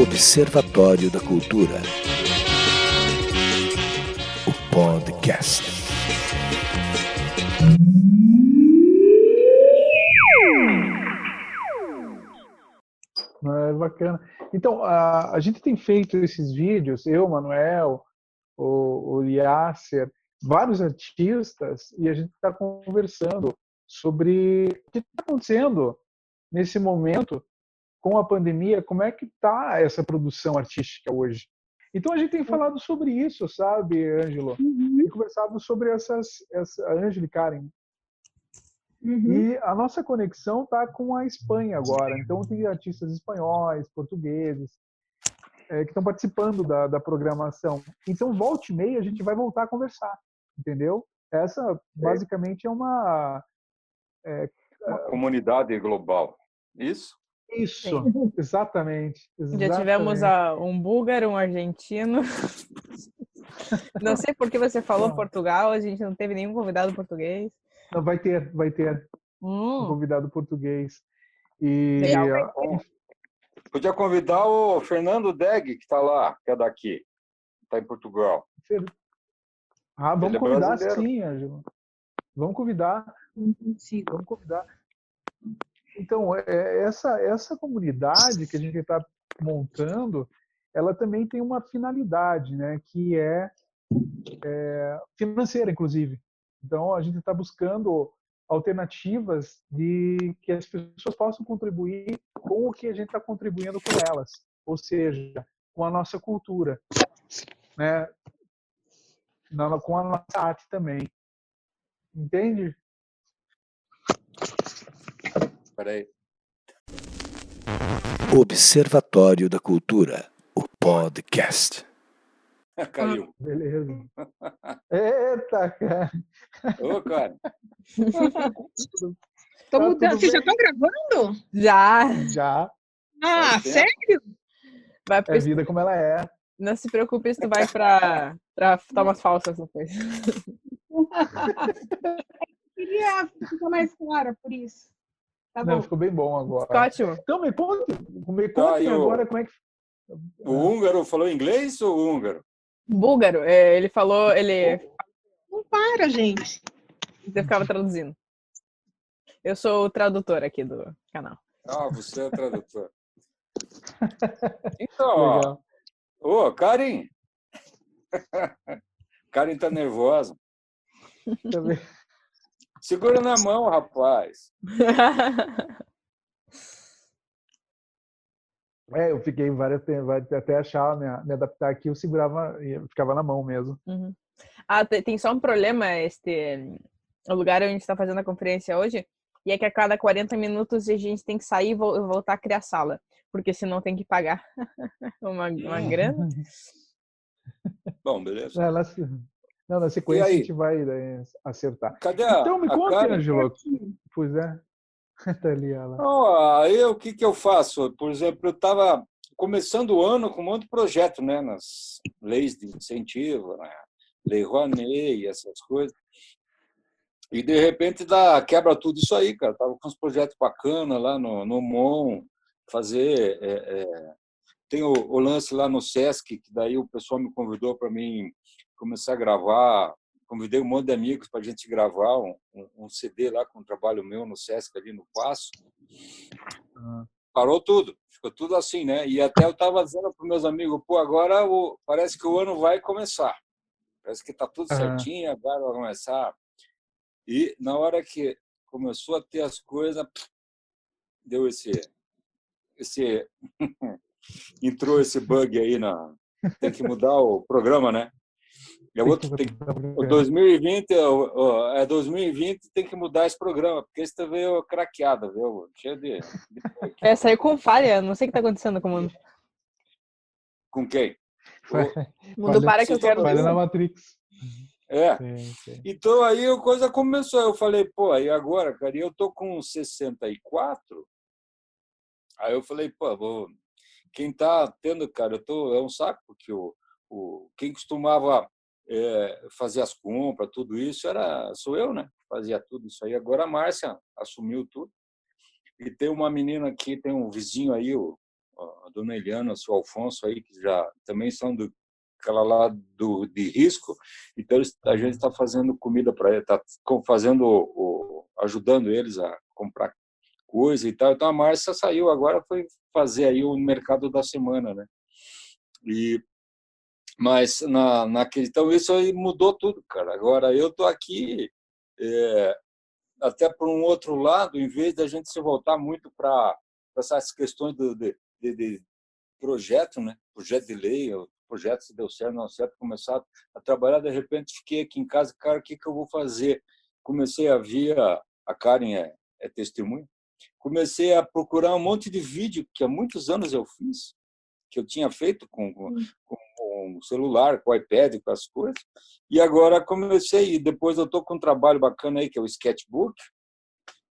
Observatório da Cultura. O podcast. É bacana. Então, a, a gente tem feito esses vídeos, eu, Manuel, o, o Yasser, vários artistas, e a gente está conversando sobre o que está acontecendo nesse momento com a pandemia, como é que está essa produção artística hoje. Então a gente tem falado sobre isso, sabe, Ângelo? Uhum. E conversado sobre essas, essa, Ângela e Karen. Uhum. E a nossa conexão está com a Espanha agora. Então tem artistas espanhóis, portugueses, é, que estão participando da, da programação. Então, volte e meia, a gente vai voltar a conversar, entendeu? Essa, basicamente, é uma... É, uma comunidade global. Isso? Isso, exatamente, exatamente, Já tivemos a, um búlgaro, um argentino. Não sei por que você falou Portugal, a gente não teve nenhum convidado português. Não, vai ter, vai ter hum. um convidado português. E Legal, podia convidar o Fernando Deg, que está lá, que é daqui, está em Portugal. Ah, vamos é convidar sim, Ângelo. Vamos convidar. Vamos convidar. Então, é, é, essa, essa comunidade que a gente está montando, ela também tem uma finalidade, né, que é, é financeira, inclusive. Então, a gente está buscando alternativas de que as pessoas possam contribuir com o que a gente está contribuindo com elas, ou seja, com a nossa cultura, né, com a nossa arte também. Entende? Peraí. Observatório da Cultura, o podcast. Caiu. Beleza. Eita, cara. Ô, cara. Tô tá mudando. Vocês já estão gravando? Já. Já. Ah, sério? Vai é vida como ela é. Não se preocupe, isso vai para tomas falsas depois. queria ficar mais clara por isso. Tá Não, ficou bem bom agora. Ficou ótimo. Então me conta, me conta ah, agora como é que. O húngaro falou inglês ou húngaro? Búlgaro. É, ele falou, ele. Não para, gente. Você ficava traduzindo. Eu sou o tradutor aqui do canal. Ah, você é o tradutor. então, ô, oh, Karim. Karim tá nervosa. Também. Segura na mão, rapaz. É, eu fiquei várias até achar, me, me adaptar aqui, eu segurava e ficava na mão mesmo. Uhum. Ah, tem só um problema, este, o lugar onde a gente está fazendo a conferência hoje, e é que a cada 40 minutos a gente tem que sair e voltar a criar sala, porque senão tem que pagar uma, uma grana. Bom, beleza. É, não, na sequência a gente vai né, acertar. Cadê a, então, me conta, Angelo. Pois é. tá ali ela. Oh, aí o que, que eu faço? Por exemplo, eu estava começando o ano com um monte de projeto, né? Nas leis de incentivo, né? Lei Rouanet e essas coisas. E de repente dá, quebra tudo isso aí, cara. Tava com uns projetos bacanas lá no, no MON, fazer. É, é, tem o, o, lance lá no Sesc, que daí o pessoal me convidou para mim começar a gravar. Convidei um monte de amigos para a gente gravar um, um, um, CD lá com um trabalho meu no Sesc ali no Passo. Uhum. Parou tudo, ficou tudo assim, né? E até eu estava dizendo para meus amigos, pô, agora o, parece que o ano vai começar. Parece que está tudo certinho, agora vai começar. E na hora que começou a ter as coisas, deu esse esse entrou esse bug aí na tem que mudar o programa, né? É outro, tem, o 2020, é 2020 tem que mudar esse programa, porque esse veio craqueado, viu? Cheio de. É, saiu com falha, não sei o que está acontecendo com o mundo. Com quem? O mundo para que eu quero. Falha na Matrix. É. Sim, sim. Então aí a coisa começou. Eu falei, pô, e agora, cara? E eu tô com 64. Aí eu falei, pô, vou... quem tá tendo, cara, eu tô. É um saco, porque o, o... quem costumava é, fazer as compras, tudo isso, era sou eu, né? Fazia tudo isso aí. Agora a Márcia assumiu tudo. E tem uma menina aqui, tem um vizinho aí, o, dona Eliana, o seu Alfonso aí, que já também são do aquela lá do de risco, então a gente está fazendo comida para ele, está fazendo o, ajudando eles a comprar coisa e tal. Então a Márcia saiu agora foi fazer aí o mercado da semana, né? E mas na naquele então isso aí mudou tudo, cara. Agora eu tô aqui é, até por um outro lado, em vez da gente se voltar muito para essas questões do, de, de, de, projeto, né? Projeto de lei, projeto se deu certo, não certo, começar a trabalhar, de repente fiquei aqui em casa, cara, o que que eu vou fazer? Comecei a via a Karen é, é testemunha. Comecei a procurar um monte de vídeo que há muitos anos eu fiz, que eu tinha feito com, com, com o celular, com o iPad, com as coisas. E agora comecei, e depois eu estou com um trabalho bacana aí, que é o sketchbook.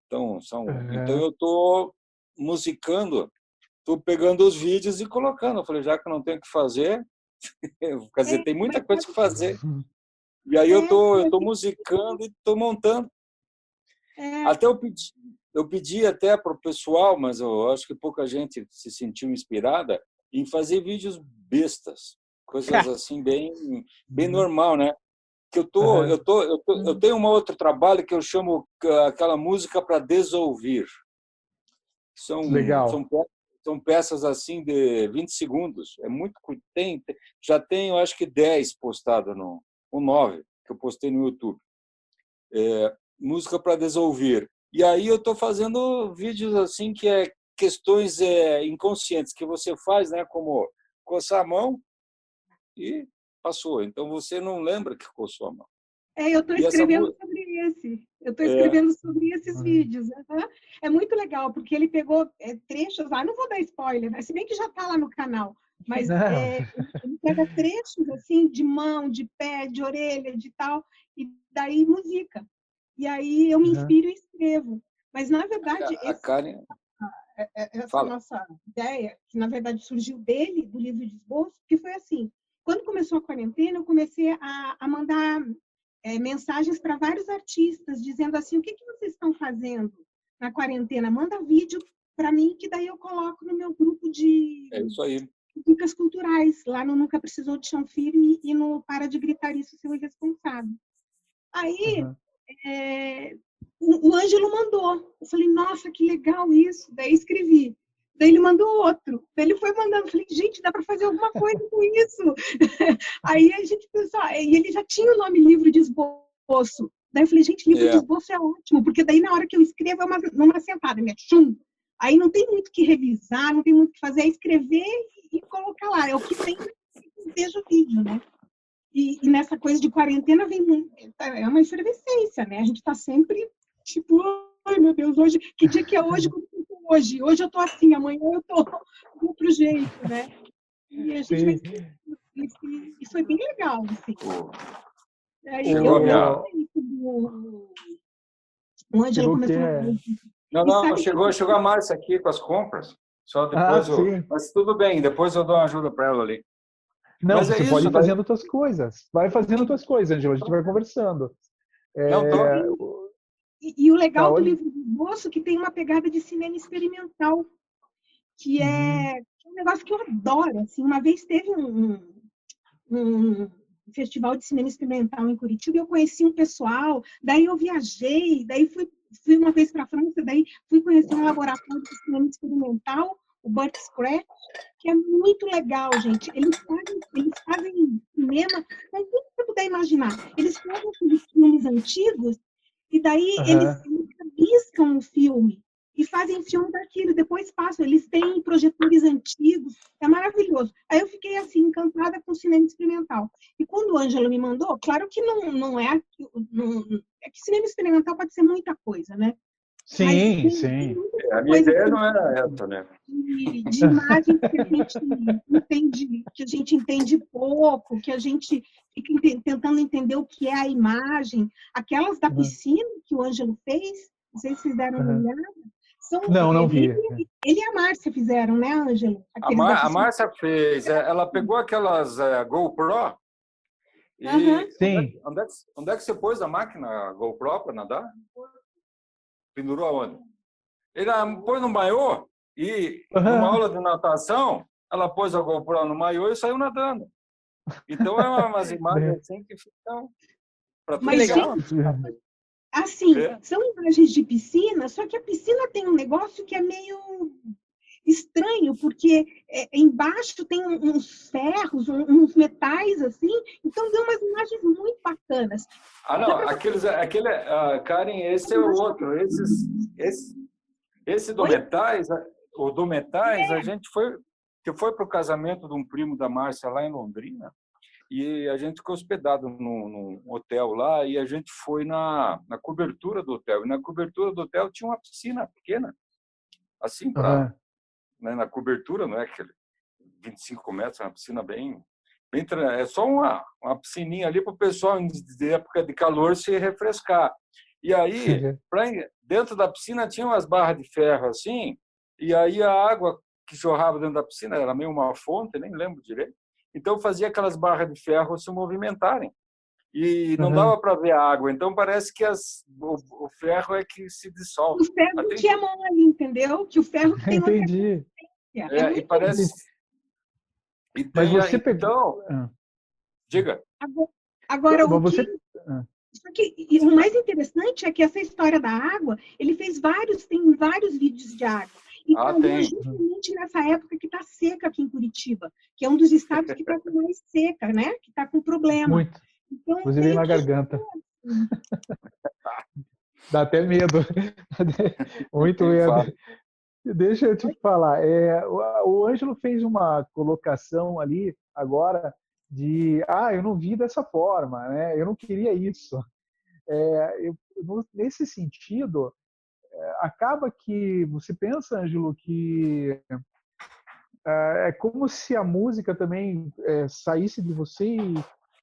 Então, são, uhum. então eu estou musicando, estou pegando os vídeos e colocando. Eu falei, já que eu não tenho o que fazer, quer dizer, tem muita coisa que fazer. E aí eu tô, eu tô musicando e tô montando. É. Até eu pedi, eu pedi até para o pessoal, mas eu acho que pouca gente se sentiu inspirada em fazer vídeos bestas, coisas assim bem, bem uhum. normal, né? Que eu tô, eu tô, eu tô, eu tenho um outro trabalho que eu chamo aquela música para desouvir. São, Legal. são são peças assim de 20 segundos. É muito tem, já tenho acho que 10 postadas no ou 9 que eu postei no YouTube. É, música para desouvir. E aí eu estou fazendo vídeos assim que é questões é, inconscientes que você faz, né, como coçar a mão e passou. Então você não lembra que coçou a mão. É, eu estou escrevendo essa... sobre esse. Eu estou é. escrevendo é. sobre esses uhum. vídeos. Uhum. É muito legal, porque ele pegou é, trechos lá, não vou dar spoiler, né? se bem que já está lá no canal, mas é, ele pega trechos assim de mão, de pé, de orelha, de tal, e daí música. E aí eu me inspiro uhum. e escrevo. Mas, na verdade, a, a Karen... É, é, essa Fala. nossa ideia, que na verdade surgiu dele, do livro de esboço, que foi assim, quando começou a quarentena, eu comecei a, a mandar é, mensagens para vários artistas, dizendo assim, o que, que vocês estão fazendo na quarentena? Manda vídeo para mim, que daí eu coloco no meu grupo de... É isso aí. Dicas culturais, lá no Nunca Precisou de Chão Firme e no Para de Gritar Isso, Seu Irresponsável. Aí, uhum é, o, o Ângelo mandou. Eu falei, nossa, que legal isso. Daí escrevi. Daí ele mandou outro. Daí ele foi mandando. Falei, gente, dá para fazer alguma coisa com isso. Aí a gente pensou, ah, e ele já tinha o nome livro de esboço. Daí eu falei, gente, livro yeah. de esboço é ótimo, porque daí na hora que eu escrevo é uma, numa sentada, né? Chum. Aí não tem muito que revisar, não tem muito que fazer, é escrever e, colocar lá. É o que tem, vejo o vídeo, né? E, e, nessa coisa de quarentena vem é uma efervescência, né? A gente está sempre tipo, ai meu Deus, hoje, que dia que é hoje? Hoje, hoje eu tô assim, amanhã eu tô de outro jeito, né? E a gente vai, e, e foi bem legal, assim. Aí eu, eu, o, o Ângelo começou é... Não, não, chegou, chegou a Márcia aqui com as compras. Só depois ah, eu... Mas tudo bem, depois eu dou uma ajuda para ela ali. Não, Mas é você é pode ir fazendo outras coisas. Vai fazendo outras coisas, Angela. A gente vai conversando. É... Não, tô... e, e, o legal tá, do livro do moço é que tem uma pegada de cinema experimental, que é, uhum. que é um negócio que eu adoro. Assim, uma vez teve um, um festival de cinema experimental em Curitiba e eu conheci um pessoal, daí eu viajei, daí fui, fui uma vez para a França, daí fui conhecer um laboratório de cinema experimental o Burt Scratch, que é muito legal, gente. Eles fazem, eles fazem cinema com tudo que você puder imaginar. Eles aqueles filmes antigos e daí uhum. eles, eles rabiscam o filme e fazem filme daquilo, depois passam, eles têm projetores antigos, é maravilhoso. Aí eu fiquei assim, encantada com o cinema experimental. E quando o Ângelo me mandou, claro que não, não é, não, é que cinema experimental pode ser muita coisa, né? Sim, Mas, sim. É, a minha ideia não era essa, né? De, de imagem que a gente entende, que a gente entende pouco, que a gente fica tentando entender o que é a imagem. Aquelas da piscina que o Ângelo fez, não sei se vocês deram uma olhada. São, não, não vi. Ele, ele, e a Márcia fizeram, né, Ângelo? A, Mar, a Márcia fez. É, ela pegou aquelas uh, GoPro e uhum. Sim. Onde é, que, onde é que você pôs a máquina GoPro para nadar? Pendurou aonde? Ele ah, põe no maiô E numa aula de natação, ela pôs a GoPro no maiô e saiu nadando. Então, é umas imagens assim que ficam para Mas, legal. gente, assim, É. são imagens de piscina, só que a piscina tem um negócio que é meio estranho, porque é, embaixo tem uns ferros, uns metais, assim, então deu umas imagens muito bacanas. Ah, não, aqueles, aquele, ah, Karen, esse é o outro. Esses, esse, esse do Oi? Metais, a- o do Metais, É. a gente foi, que foi para o casamento de um primo da Márcia lá em Londrina, e a gente ficou hospedado num, hotel lá, e a gente foi na, na cobertura do hotel. E na cobertura do hotel tinha uma piscina pequena, assim, para Aham. Né, na cobertura, não é aquele 25 metros, é uma piscina bem, bem é só uma, uma piscininha ali para o pessoal de época de calor se refrescar. E aí, pra, dentro da piscina tinha umas barras de ferro assim, e aí a água que jorrava dentro da piscina era meio uma fonte, nem lembro direito. Então fazia aquelas barras de ferro se movimentarem. E não Uhum. dava para ver a água, então parece que as, o, o ferro é que se dissolve. O ferro Até- tinha mole, entendeu? Que o ferro tem uma Entendi. frequência. É, e parece. E Mas tem a- você pegou- Então, Ah. diga. Agora- Agora, Mas o você- que... Ah. Só que o mais interessante é que essa história da água, ele fez vários, tem vários vídeos de água. E Ah, tem. justamente nessa época que está seca aqui em Curitiba, que é um dos estados que está mais seca, né? Que está com problema. Muito. Então, Inclusive tem na garganta. Dá até medo. Muito medo. Deixa eu te falar. é, o, o Ângelo fez uma colocação ali agora de ah, eu não vi dessa forma, né? Eu não queria isso. É, eu- nesse sentido, é, acaba que você pensa, Ângelo, que é, é como se a música também é, saísse de você e,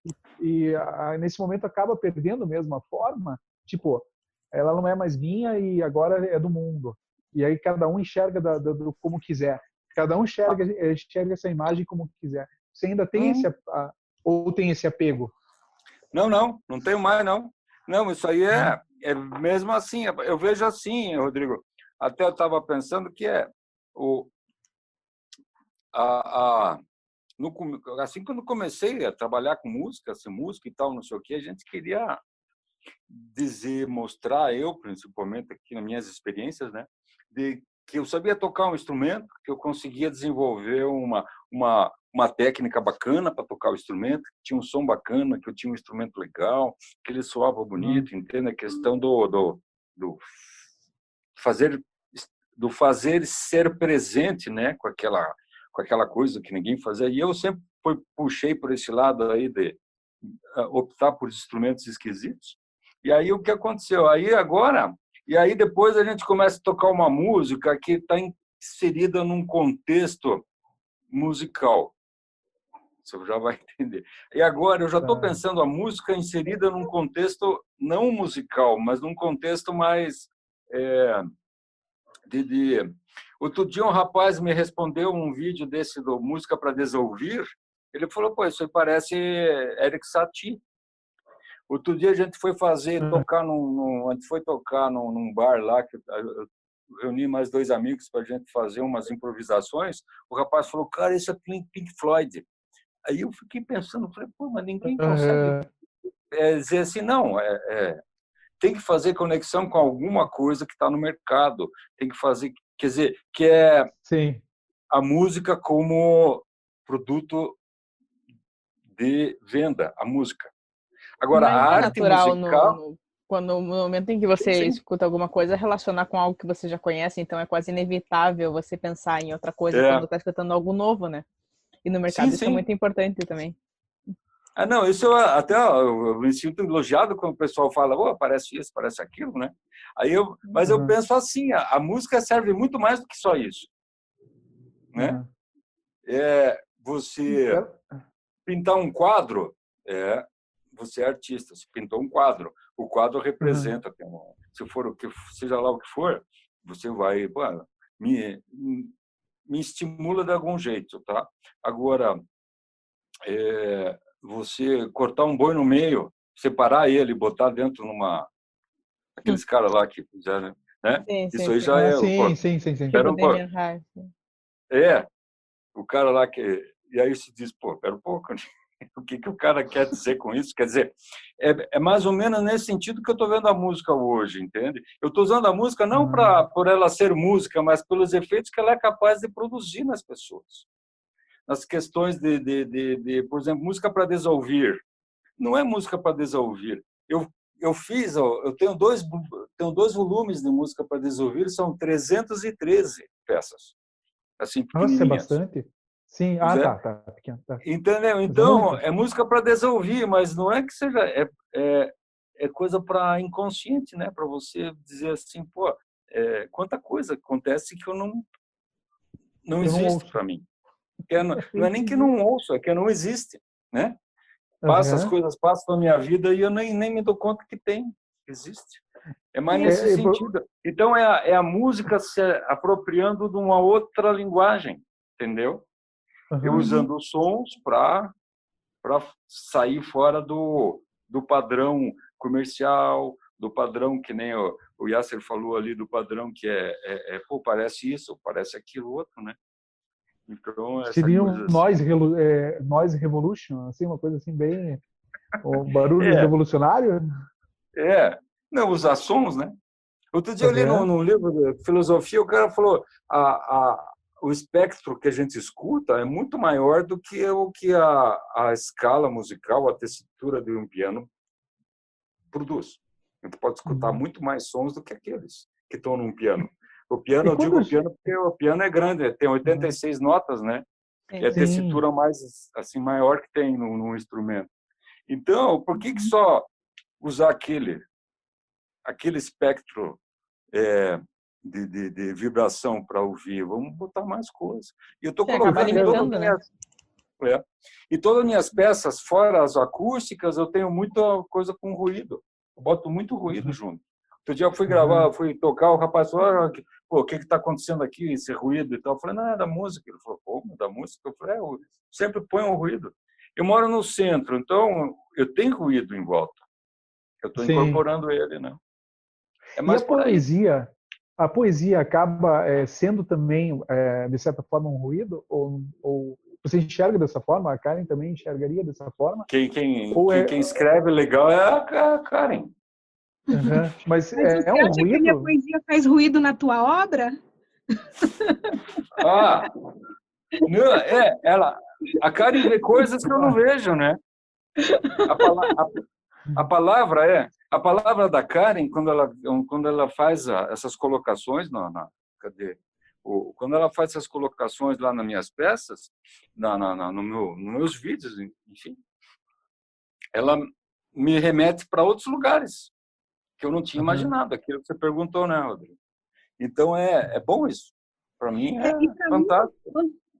e- e, ah, nesse momento acaba perdendo mesmo a forma. Tipo, ela não é mais minha e agora é do mundo. E aí cada um enxerga da- da- do, como quiser. Cada um enxerga, enxerga essa imagem como quiser. Você ainda tem Hum. esse a- a- ou tem esse apego? Não, não, não tenho mais, não. Não, isso aí é, é mesmo assim. Eu vejo assim, Rodrigo. Até eu estava pensando que é o. A, a, no, assim, quando comecei a trabalhar com música, assim, música e tal, não sei o que, a gente queria dizer, mostrar, eu principalmente aqui nas minhas experiências, né, de que eu sabia tocar um instrumento, que eu conseguia desenvolver uma, uma, uma técnica bacana para tocar o instrumento, que tinha um som bacana, que eu tinha um instrumento legal, que ele soava bonito, entende? A questão do, do, do fazer do fazer ser presente, né, com aquela com aquela coisa que ninguém fazia. E eu sempre pu- puxei por esse lado aí de ah, optar por instrumentos esquisitos. E aí o que aconteceu? Aí agora, e aí depois a gente começa a tocar uma música que está inserida num contexto musical. Você já vai entender. E agora eu já estou Tá. pensando a música inserida num contexto não musical, mas num contexto mais é, de... Outro dia um rapaz me respondeu um vídeo desse do Música para Desouvir. Ele falou, pô, isso aí parece Eric Satie. Outro dia a gente foi fazer, Uhum. tocar num, num- a gente foi tocar num, num bar lá, que eu, eu reuni mais dois amigos para a gente fazer umas improvisações. O rapaz falou, cara, isso é Pink Floyd. Aí eu fiquei pensando, falei, pô, mas ninguém consegue é, dizer assim, não, é, é, tem que fazer conexão com alguma coisa que está no mercado, tem que fazer, quer dizer, que é Sim. a música como produto de venda, a música. Agora, Mas a é arte natural musical, no, no- quando no momento em que você Sim, sim. escuta alguma coisa relacionar com algo que você já conhece, então é quase inevitável você pensar em outra coisa É. quando está escutando algo novo, né? E no mercado Sim, isso é sim. muito importante também. Ah, não, isso eu, até eu, me sinto elogiado quando o pessoal fala, oh, parece isso, parece aquilo, né? Aí eu, mas eu Uhum. penso assim, a, a música serve muito mais do que só isso, né? Aham. É você Quero- pintar um quadro, é, você é artista, você pintou um quadro. O quadro representa, tem um- se for o que seja lá o que for, você vai, pô, me, me estimula de algum jeito, tá? Agora, é, você cortar um boi no meio, separar ele, botar dentro numa aqueles caras lá que fizeram, Né? Sim, sim, Isso aí sim. já Ah, é. sim, pô, sim, sim, sim. Era um. É, o cara lá que. E aí se diz, pô, pera um pouco, o que, que o cara quer dizer com isso? Quer dizer, é, é mais ou menos nesse sentido que eu estou vendo a música hoje, entende? Eu estou usando a música não Uhum. pra, por ela ser música, mas pelos efeitos que ela é capaz de produzir nas pessoas. Nas questões de, de, de, de por exemplo, música para desouvir. Não é música para desouvir. Eu, eu fiz, eu tenho dois, tenho dois volumes de música para desouvir, são 313 peças. Assim, Nossa, é bastante. Sim, ah, é. tá, tá, tá. Entendeu? Então, muito. é música para desouvir, mas não é que seja. É, é, é coisa para inconsciente, né? Para você dizer assim, pô, é, quanta coisa acontece que eu não. Não Eu existe para mim. Que é- não, não é nem que não ouço, é que não existe, né? Passa, as Aham. coisas passam na minha vida e eu nem, nem me dou conta que tem, que existe. É mais É, nesse é, sentido. Então, é a, é a música se apropriando de uma outra linguagem, entendeu? eu Aham. usando os sons para para sair fora do, do padrão comercial, do padrão que nem o, o Yasser falou ali, do padrão que é, é, é, pô, parece isso, parece aquilo outro, né? Então, Seria um assim. noise, relu- é, noise revolution, assim, uma coisa assim bem. O barulho É. revolucionário? É, não, usar sons, né? Outro dia eu li num, num livro de filosofia, o cara falou a, a, o espectro que a gente escuta é muito maior do que o que a, a escala musical, a tessitura de um piano produz. A gente pode escutar Uhum. muito mais sons do que aqueles que estão num piano. O piano, eu digo o piano porque o piano é grande, tem 86 notas, né? Sim. é a tessitura mais assim maior que tem no, no instrumento. Então, por que, que só usar aquele aquele espectro é, de, de, de vibração para ouvir? Vamos botar mais coisas. E eu estou colocando em todas né? minhas, é, e todas as minhas peças, fora as acústicas, eu tenho muita coisa com ruído. Eu boto muito ruído junto. Outro dia eu fui gravar, fui tocar, o rapaz falou, "Ah, pô, o que está acontecendo aqui, esse ruído e tal. Eu falei, não, é da música. Ele falou, pô, da música? Eu falei, é, eu sempre ponho um ruído. Eu moro no centro, então eu tenho ruído em volta. Eu estou incorporando ele, né? É E mais a por aí. poesia, a poesia acaba é, sendo também, é, de certa forma, um ruído? Ou, ou você enxerga dessa forma? A Karen também enxergaria dessa forma? Quem, quem, quem, é- quem escreve legal é a a Karen. Aham. Mas, Mas é, você é um acha que a minha ruído? poesia faz ruído na tua obra? Ah, não, é, ela, a Karen vê coisas que eu não vejo, né? A, pala- a- a palavra é, a palavra da Karen quando ela quando ela faz a- essas colocações na, na cadê? O, quando ela faz essas colocações lá nas minhas peças, na, na, na- no meu, nos meus vídeos, enfim, ela me remete para outros lugares que eu não tinha Uhum. imaginado, aquilo que você perguntou, né, Rodrigo? Então é, é bom isso. Para mim é É, pra mim, fantástico.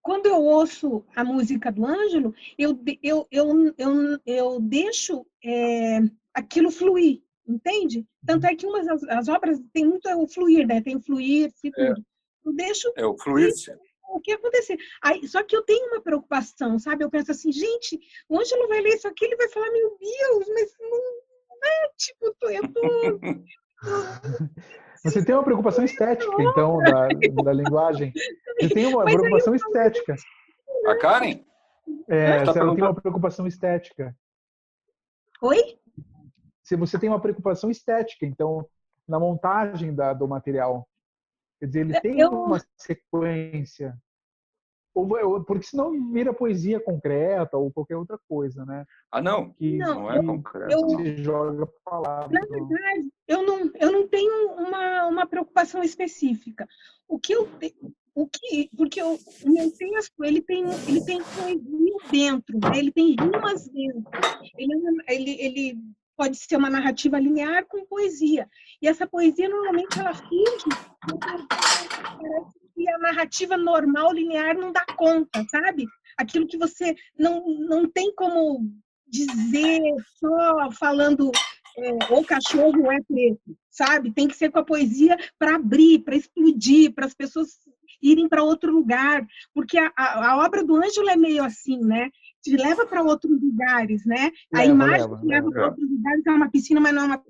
quando eu ouço a música do Ângelo, eu, eu, eu, eu, eu deixo é, aquilo fluir, entende? Tanto é que umas as, as obras tem muito o fluir, né? Tem o fluir, se É. tudo. Eu deixo É o fluir-se. o que acontecer. Aí, só que eu tenho uma preocupação, sabe? Eu penso assim, gente, o Ângelo vai ler isso aqui, ele vai falar, meu Deus, mas não é tipo, eu tô- eu tô Você tem uma preocupação estética, então, da, da linguagem. Você tem uma Mas preocupação estética. A Karen? É, Tá se ela tem uma preocupação estética. Oi? Se você tem uma preocupação estética, então, na montagem da, do material. Quer dizer, ele tem Eu- uma sequência. Ou, ou- porque senão vira poesia concreta ou qualquer outra coisa, né? Ah, não. Que, Não, Não é concreto. eu- se joga palavras. Na verdade, eu não, eu não tenho uma, uma preocupação específica. O que eu te- o que porque o o meu texto ele tem ele tem poesia dentro, né? ele tem rimas dentro. Ele, é ele, ele pode ser uma narrativa linear com poesia. E essa poesia normalmente ela finge parece que a narrativa normal linear não dá conta, sabe? Aquilo que você não, não tem como dizer só falando é, o cachorro é preto, sabe? Tem que ser com a poesia para abrir, para explodir, para as pessoas irem para outro lugar, porque a, a, a obra do Ângelo é meio assim, né? Te leva para outros lugares, né? a Leva, imagem leva, te leva leva. para outros lugares, é uma piscina, mas não é uma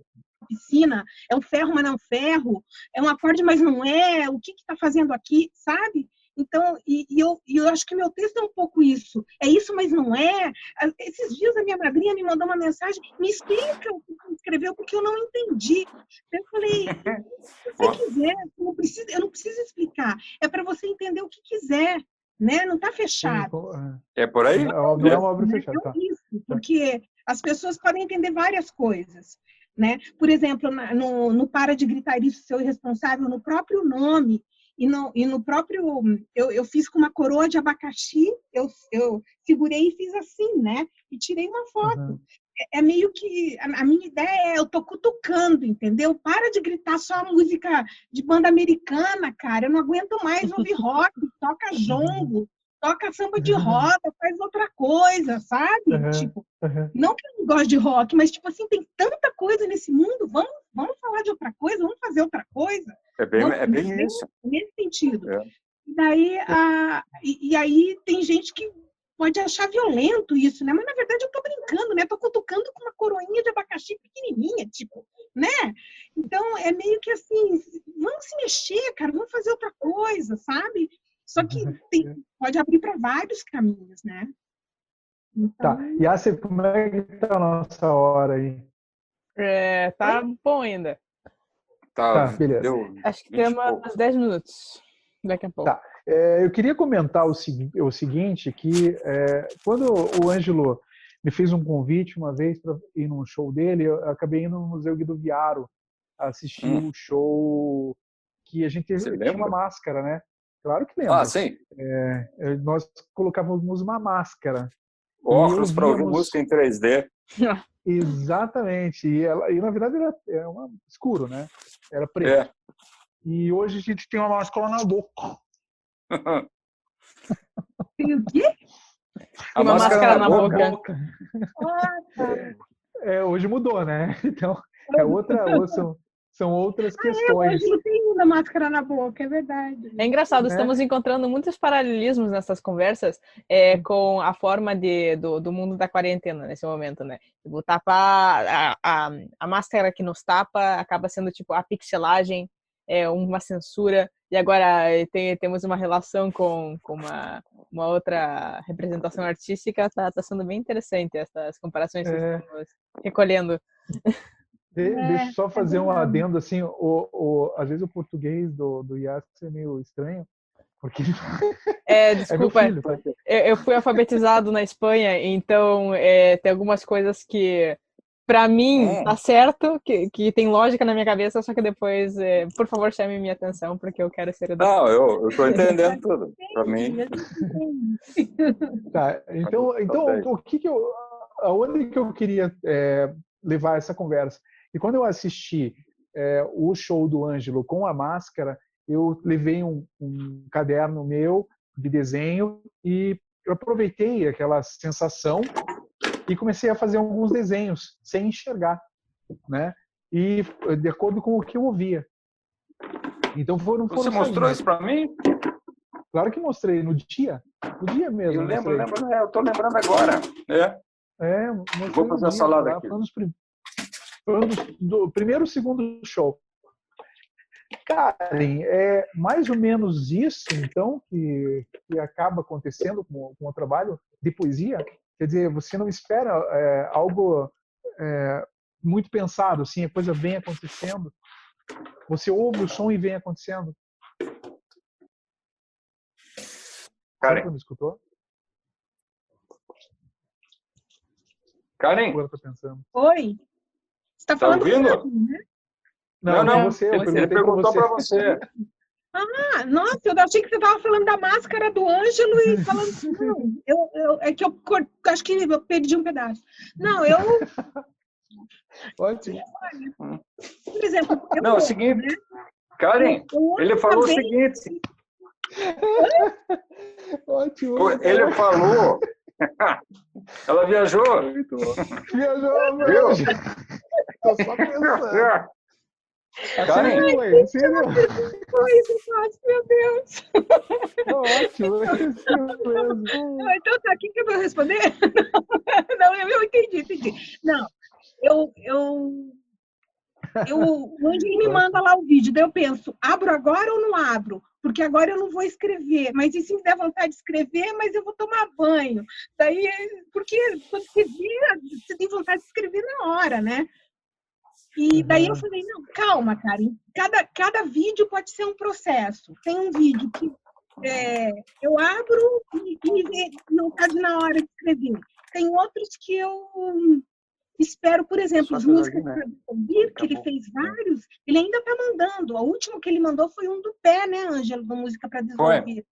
piscina, é um ferro, mas não é um ferro, é um acorde, mas não é, o que está fazendo aqui, sabe? Então, e, e eu, e eu acho que meu texto é um pouco isso. É isso, mas não é. Esses dias a minha madrinha me mandou uma mensagem, me explica o que você escreveu, porque eu não entendi. Eu falei, se você quiser, eu não preciso, eu não preciso explicar. É para você entender o que quiser. Né? Não está fechado. É por aí? É uma é. obra fechada. Tá. Isso, porque as pessoas podem entender várias coisas. Né? Por exemplo, no, no Para de Gritar Isso, Seu Irresponsável, no próprio nome, e no, e no próprio. Eu, eu fiz com uma coroa de abacaxi, eu, eu segurei e fiz assim, né? E tirei uma foto. Uhum. É, é, meio que. A, a, minha ideia é: eu tô cutucando, entendeu? Para de gritar só música de banda americana, cara. Eu não aguento mais ouvir rock, toca jongo, toca samba de roda, faz outra coisa, sabe? Uhum. Tipo, uhum. não que eu não gosto de rock, mas, tipo assim, tem tanta coisa nesse mundo, vamos, vamos falar de outra coisa, vamos fazer outra coisa. É bem, é bem isso. Nesse sentido. É. E, daí, a, e, e, aí tem gente que pode achar violento isso, né? Mas na verdade eu tô brincando, né? Tô cutucando com uma coroinha de abacaxi pequenininha, tipo, né? Então é meio que assim, vamos se mexer, cara, vamos fazer outra coisa, sabe? Só que tem, pode abrir para vários caminhos, né? Então... Tá. E assim, como é que tá a nossa hora aí? É, tá bom ainda. Tá, tá beleza. Deu Acho que tem umas 10 minutos daqui a pouco. Tá. É, eu queria comentar o, o seguinte, que é, quando o Ângelo me fez um convite uma vez para ir num show dele, eu acabei indo no Museu Guido Viaro assistir hum. o hum. show que a gente Você tinha lembra? uma máscara, né? Claro que lembro. Ah, sim. É, nós colocávamos uma máscara. Óculos para ouvir música em 3D. Exatamente. E, ela, e na verdade era, era uma, escuro, né? Era preto. É. E hoje a gente tem uma máscara na boca. Tem o quê? A uma máscara, máscara na, na boca. boca. Ah, tá. é, hoje mudou, né? Então, é outra, são, são outras questões. Ah, é, não tem uma máscara na boca, é verdade. É engraçado, é. estamos encontrando muitos paralelismos nessas conversas é, com a forma de, do, do mundo da quarentena nesse momento, né? Tipo, tapar a, a, a máscara que nos tapa acaba sendo tipo a pixelagem, é, uma censura, e agora eh, tem, temos uma relação com, com uma, uma outra representação artística, tá, tá sendo bem interessante essas comparações que é. estamos recolhendo. De, é, deixa eu só é fazer é um adendo assim, o, o, às vezes o português do, do Yas é meio estranho, porque é, desculpa, é filho, eu, eu, fui alfabetizado na Espanha, então é, tem algumas coisas que para mim é. tá certo, que, que tem lógica na minha cabeça, só que depois, é, por favor, chame minha atenção, porque eu quero ser educado. Não, eu, eu tô entendendo tudo. Para mim. Tá, então, então o que que eu, aonde que eu queria é, levar essa conversa? E quando eu assisti é, o show do Ângelo com a máscara, eu levei um, um caderno meu de desenho e eu aproveitei aquela sensação e comecei a fazer alguns desenhos sem enxergar, né? E de acordo com o que eu ouvia. Então foram, foram Você mostrou isso para mim? Claro que mostrei no dia, no dia mesmo. Eu lembro, lembro é, eu tô lembrando agora. É. É, Vou fazer a salada aqui. Foi, prim... foi um dos, do primeiro segundo show. Karen, é mais ou menos isso, então, que, que acaba acontecendo com, com o trabalho de poesia? Quer dizer, você não espera é, algo é, muito pensado, assim, a coisa vem acontecendo. Você ouve o som e vem acontecendo. Karen. Você me escutou? Karen? Oi. Você está tá falando tá ouvindo? Mim, né? Não, não, não, você. Ele perguntou para você. Ah, nossa, eu achei que você estava falando da máscara do Ângelo e falando. Não, eu, eu, é que eu acho que eu perdi um pedaço. Não, eu. Ótimo. Por exemplo. não, é o seguinte. Né? Karen, ele falou o seguinte. Ótimo. Ele falou. Ela viajou. Viajou, meu. Estou só pensando. Karen, Ai, você não... meu Deus. Ótimo, Então tá, quem que eu vou responder? Não, eu, eu entendi, entendi. Não, eu, eu Eu, o Ângelo me manda lá o vídeo, daí eu penso, abro agora ou não abro? Porque agora eu não vou escrever, mas e se me der vontade de escrever, mas eu vou tomar banho. Daí, porque quando você vira, você tem vontade de escrever na hora, né? E daí eu falei, não, calma, cara, cada, cada vídeo pode ser um processo. Tem um vídeo que é, eu abro e, e não está na hora de escrever. Tem outros que eu espero, por exemplo, as músicas né? para ouvir, que ele fez vários, ele ainda está mandando. A última que ele mandou foi um do pé, né, Ângelo, da música para desenvolver.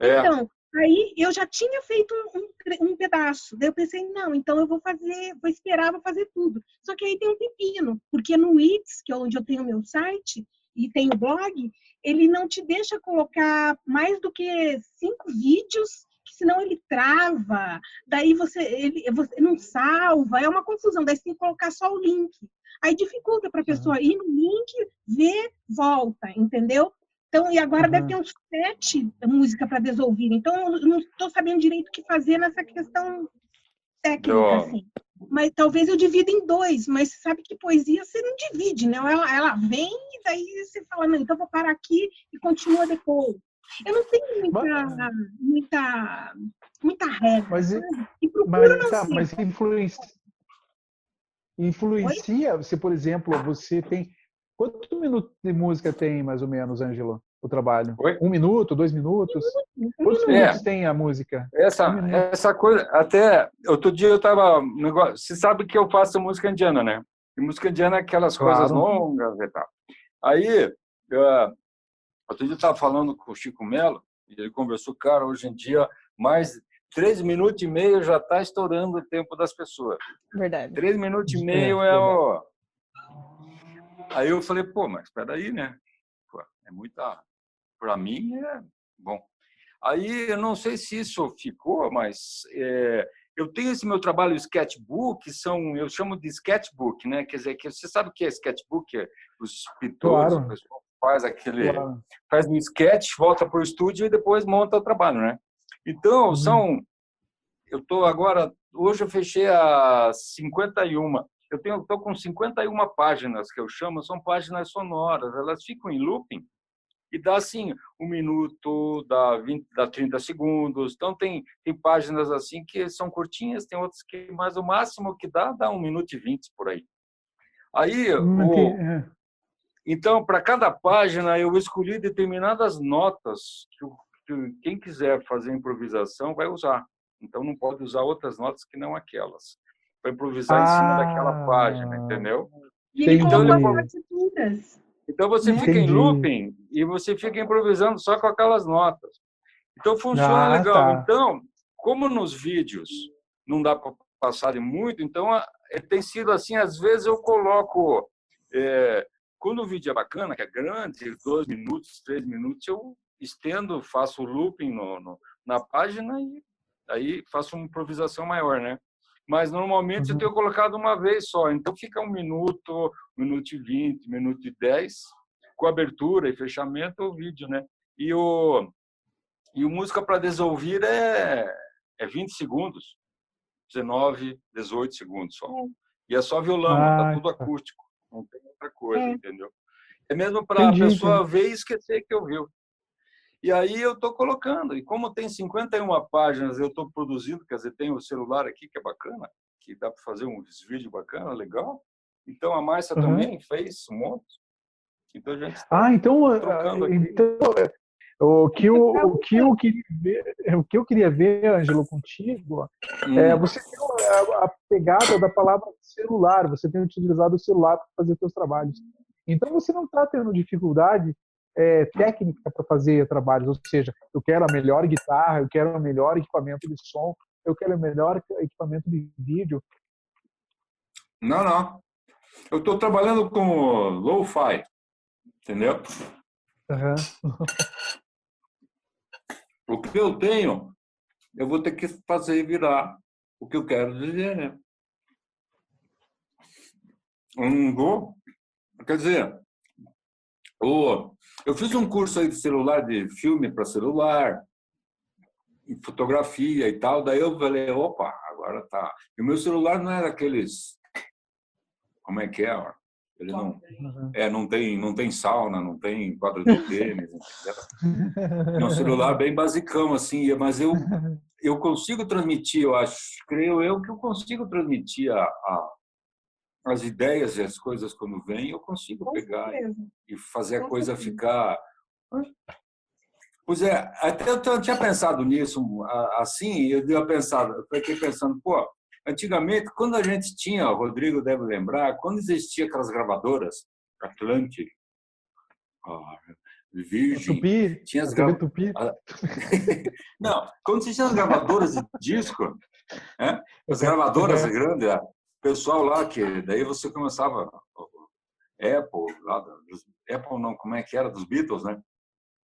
É. Então, aí eu já tinha feito um, um, um, pedaço. Daí eu pensei, não, então eu vou fazer, vou esperar, vou fazer tudo. Só que aí tem um pepino, porque no Wix, que é onde eu tenho meu site, e tem o blog, ele não te deixa colocar mais do que cinco vídeos, senão ele trava, daí você, ele, você não salva, é uma confusão, daí você tem que colocar só o link. Aí dificulta para a pessoa ir no link, ver, volta, entendeu? Então, e agora uhum. deve ter uns sete músicas para desouvir. Então, eu não estou sabendo direito o que fazer nessa questão técnica, assim mas talvez eu divida em dois, mas sabe que poesia você não divide, né? Ela, ela vem e daí você fala, não, então vou parar aqui e continua depois. Eu não tenho muita, mas, muita, muita regra. Mas, mas, tá, mas influencia, influencia você, por exemplo, você tem. Quantos minutos de música tem, mais ou menos, Ângelo? o trabalho? Oi? Um minuto, dois minutos? Quantos é. minutos tem a música? Essa, um essa coisa, até outro dia eu estava. Você sabe que eu faço música indiana, né? E música indiana é aquelas claro. coisas longas e tal. Aí, eu, outro dia eu estava falando com o Chico Melo, e ele conversou, cara, hoje em dia, mais três minutos e meio já está estourando o tempo das pessoas. Verdade. Três minutos e meio é, é o. Aí eu falei, pô, mas espera aí, né? Pô, é muita para mim é bom. Aí eu não sei se isso ficou, mas é, eu tenho esse meu trabalho sketchbook, são eu chamo de sketchbook, né? Quer dizer que você sabe o que é sketchbook? É os pintores, claro. o pessoal faz aquele claro. faz um sketch, volta para o estúdio e depois monta o trabalho, né? Então uhum. são eu estou agora hoje eu fechei a 51 eu tenho estou com 51 páginas que eu chamo são páginas sonoras elas ficam em looping e dá assim um minuto, dá 20, dá 30 segundos. Então tem tem páginas assim que são curtinhas, tem outras que mais o máximo que dá dá um minuto e vinte por aí. Aí hum, o, é. Então para cada página eu escolhi determinadas notas que, que quem quiser fazer improvisação vai usar. Então não pode usar outras notas que não aquelas. Para improvisar ah, em cima daquela página, entendeu? E ele então, colocou partituras. Então você fica em looping e você fica improvisando só com aquelas notas. Então funciona ah, legal. Tá. Então, como nos vídeos não dá para passar de muito, então é, tem sido assim, às vezes eu coloco. É, quando o vídeo é bacana, que é grande, dois minutos, três minutos, eu estendo, faço looping no, no, na página e aí faço uma improvisação maior, né? mas normalmente uhum. eu tenho colocado uma vez só. Então fica um minuto, um minuto e vinte, um minuto e dez, com abertura e fechamento o vídeo, né? E o, e o Música para Desouvir é, é 20 segundos, 19, 18 segundos só. É. E é só violão, ah, tá tudo acústico, não tem outra coisa, é. entendeu? É mesmo para a pessoa ver e esquecer que ouviu. E aí eu estou colocando. E como tem 51 páginas, eu estou produzindo, quer dizer, tem o celular aqui que é bacana, que dá para fazer um vídeo bacana, legal. Então a Márcia uhum. também fez um monte. Então a gente tá ah, então, ah, então o que eu, o que eu queria ver, o que eu queria ver, Ângelo, contigo, hum. é você tem a, a pegada da palavra celular. Você tem utilizado o celular para fazer seus trabalhos. Então você não está tendo dificuldade é, técnica para fazer trabalhos, ou seja, eu quero a melhor guitarra, eu quero o melhor equipamento de som, eu quero o melhor equipamento de vídeo. Não, não. Eu estou trabalhando com lo-fi, entendeu? Uhum. o que eu tenho, eu vou ter que fazer virar o que eu quero dizer, né? Um vou, quer dizer, o eu fiz um curso aí de celular, de filme para celular, fotografia e tal. Daí eu falei, opa, agora tá. E o meu celular não era aqueles. Como é que é? Ele não, Uhum. é, não tem, não tem sauna, não tem quadro de tênis, é um celular bem basicão assim, mas eu eu consigo transmitir, eu acho, creio eu que eu consigo transmitir a, a as ideias e as coisas quando vêm, eu consigo Com pegar e, e fazer a Com coisa certeza. ficar. Pois é, até eu, eu tinha pensado nisso a- assim, eu tinha pensado, eu fiquei pensando, pô, antigamente, quando a gente tinha, o Rodrigo deve lembrar, quando existia aquelas gravadoras, Atlantic, ah, Virgin, Tupi, tinha as grava- Tupi. não, quando tinha as gravadoras de disco, né? as gravadoras Uhum. grandes, o pessoal lá que daí você começava Apple, lá, dos- Apple não, como é que era dos Beatles, né?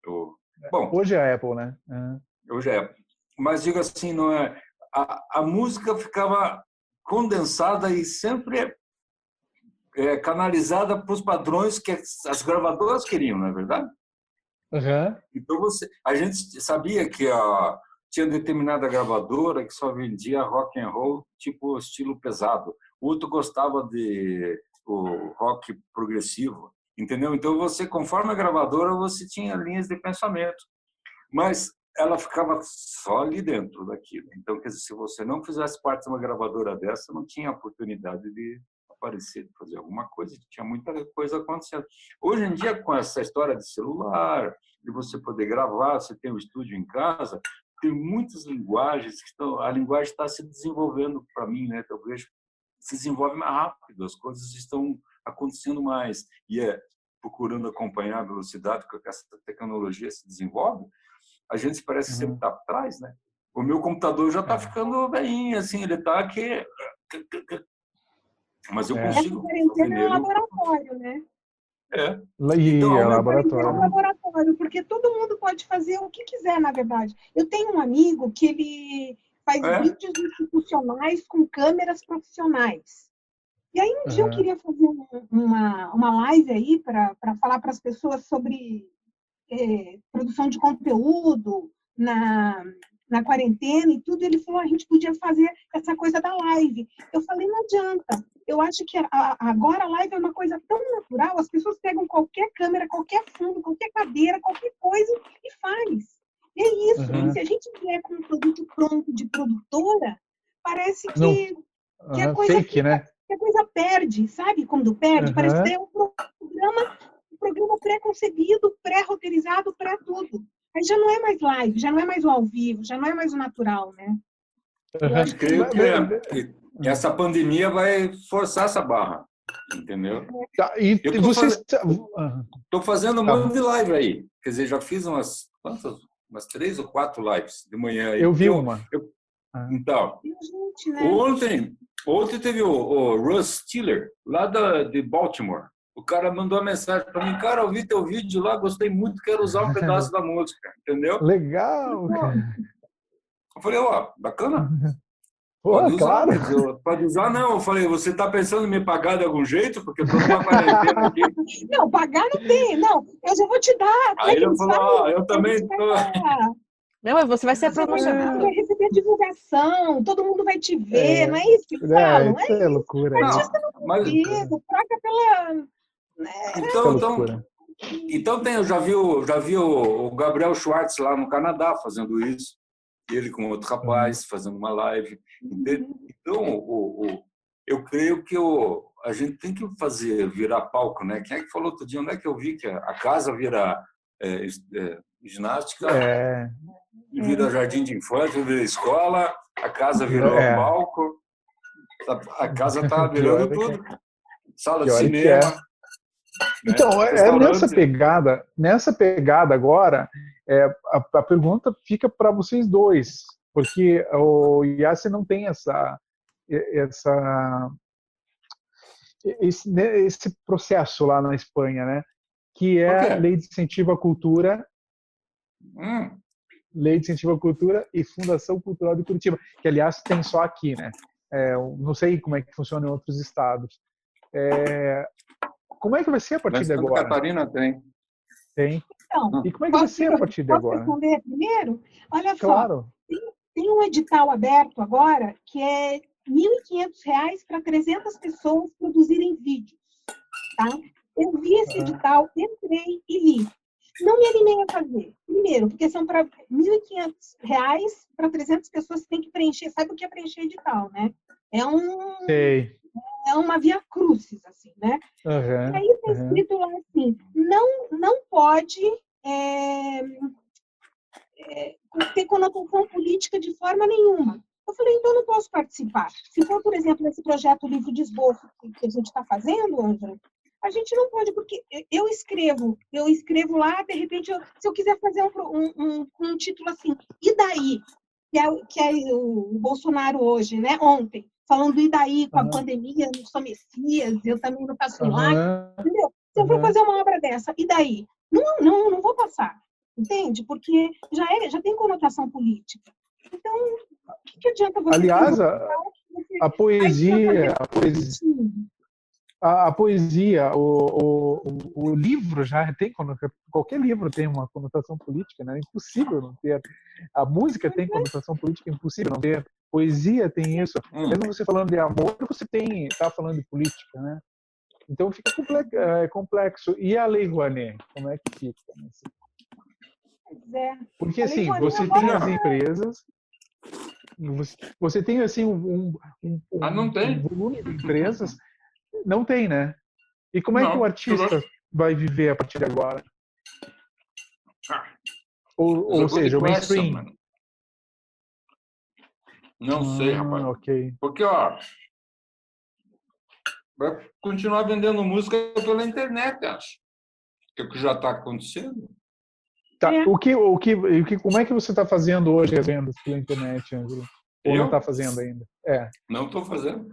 O, bom, Hoje é a Apple, né? É. hoje é. Mas digo assim, não é a, a música ficava condensada e sempre é, canalizada para os padrões que as gravadoras queriam, não é verdade? Aham. Então você, a gente sabia que a, tinha determinada gravadora que só vendia rock and roll tipo estilo pesado. O outro gostava de o rock progressivo, entendeu? Então você, conforme a gravadora, você tinha linhas de pensamento, mas ela ficava só ali dentro daquilo. Então, quer dizer, se você não fizesse parte de uma gravadora dessa, não tinha oportunidade de aparecer, de fazer alguma coisa, tinha muita coisa acontecendo. Hoje em dia, com essa história de celular, de você poder gravar, você tem um estúdio em casa, tem muitas linguagens que estão, a linguagem está se desenvolvendo para mim, né? Eu vejo se desenvolve mais rápido, as coisas estão acontecendo mais e é procurando acompanhar a velocidade com que essa tecnologia se desenvolve, a gente parece Uhum. sempre estar atrás, né? O meu computador já está É. ficando velhinho, assim, ele está aqui, mas eu É. Essa consigo fazer quarentena é um laboratório, né? É, E Então, é ao É um laboratório. laboratório, porque todo mundo pode fazer o que quiser, na verdade. Eu tenho um amigo que ele faz É? vídeos institucionais com câmeras profissionais. E aí um dia eu queria fazer um- uma, uma live aí para falar para as pessoas sobre eh, produção de conteúdo na, na quarentena e tudo. Ele falou, a gente podia fazer essa coisa da live. Eu falei, não adianta. Eu acho que a- a- agora a live é uma coisa tão natural, as pessoas pegam qualquer câmera, qualquer fundo, qualquer cadeira, qualquer coisa e faz. E é isso. Uhum. Se a gente vier com um produto pronto de produtora, parece que, Não. que a coisa Fake, né? que a coisa perde, sabe? Quando perde, parece Uhum. que é um programa, um programa pré-concebido, pré-roteirizado, pré-tudo. Aí já não é mais live, já não é mais o ao vivo, já não é mais o natural, né? Creio que, é, que essa pandemia vai forçar essa barra, entendeu? Tá, e Eu tô vocês. Aham. Estou fazendo um Tá monte de live aí. Quer dizer, já fiz umas quantas? Umas três ou quatro lives de manhã. aí. Eu vi Eu- uma. Então, E a gente, né? ontem, ontem teve o, o Russ Stiller, lá da, de Baltimore. O cara mandou uma mensagem para mim, cara, eu vi teu vídeo lá, gostei muito, quero usar um pedaço da música, entendeu? Legal, cara. Eu falei, ó, bacana. Pô, Pode usar, claro. dizer, pode usar, não. Eu falei, você está pensando em me pagar de algum jeito? Porque eu tô numa quarentena aqui. Não, pagar não tem, não. Eu já vou te dar. é Aí ele falou, ó, eu também tô... falam, Não, mas você vai ser Você vai, promocionado. vai receber divulgação, todo mundo vai te ver, É. não é isso que É, falam? isso É é loucura. Não, isso mas, isso, troca pela. É então, então. Então tem, eu já vi, o, já vi o, Gabriel Schwartz lá no Canadá fazendo isso, ele com outro rapaz fazendo uma live. entende? Então, o, o- eu creio que o, a gente tem que fazer virar palco, né? Quem é que falou outro dia? Onde é que eu vi que a, casa vira é, é, ginástica, É, vira jardim de infância, vira escola, a casa virou É. palco, a, a casa está virando é tudo. Sala de cinema. É. né? Então, é- é Restaurante. nessa pegada, nessa pegada agora, é, a, a pergunta fica para vocês dois, porque o Yassi não tem essa, essa esse, né, esse processo lá na Espanha, né? Que é a lei de incentivo à cultura, Hum, lei de incentivo à cultura e Fundação Cultural de Curitiba, que aliás tem só aqui, né? É, não sei como é que funciona em outros estados. É, como é que vai ser a partir mas de Santa agora? Catarina tem. Tem. Então, E como é que vai posso, ser a partir de posso agora? responder primeiro? Olha só, Claro. tem um edital aberto agora que é R$ 1.500 para 300 pessoas produzirem vídeos. tá? Eu vi esse edital, entrei e li. Não me animei a fazer. Primeiro, porque são para R$ 1.500 para 300 pessoas que têm que preencher. Sabe o que é preencher edital, né? É um Sei. É uma via crucis, assim, né? Aham, E aí está escrito lá assim, não, não pode é, é, ter conotação política de forma nenhuma. Eu falei, então eu não posso participar. Se for, por exemplo, esse projeto Livro de Esboço que a gente está fazendo, Ângela, a gente não pode, porque eu escrevo, eu escrevo lá, de repente, eu- se eu quiser fazer um, um, um- um título assim, e daí? Que é, o- que é o Bolsonaro hoje, né? Ontem, falando e daí com a Aham. pandemia, não sou Messias, eu também não faço milagre, entendeu? Se eu for fazer uma obra dessa, e daí? Não, não, não vou passar, entende? Porque já, é, já tem conotação política. Então, o que, que adianta você... Aliás, a, a poesia, a poesia. A, a poesia, o, o, o- livro já tem qualquer livro tem uma conotação política, né? É impossível não ter. A música tem conotação política, é impossível não ter. Poesia tem isso. Hum. Mesmo você falando de amor, você tem está falando de política, né? Então fica é, complexo. E a Lei Rouanet, como é que fica? Pois é. Porque assim, você agora tem as empresas, você, você tem assim um, um, um- Ah, não tem? um volume de empresas, não tem, né? E como é que Não, o artista vai viver a partir de agora? Ah, Ou, ou seja, o mainstream. mano. Não sei, Ah, rapaz. ok. Porque, ó, vai continuar vendendo música pela internet, acho. Que é o que já está acontecendo. Tá, É. o que, o que, o que, como é que você está fazendo hoje as vendas pela internet, Ângelo? Ou não Eu? está fazendo ainda? É. Não estou fazendo.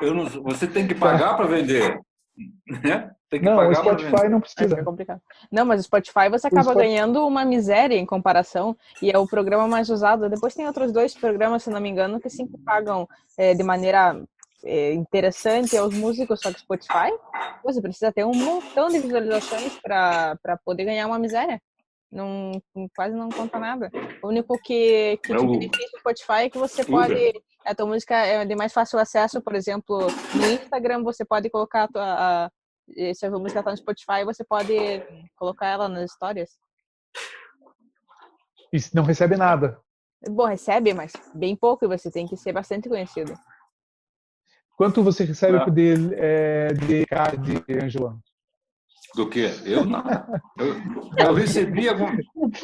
Eu não- você tem que pagar para vender. Né? Tem que Não, o Spotify vender. não É precisa. complicado. Não, mas o Spotify você acaba Spotify- ganhando uma miséria em comparação e é o programa mais usado. Depois tem outros dois programas, se não me engano, que sim que pagam é, de maneira é, interessante aos músicos, só que Spotify você precisa ter um montão de visualizações para poder ganhar uma miséria. Não, quase não conta nada. O único que, que É te o- beneficia o Spotify é que você Uber. pode. A tua música é de mais fácil acesso, por exemplo, no Instagram você pode colocar a tua, a- se a música está no Spotify, você pode colocar ela nas histórias. E não recebe nada. Bom, recebe, mas bem pouco e você tem que ser bastante conhecido. Quanto você recebe É. de, é, de card, Ângelo? Do que? Eu não. Eu, eu recebi algum.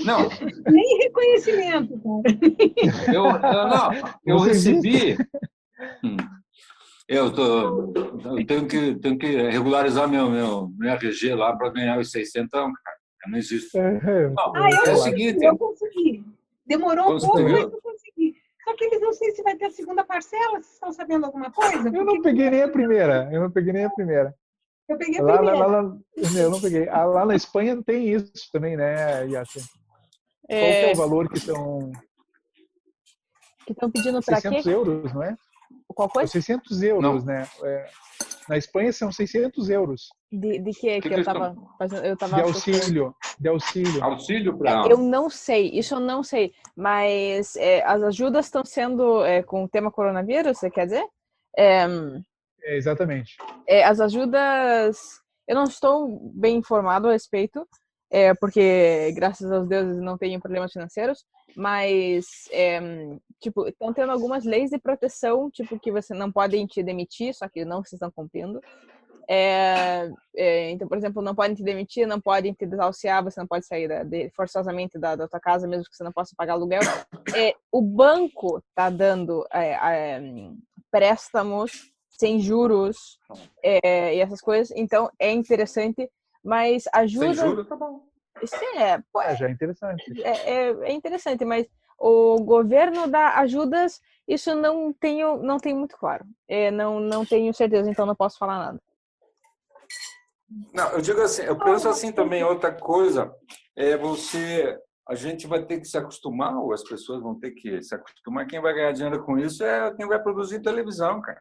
Não, Nem reconhecimento, cara. eu, eu não. Eu Você recebi. Hum. Eu, tô, eu tenho, que, tenho que regularizar meu, meu, meu RG lá para ganhar os 600, cara. Eu não existo. É, é, Não, Ah, eu é o seguinte. eu consegui. Demorou um pouco, mas eu consegui. Só que eles não sei se vai ter a segunda parcela, vocês estão sabendo alguma coisa? Eu não peguei nem a primeira. Eu não peguei nem a primeira. Eu peguei Lá, lá, lá, lá- eu não peguei. Ah, Lá na Espanha tem isso também, né, Yassin? Qual que é É, o valor que são que estão pedindo para 600 quê? euros, não é? Qual coisa? 600 euros, né? É, na Espanha são 600 euros De, de que, que, que eu eles tava fazendo? Eu tava de auxílio. De auxílio. Auxílio para. Eu não sei, isso eu não sei, mas é, as ajudas estão sendo é, com o tema coronavírus, você quer dizer? É, exatamente. é, as ajudas, eu não estou bem informado a respeito, é, porque graças aos deuses não tenho problemas financeiros, mas é, tipo estão tendo algumas leis de proteção, tipo que você não podem te demitir, só que não vocês estão cumprindo. É, é, então, por exemplo, não podem te demitir, não podem te desahuciar, você não pode sair da- de- forçosamente da, da tua casa, mesmo que você não possa pagar aluguel. O banco está dando é, é, préstamos sem juros é, e essas coisas, então é interessante, mas Sem ajuda. juros, tá bom. Isso é, pô, É, já é interessante. é, é, é interessante, mas o governo dá ajudas, isso não tenho, não tenho muito claro. É, não, não tenho certeza, então não posso falar nada. Não, eu digo assim, eu penso assim também, outra coisa, é você, a gente vai ter que se acostumar, ou as pessoas vão ter que se acostumar, quem vai ganhar dinheiro com isso é quem vai produzir televisão, cara.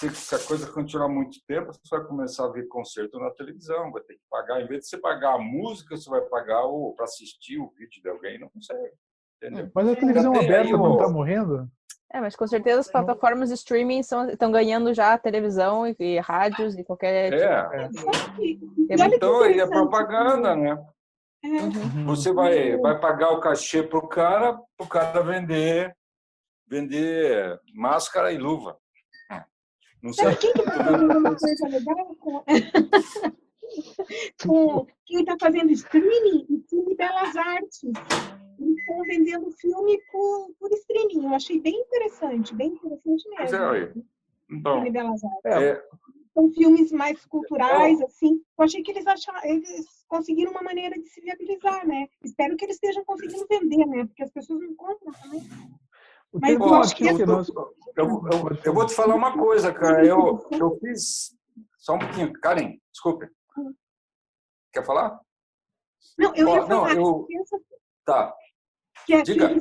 Se, se a coisa continuar muito tempo, você vai começar a ver concerto na televisão, vai ter que pagar, em vez de você pagar a música, você vai pagar para assistir o vídeo de alguém, não consegue. Entendeu? Mas a televisão aí aberta não está morrendo? É, mas com certeza as plataformas de streaming estão ganhando já televisão e, e rádios e qualquer. É. tipo de- olha que Então, aí é propaganda, né? É, Uhum. Você vai, vai pagar o cachê pro cara, pro cara vender, vender máscara e luva. Não sei. Quem que está fazendo uma coisa legal? Com... com quem está fazendo streaming? O Cine Belas Artes. Estão vendendo filme por, por streaming. Eu achei bem interessante, bem interessante Pois mesmo. é, aí. Então, Cine Belas Artes. é, São filmes mais culturais, assim. Eu achei que eles acharam, eles conseguiram uma maneira de se viabilizar, né? Espero que eles estejam conseguindo vender, né? Porque as pessoas não compram também. O Mas eu é acho que artista, eu, eu, eu, eu vou te falar uma coisa, cara. Eu, eu fiz. Só um pouquinho. Karen, desculpe. Quer falar? Não, eu ia não, falar, eu- pensa Tá. que a, Diga.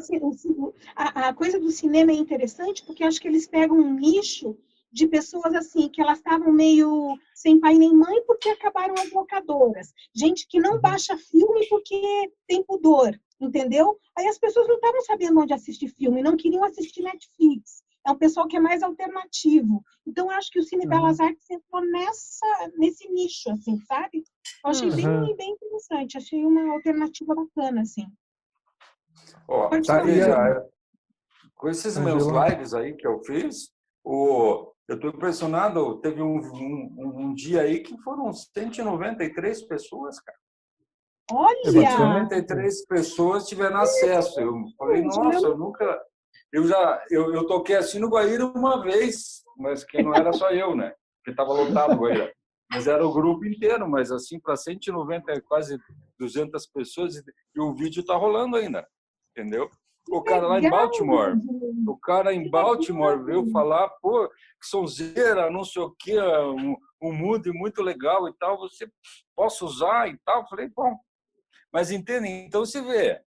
a- a coisa do cinema é interessante porque acho que eles pegam um nicho de pessoas assim que elas estavam meio sem pai nem mãe porque acabaram as locadoras, gente que não baixa filme porque tem pudor, entendeu? Aí as pessoas não estavam sabendo onde assistir filme, não queriam assistir Netflix. É um pessoal que é mais alternativo. Então eu acho que o Cine Uhum. Belas Artes entrou nessa nesse nicho, assim, sabe? Eu achei Uhum. bem, bem interessante, achei uma alternativa bacana, assim. Ó, tá, falar. já, com esses meus Angela. lives aí que eu fiz, o, eu estou impressionado. Teve um, um, um dia aí que foram 193 pessoas, cara. Olha! 193 pessoas tiveram acesso. Eu falei, nossa, eu nunca. Eu já eu, eu toquei assim no Guaíra uma vez, mas que não era só eu, né? Porque estava lotado o Guaíra. Mas era o grupo inteiro, mas assim, para 190, quase 200 pessoas, e, o vídeo tá rolando ainda, entendeu? O cara lá em Baltimore, o cara em Baltimore veio falar, pô, que sonzeira, não sei o quê, um, um mood muito legal e tal, você posso usar e tal? Eu Falei, bom. Mas entendem? Então você vê,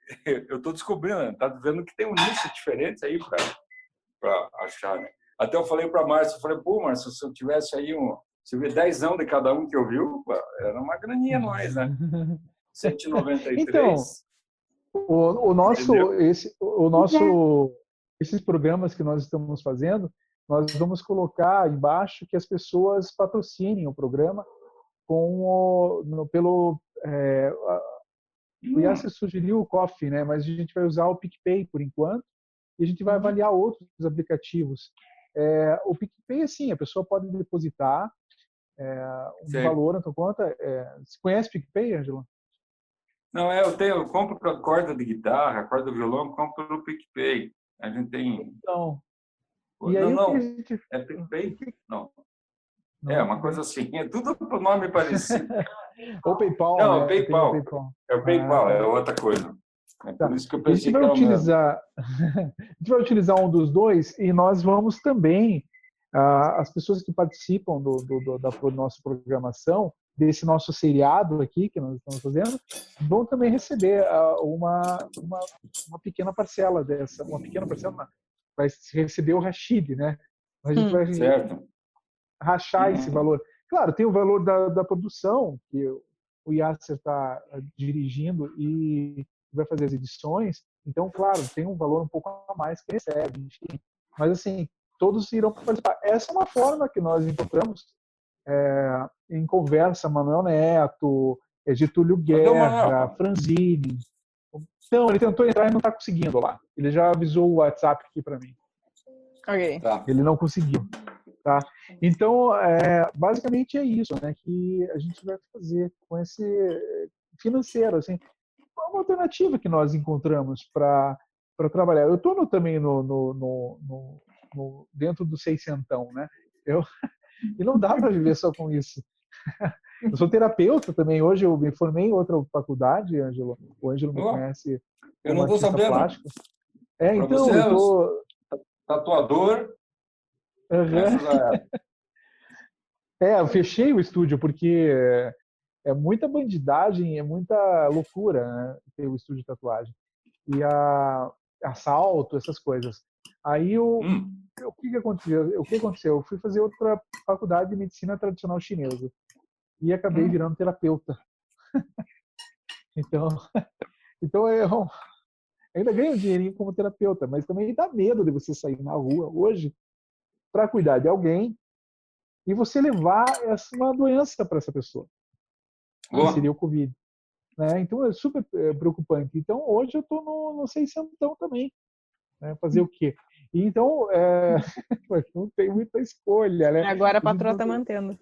eu estou descobrindo, tá vendo que tem um nicho diferente aí para achar, né? Até eu falei para Márcia, eu falei, pô, Márcia, se eu tivesse aí um, se eu ver 10 anos de cada um que eu viu, era uma graninha nós, né? 193. Então, O, o nosso, Entendeu? esse, o nosso, esses programas que nós estamos fazendo, nós vamos colocar embaixo que as pessoas patrocinem o programa com o, no- pelo é, a- o Yasser sugeriu o Coffee, né? Mas a gente vai usar o PicPay por enquanto e a gente vai avaliar outros aplicativos. É, o PicPay, assim, a pessoa pode depositar é, um valor na tua conta. É, você conhece PicPay, Angela? Não, é, eu tenho, eu compro pra corda de guitarra, corda de violão, compro no PicPay. A gente tem. Então, e aí não, que não, gente é PicPay? Não. É uma coisa assim, é tudo por nome parecido. Ou PayPal. Não, né? O PayPal. PayPal. É o PayPal, Ah, é outra coisa. É Tá. por isso que eu A pensei gente que vai o utilizar, a gente vai utilizar um dos dois e nós vamos também ah, as pessoas que participam do, do, do- da nossa programação desse nosso seriado aqui que nós estamos fazendo vão também receber ah, uma, uma uma pequena parcela dessa, uma pequena parcela vai receber o Rashid, né? A gente Hum. vai Certo. Rachar esse Uhum. valor. Claro, tem o valor da, da produção, que o Yasser está dirigindo e vai fazer as edições. Então, claro, tem um valor um pouco a mais que recebe. Enfim. Mas, assim, todos irão participar. Essa é uma forma que nós encontramos é, em conversa, Manuel Neto, é, Getúlio Guerra? Franzini. Então, ele tentou entrar e não está conseguindo lá. Ele já avisou o WhatsApp aqui para mim. Ok. Tá. Ele não conseguiu. Tá? Então, é, basicamente é isso né, que a gente vai fazer com esse financeiro. Assim, é uma alternativa que nós encontramos para trabalhar. Eu estou também no, no, no, no- dentro do seiscentão, né? Eu, e não dá para viver só com isso. Eu sou terapeuta também. Hoje eu me formei em outra faculdade, Ângelo. O Ângelo me conhece Eu não artista sabendo. plástico. É, Pra então, você, eu tô... Tatuador. Já é. Eu fechei o estúdio porque é, muita bandidagem, é muita loucura né, ter o estúdio de tatuagem. E a assalto, essas coisas. Aí o, Hum, o que que aconteceu? O que aconteceu? Eu fui fazer outra faculdade de medicina tradicional chinesa e acabei Hum. virando terapeuta. então, então um, ainda ganha um dinheirinho como terapeuta, mas também dá medo de você sair na rua hoje para cuidar de alguém e você levar essa, uma doença para essa pessoa. Que seria o Covid. Né? Então é super é, preocupante. Então hoje eu estou no, no 600 também. Né? Fazer o quê? Então, é... não tem muita escolha, né? Agora a patroa está mantendo.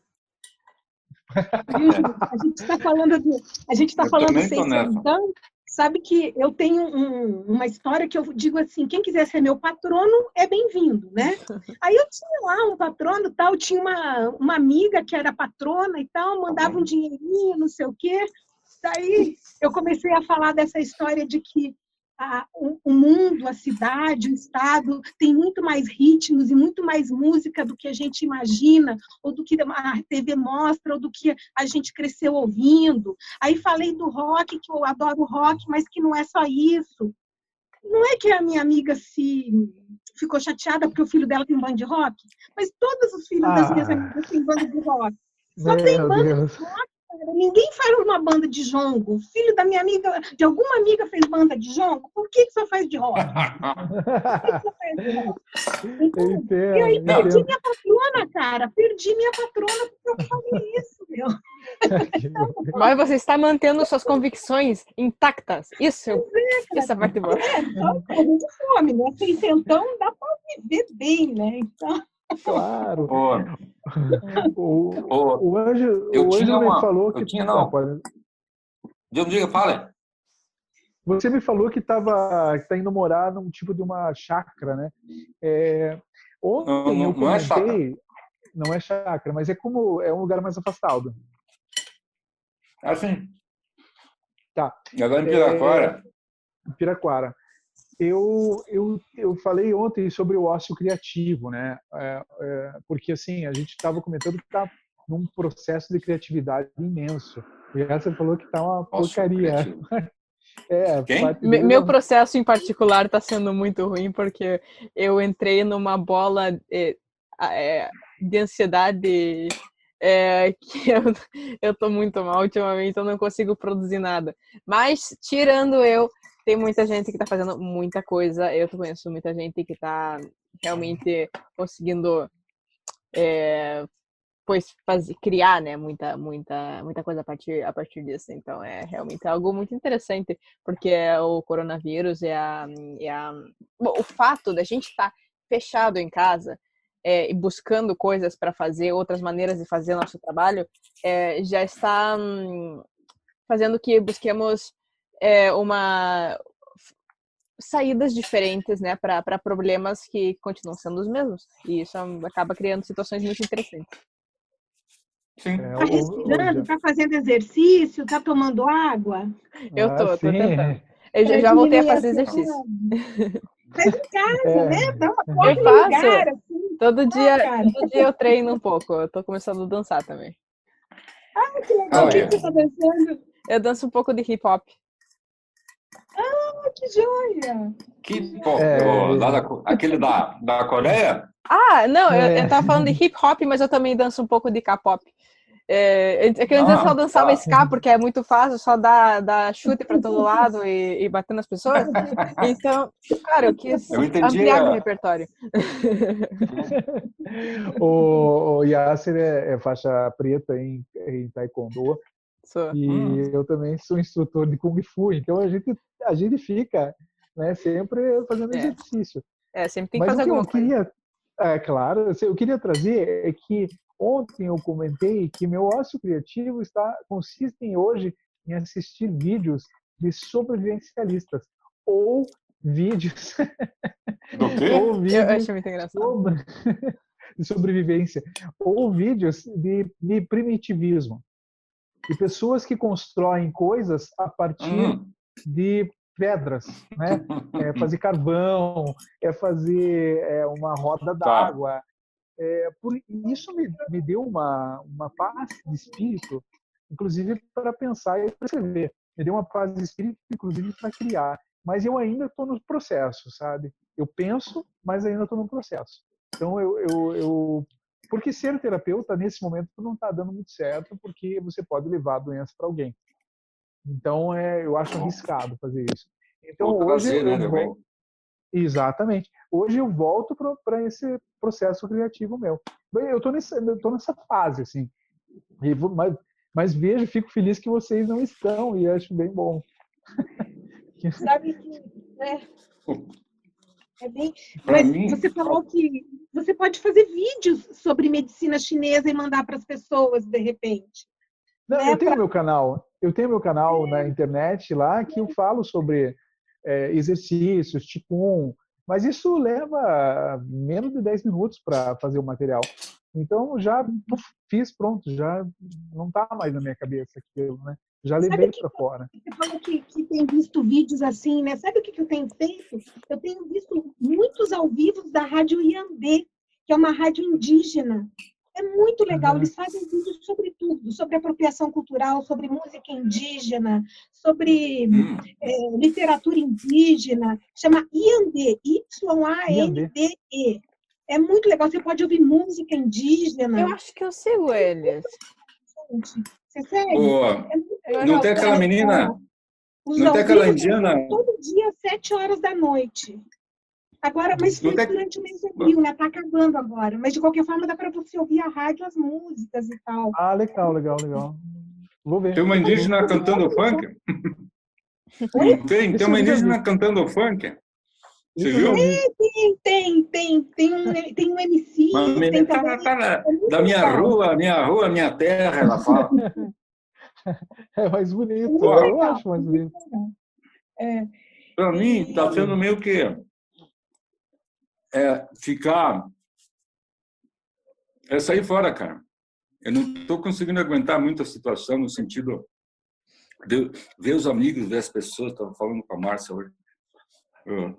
A gente está falando, de, a gente está falando então, sabe que eu tenho um, uma história que eu digo assim, quem quiser ser meu patrono é bem-vindo, né? Aí eu tinha lá um patrono tal, tinha uma, uma amiga que era patrona e tal, mandava um dinheirinho, não sei o quê. Daí eu comecei a falar dessa história de que a, o, o, mundo, a cidade, o estado tem muito mais ritmos e muito mais música do que a gente imagina, ou do que a TV mostra, ou do que a gente cresceu ouvindo. Aí falei do rock, que eu adoro rock, mas que não é só isso. Não é que a minha amiga se ficou chateada porque o filho dela tem banda de rock, mas todos os filhos ah. das minhas amigas têm banda de rock. Só Meu tem banda Deus. de rock Ninguém faz uma banda de jongo. O filho da minha amiga, de alguma amiga fez banda de jongo. Por que, que só faz de rock? Então, entendo, e aí perdi minha patrona, cara. Perdi minha patrona porque eu falei isso, meu. Mas você está mantendo suas convicções intactas. Isso, é, essa parte boa. É, só gente fome, né? Então dá para viver bem, né? Então... Claro. O, o, o Anjo, eu o Anjo uma, me falou que. Eu tinha, não. Pode... Diga, diga, fala. Você me falou que estava tá indo morar num tipo de uma chácara, né? É, ontem não, não, eu comentei, não é chácara. Não é chácara, mas é como é um lugar mais afastado. Ah, sim. Tá. Agora em Piraquara. É, Piraquara eu, eu, eu falei ontem sobre o ócio criativo, né? É, é, porque assim a gente estava comentando que está num processo de criatividade imenso. E essa falou que está uma porcaria. É, Meu processo em particular está sendo muito ruim porque eu entrei numa bola de, é, de ansiedade é, que eu, eu tô muito mal ultimamente, eu não consigo produzir nada. Mas, tirando eu, tem muita gente que está fazendo muita coisa. Eu conheço muita gente que está realmente conseguindo é, pois fazer, criar né muita muita muita coisa a partir a partir disso então é realmente algo muito interessante porque é o coronavírus é a, é a bom, o fato da gente estar tá fechado em casa é, e buscando coisas para fazer outras maneiras de fazer nosso trabalho é, já está hum, fazendo que busquemos é, uma saídas diferentes, né, para problemas que continuam sendo os mesmos. E isso acaba criando situações muito interessantes. Sim. É, tá respirando, tá fazendo exercício, tá tomando água? Eu tô, ah, tô tentando. Eu já, já voltei a fazer exercício. Faz em casa, é. né? Dá uma eu faço. Lugar, assim. Todo dia, ah, todo dia eu treino um pouco. Eu tô começando a dançar também. Ah, que legal. O que você tá dançando? Eu danço um pouco de hip hop. Ah, que joia! Que pop, é... da, aquele da, da Coreia? Ah, não, é. eu, eu tava falando de hip hop, mas eu também danço um pouco de K-pop. É, é que antes ah, eu só dançava tá. ska porque é muito fácil, só dar, dar chute para todo lado e, e bater nas pessoas. Então, cara, eu quis eu ampliar meu repertório. o, o Yasser é, é, faixa preta em, em Taekwondo Sou. E hum. eu também sou instrutor de Kung Fu, então a gente, a gente fica né, sempre fazendo é. exercício. É, sempre tem que Mas fazer alguma que eu queria, é, claro, eu queria trazer é que ontem eu comentei que meu ócio criativo está consiste em hoje em assistir vídeos de sobrevivencialistas ou vídeos do quê? ou vídeos eu acho muito engraçado. Sobre, de sobrevivência ou vídeos de, de primitivismo e pessoas que constroem coisas a partir uhum. de pedras, né? É fazer carvão, é fazer é, uma roda tá. d'água. Tá. É, por isso me, me deu uma, uma paz de espírito, inclusive para pensar e escrever. Me deu uma paz de espírito, inclusive para criar. Mas eu ainda estou no processo, sabe? Eu penso, mas ainda estou no processo. Então eu, eu, eu porque ser terapeuta, nesse momento, não está dando muito certo, porque você pode levar a doença para alguém. Então, é, eu acho arriscado fazer isso. Então Vou hoje trazer, né, volto, exatamente. Hoje eu volto para esse processo criativo meu. Bem, Eu estou nessa, eu tô nessa fase assim. E vou- mas, mas vejo, fico feliz que vocês não estão e acho bem bom. Sabe que né? É bem. Mas mim, você falou que você pode fazer vídeos sobre medicina chinesa e mandar para as pessoas de repente. Não, né, eu tenho pra- meu canal. Eu tenho meu canal na internet lá que eu falo sobre é, exercícios, Qigong, mas isso leva menos de 10 minutos para fazer o material. Então já fiz, pronto, já não está mais na minha cabeça aquilo, né? Já levei para fora. Você falou que, que tem visto vídeos assim, né? Sabe o que, que eu tenho feito? Eu tenho visto muitos ao vivo da Rádio Iambê, que é uma rádio indígena. É muito legal, Uhum. eles fazem vídeos sobre tudo, sobre apropriação cultural, sobre música indígena, sobre hum, é, literatura indígena, chama Iandê, Y-A-N-D-E. É muito legal, você pode ouvir música indígena. Eu acho que eu sigo eles. gente. Você segue? boa. É muito Eu Não já- tem aquela menina, Os não tem aquela indiana, todo dia às sete horas da noite. Agora, mas Não foi tem- durante o mês de abril, né? Tá acabando agora. Mas de qualquer forma dá para você ouvir a rádio, as músicas e tal. Ah, legal, legal, legal. Vou ver. tem uma indígena cantando funk. Não tem? Tem uma indígena cantando funk. Você viu? Tem, tem, tem. Tem um, tem um MC, Uma tem menina tá, tá na- é muito da minha rua, minha rua, minha terra, ela fala. É mais bonito. Muito Eu legal. acho mais bonito. É, Para mim, está sendo meio que é, ficar. É sair fora, cara. Eu não estou conseguindo aguentar muito a situação no sentido de ver os amigos, ver as pessoas. Estava falando com a Márcia hoje. Eu-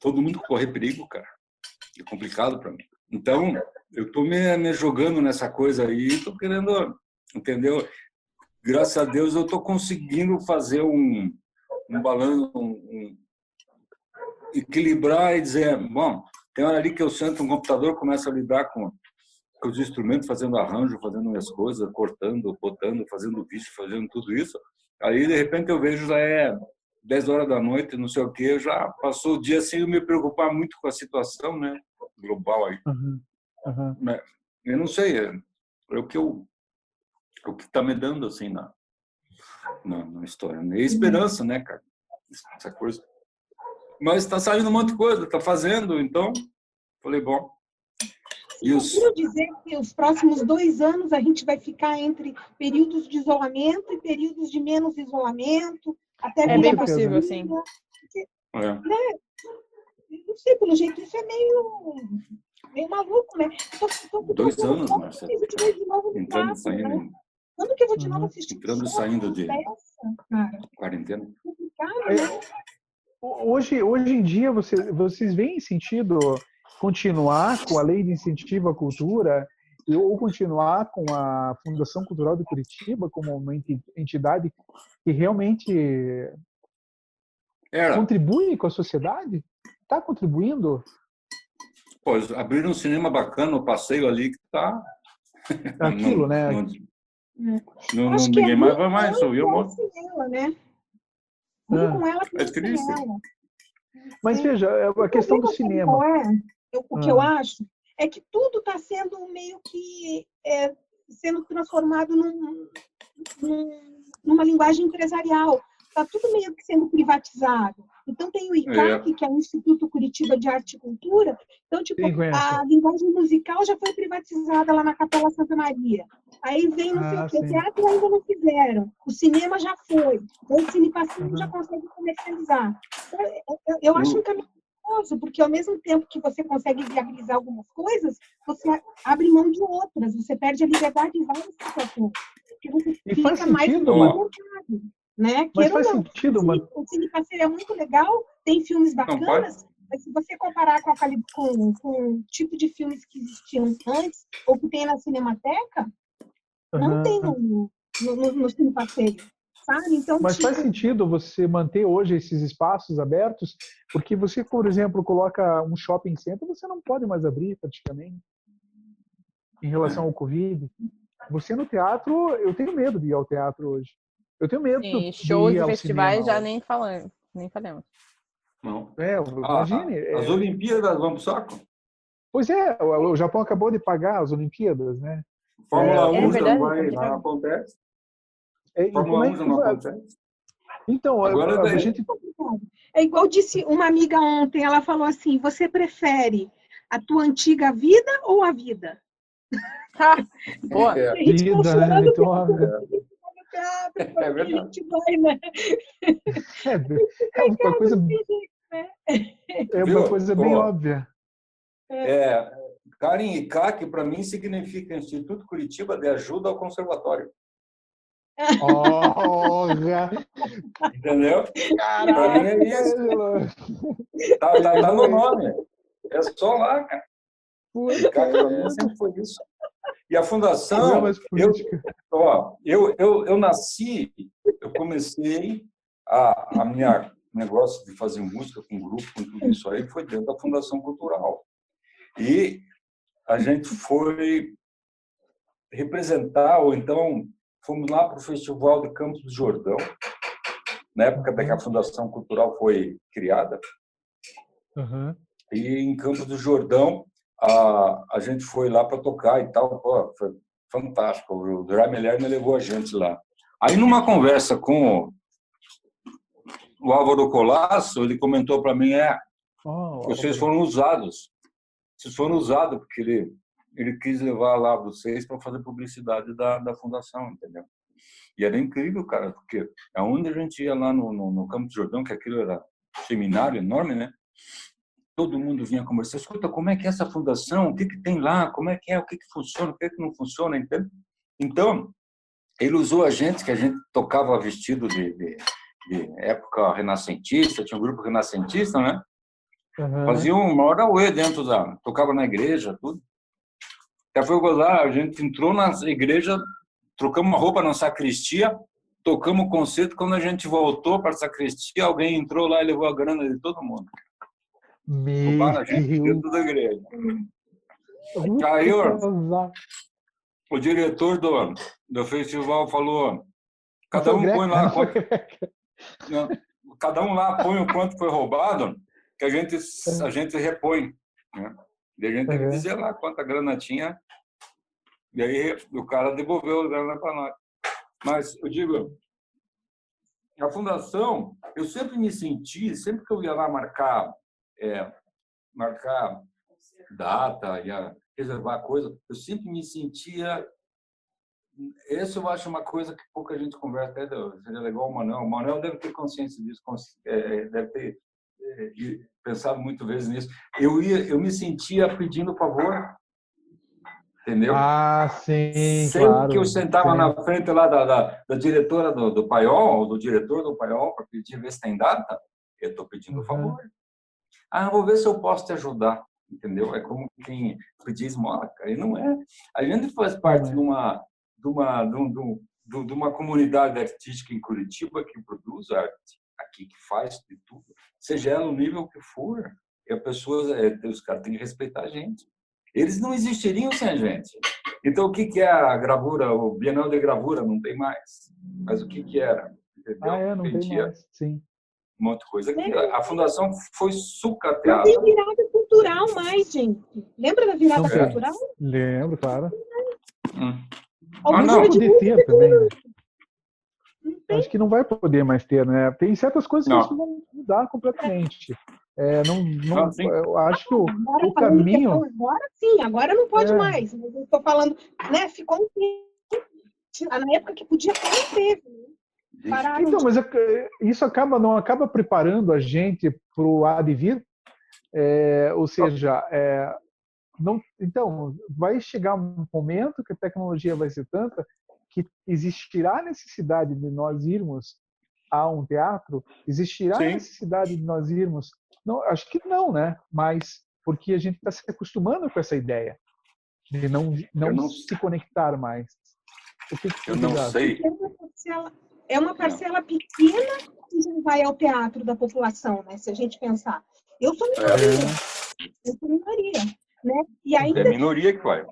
todo mundo correr perigo, cara. É complicado para mim. Então, eu estou me, me jogando nessa coisa aí. Estou querendo, entendeu? Graças a Deus, eu estou conseguindo fazer um, um balanço, um, um- equilibrar e dizer, bom, tem hora ali que eu sento no computador, começo a lidar com, com os instrumentos, fazendo arranjo, fazendo minhas coisas, cortando, botando, fazendo vídeo, fazendo tudo isso. Aí, de repente, eu vejo já é 10 horas da noite, não sei o quê, já passou o dia sem me preocupar muito com a situação né, global aí. Uhum, uhum. Eu não sei, é, é o que eu o que está me dando assim na, na, na história. né? E esperança, né, cara? Essa coisa. Mas está saindo um monte de coisa, está fazendo, então falei, bom. E os, Quero dizer que os próximos dois anos a gente vai ficar entre períodos de isolamento e períodos de menos isolamento. Até É bem possível, sim. é, Não sei, pelo jeito isso é meio, meio maluco, né? Tô, tô, tô Dois anos, Marcelo. de novo no entrando né? Quando que eu vou de novo Uhum. assistir Entrando e saindo de- cara? quarentena. É, né? Hoje, hoje em dia, você, vocês veem sentido continuar com a lei de incentivo à cultura e- ou continuar com a Fundação Cultural de Curitiba como uma enti- entidade que realmente Era, contribui com a sociedade? Está contribuindo? eles abriram um cinema bacana, o passeio ali que tá. Aquilo, não, né? Não, não, não- Acho que é ninguém mais vai mais, só viu com monte. ela, né? Muito Ah. com ela, É eu disse. ela. Mas Sim. veja, é a questão do cinema. é? Eu- o que eu Ah. acho é que tudo está sendo meio que é, sendo transformado num, num- numa linguagem empresarial. Está tudo meio que sendo privatizado. Então tem o ICAC, que é o Instituto Curitiba de Arte e Cultura. Então, tipo, Sim, a linguagem musical já foi privatizada lá na Capela Santa Maria. Aí vem não sei Ah, o quê. Teatro ainda não fizeram. O cinema já foi. O Cine Passinho Uhum. já consegue comercializar. Então, eu, eu- eu acho um caminho perigoso, porque ao mesmo tempo que você consegue viabilizar algumas coisas, você abre mão de outras. Você perde a liberdade em várias situações. Porque você E fica faz mais sentido, no mano. mercado. Né? Mas Queira faz não, sentido, o mano. Cine- O Cine Passeio é muito legal, tem filmes Não, bacanas, mas se você comparar com, a com, com o tipo de filmes que existiam antes, ou que tem na Cinemateca, não Aham. tem no, no, no, no Cine Passeio, sabe? Então, Mas tipo, faz sentido você manter hoje esses espaços abertos, porque você, por exemplo, coloca um shopping center, você não pode mais abrir praticamente em relação ao Covid. Você no teatro, eu tenho medo de ir ao teatro hoje. Eu tenho medo de shows e festivais cinema já nem falando. nem falamos. Não. É, Ah, imagine. é, As Olimpíadas vão pro saco. Pois é, o, o Japão acabou de pagar as Olimpíadas, né? Fórmula É, 1 já verdade, não, vai, pode não acontece. É, Fórmula é 1 que já não acontece. Então, a- Agora a, daí- gente É igual disse uma amiga ontem, ela falou assim: você prefere a tua antiga vida ou a vida? Boa. É, A vida, tá né? Então, É porque a verdade. gente vai, né? é, é uma coisa, é uma coisa bem óbvia. É, Karen ICAC, para mim, significa Instituto Curitiba de Ajuda ao Conservatório. Olha, Entendeu? Para mim é isso. Tá, tá, tá no nome. É só lá, cara. ICAC para mim sempre foi isso. E a fundação, eu, política. ó, eu, eu, eu nasci, eu comecei a, a minha negócio de fazer música com grupo, com tudo isso aí, foi dentro da Fundação Cultural. E a gente foi representar, ou então fomos lá para o Festival de Campos do Jordão, na época da que a Fundação Cultural foi criada, Uhum. e em Campos do Jordão a, a gente foi lá para tocar e tal, pô, foi fantástico. O Drameler me levou a gente lá. Aí numa conversa com o, Álvaro Colasso, ele comentou para mim, é, Oh, vocês foram usados. Vocês foram usados porque ele ele quis levar lá vocês para fazer publicidade da, da fundação, entendeu? E era incrível, cara, porque aonde a gente ia lá no, no, no Campo Jordão, que aquilo era um seminário enorme, né? Todo mundo vinha conversar. Escuta, como é que é essa fundação? O que que tem lá? Como é que é? O que que funciona? O que que não funciona? Entende? Então, ele usou a gente, que a gente tocava vestido de, de, de época renascentista, tinha um grupo renascentista, né? Uhum. Fazia um maior auê dentro da. Tocava na igreja, tudo. Até foi gozar, a gente entrou na igreja, trocamos uma roupa na sacristia, tocamos o concerto. Quando a gente voltou para a sacristia, alguém entrou lá e levou a grana de todo mundo. Meu Roubaram a gente Deus. dentro da igreja. Que azar. O diretor do, do festival falou: cada um põe lá não, cada um lá põe o quanto foi roubado, que a gente, a gente repõe. Né? E a gente tem que Uhum. dizer lá quanta grana tinha. E aí o cara devolveu a grana para nós. Mas eu digo, a fundação, eu sempre me senti, sempre que eu ia lá marcar, é, marcar data, ia reservar coisa, eu sempre me sentia. Essa eu acho uma coisa que pouca gente conversa, até seria legal o Manuel. O Manuel deve ter consciência disso, cons- é, deve ter é, e pensado muitas vezes nisso. Eu ia, eu me sentia pedindo favor, entendeu? Ah, sim, Sempre claro. que eu sentava sim. na frente lá da, da, da diretora do, do Paiol, ou do diretor do Paiol, para pedir ver se tem data, eu estou pedindo Uhum. favor. Ah, vou ver se eu posso te ajudar, entendeu? É como quem pedir esmola, cara. E não é. A gente faz parte de uma, de uma, de um- de um- uma comunidade artística em Curitiba que produz arte aqui, que faz de tudo, seja ela o nível que for. E a pessoa, é, os caras têm que respeitar a gente. Eles não existiriam sem a gente. Então, o que, que é a gravura, o Bienal de Gravura? Não tem mais. Mas o que, que era? Entendeu? Ah, é, não tem mais. Sim. Um monte de coisa. aqui. A fundação foi Não sucateada. tem virada cultural mais, gente. Lembra da virada Não cultural? Lembro, claro. Hum. Ah, não. Poder ter também. né? Não. Acho que não vai poder mais ter, né? Tem certas coisas que Não. que vão mudar completamente. É, não, não, Ah, eu acho que o, Agora, o caminho. questão Agora sim, agora não pode É. mais. Mas eu estou falando, né? Ficou um tempo. Na época que podia ter, não teve. né? Pararam Então, de- mas é- isso acaba não acaba preparando a gente para o há de vir, É, ou seja, é, não, então vai chegar um momento que a tecnologia vai ser tanta que existirá a necessidade de nós irmos a um teatro, existirá Sim. a necessidade de nós irmos, não, acho que não, né? Mas porque a gente está se acostumando com essa ideia de não não, não se conectar mais. O que que Eu não sei. É uma parcela, é pequena que já vai ao teatro da população, né? Se a gente pensar. Eu sou minoria. Eu sou minoria. Né? E ainda É minoria que vai.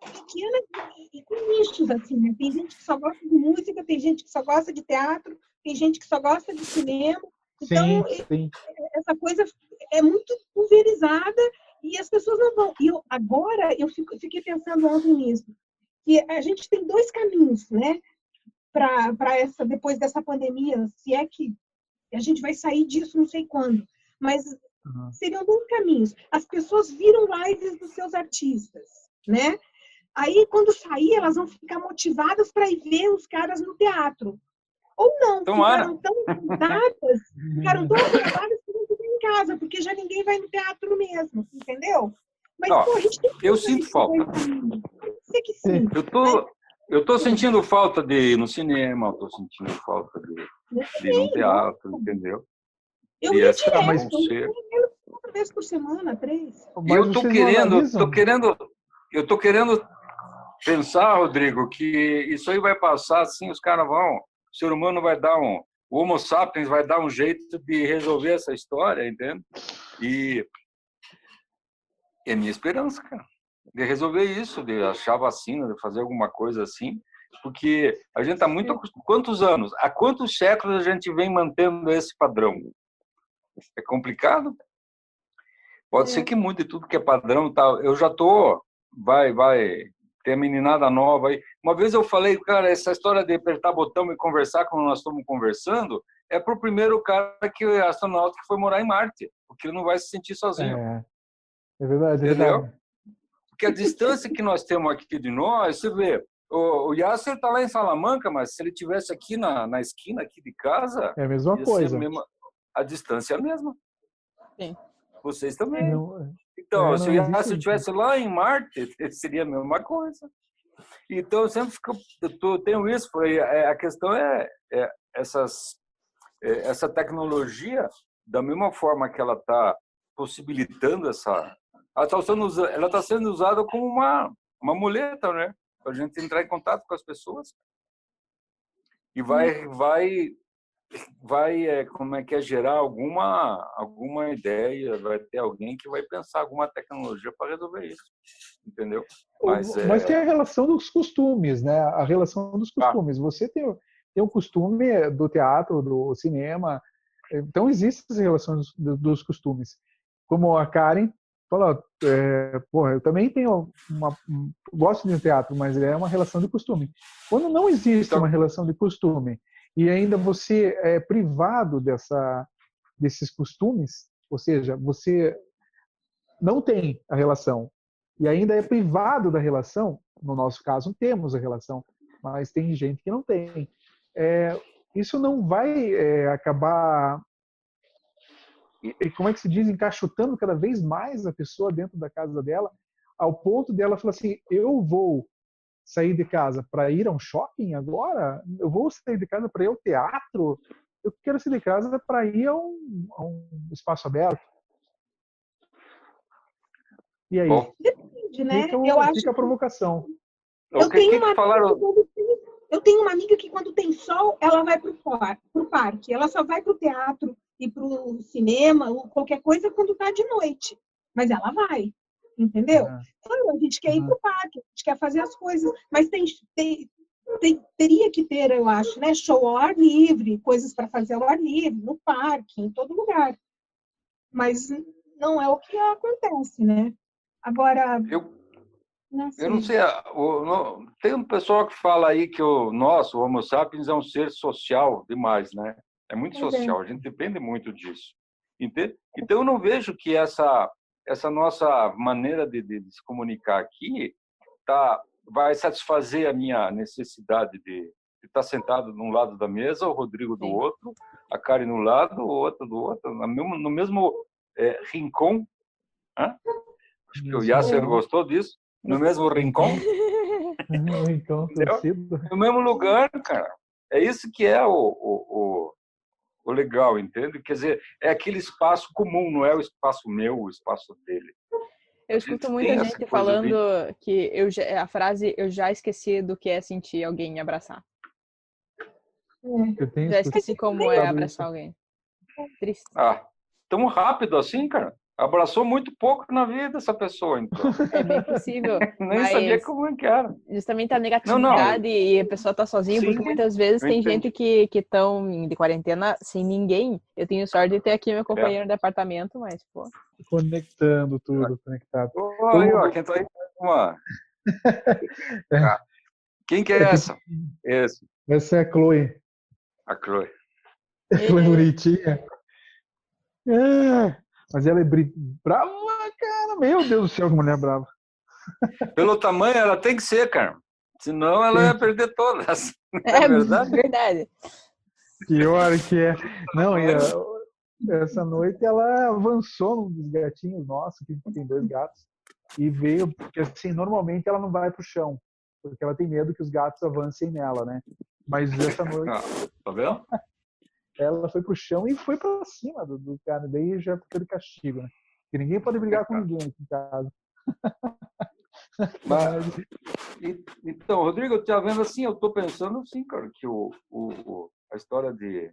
pequena e, e com nichos, assim, né? Tem gente que só gosta de música, tem gente que só gosta de teatro, tem gente que só gosta de cinema, Então, sim, sim. essa coisa é muito pulverizada e as pessoas não vão. E eu, agora eu fico, fiquei pensando ontem nisso, que a gente tem dois caminhos, né? Para essa depois dessa pandemia, se é que a gente vai sair disso, não sei quando, mas uhum. seriam dois caminhos. As pessoas viram lives dos seus artistas, né? Aí, quando sair, elas vão ficar motivadas para ir ver os caras no teatro. Ou não, Tomara. ficaram tão gravadas, ficaram tão gravadas que não ficam em casa, porque já ninguém vai no teatro mesmo, entendeu? Mas, Ó, pô, a gente tem que eu sinto falta. ser que sim. Eu tô, eu tô sentindo falta de ir no cinema, tô sentindo falta de, de ir no teatro, entendeu? Eu E essa direto, concerto. eu ia uma vez por semana, três. E eu não querendo, tô querendo, eu tô querendo pensar, Rodrigo, que isso aí vai passar assim, os caras vão, o ser humano vai dar um, o Homo sapiens vai dar um jeito de resolver essa história, entende? E é minha esperança, cara, de resolver isso, de achar vacina, de fazer alguma coisa assim, porque a gente está muito acostumado. Quantos anos? Há quantos séculos a gente vem mantendo esse padrão? É complicado. Pode É. ser que mude tudo que é padrão tal. Eu já tô, vai, vai ter meninada nova aí. Uma vez eu falei, cara, essa história de apertar botão e conversar como nós estamos conversando é pro primeiro cara que astronauta que foi morar em Marte, porque ele não vai se sentir sozinho. É, é verdade, é Entendeu? verdade. Porque a distância que nós temos aqui de nós, você vê, o, o Yasser está lá em Salamanca, mas se ele tivesse aqui na, na esquina aqui de casa, É a mesma coisa. a, mesma, a distância é a mesma. Sim. Vocês também. Não- Então, É, se o Yasser estivesse lá em Marte, seria a mesma coisa. Então, eu sempre fico, eu tô- tenho isso. Foi, é, a questão é, é essas, é, essa tecnologia, da mesma forma que ela está possibilitando essa. Ela está sendo, usa- ela tá sendo usada como uma, uma muleta, né? Para a gente entrar em contato com as pessoas. E vai, vai, vai é, como é que é, gerar alguma, alguma ideia, vai ter alguém que vai pensar alguma tecnologia para resolver isso. Entendeu? Mas, Mas, é- tem a relação dos costumes, né? A relação dos Ah. costumes. Você tem, tem o costume do teatro, do cinema. Então, existem as relações dos, dos costumes. Como a Karen falou, é, porra, eu também tenho uma. um- Gosto de teatro, mas é uma relação de costume. Quando não existe Então- uma relação de costume e ainda você é privado dessa, desses costumes, ou seja, você não tem a relação e ainda é privado da relação, no nosso caso temos a relação, mas tem gente que não tem. É, isso não vai é, acabar, e- e como é que se diz, encaixotando cada vez mais a pessoa dentro da casa dela, ao ponto dela falar assim, eu vou sair de casa para ir a um shopping agora? Eu vou sair de casa para ir ao teatro? Eu quero sair de casa para ir a um, a um espaço aberto. E aí? Bom, Depende, né? Fica, eu acho fica a provocação. Eu que, tenho que, uma falaram? amiga que quando tem- Eu tenho uma amiga que quando tem sol, ela vai para o parque. Ela só vai para o teatro e para o cinema ou qualquer coisa quando está de noite. Mas ela vai, entendeu? Ah, Claro, a gente quer ir para o parque, a gente quer fazer as coisas, mas tem, tem- tem- teria que ter, eu acho, né? Show ao ar livre, coisas para fazer ao ar livre, no parque, em todo lugar. Mas não é o que acontece, né? Agora, Eu, não sei. eu não sei, a- o- tem um pessoal que fala aí que o nosso, o Homo sapiens, é um ser social demais, né? É muito é. social, a gente depende muito disso. Entende? Então, eu não vejo que essa, essa nossa maneira de, de- de se comunicar aqui tá, vai satisfazer a minha necessidade de, de estar sentado num lado da mesa, o Rodrigo do Sim. outro, a Karen no lado, o outro do outro, no mesmo, no mesmo é, rincão. Hã? Acho que o. Yasser gostou disso. No mesmo rincão, no mesmo lugar, cara. É isso que é o, o, o, legal, entende? Quer dizer, é aquele espaço comum, não é o espaço meu, o espaço dele. Eu gente escuto muita gente falando bem- que eu já- a frase eu já esqueci do que é sentir alguém me abraçar. É. Eu tenho Já esqueci como é isso. abraçar alguém. Triste. Ah, tão rápido assim, cara? Abraçou muito pouco na vida essa pessoa, então. É bem possível. Nem mas sabia como é que era. Justamente a negatividade e a pessoa tá sozinha, Sim, porque muitas vezes tem entendo. gente que que estão de quarentena sem ninguém. Eu tenho sorte de ter aqui meu companheiro de apartamento, mas, pô. Conectando tudo, conectado. Ô, aí, ó, quem tá aí uma. Ah, Quem que é essa? Esse, Essa é a Chloe. a Chloe. A Chloe bonitinha. É, mas ela é bri- brava, cara. Meu Deus do céu, que mulher brava. Pelo tamanho, ela tem que ser, cara. Senão ela ia perder todas. É, É verdade? verdade. Pior que é. Não, e a- essa noite ela avançou num dos gatinhos nossos, que tem dois gatos, e veio, porque assim, normalmente ela não vai pro chão, porque ela tem medo que os gatos avancem nela, né? Mas essa noite Ah, tá vendo? Ela foi pro chão e foi pra cima do, do cara, daí já ficou de castigo, né? Porque ninguém pode brigar com ninguém aqui em casa. Mas, então, Rodrigo, eu estava vendo assim, eu estou pensando assim, cara, que o, o, a história de.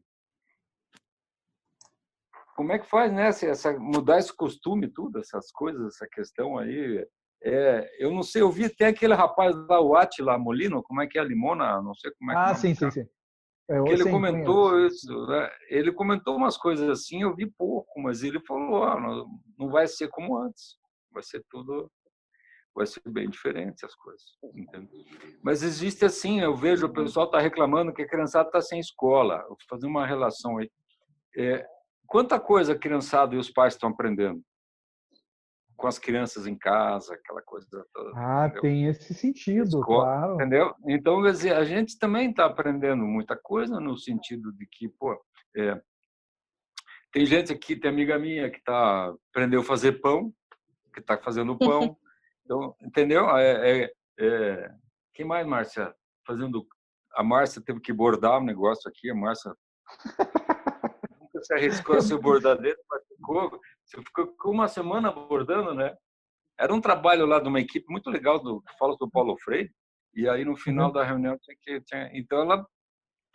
Como é que faz, né? se Essa, mudar esse costume, tudo, essas coisas, essa questão aí. É, eu não sei, eu vi até aquele rapaz lá, o Atila Molino, como é que é a Limona? Não sei como é que é Ah, nome sim, sim, sim. É, ele sim, comentou conheço. isso, né? ele comentou umas coisas assim, eu vi pouco, mas ele falou, ah, não, não vai ser como antes, vai ser tudo, vai ser bem diferente as coisas, entende? Mas existe assim, eu vejo o pessoal está reclamando que a criançada está sem escola, vou fazer uma relação aí. É, quanta coisa a criançada e os pais estão aprendendo com as crianças em casa, aquela coisa toda. Ah, entendeu? tem esse sentido, Escola, claro. Entendeu? Então, quer dizer, a gente também está aprendendo muita coisa no sentido de que, pô, é, tem gente aqui, tem amiga minha que tá, aprendeu a fazer pão, que está fazendo pão. Então, entendeu? É, é, é, quem mais, Márcia? Fazendo. A Márcia teve que bordar um negócio aqui, a Márcia nunca se arriscou a ser bordadeira, mas ficou, você ficou com uma semana bordando, né? Era um trabalho lá de uma equipe muito legal do que fala do Paulo Freire. E aí no final da reunião tinha que tinha, então ela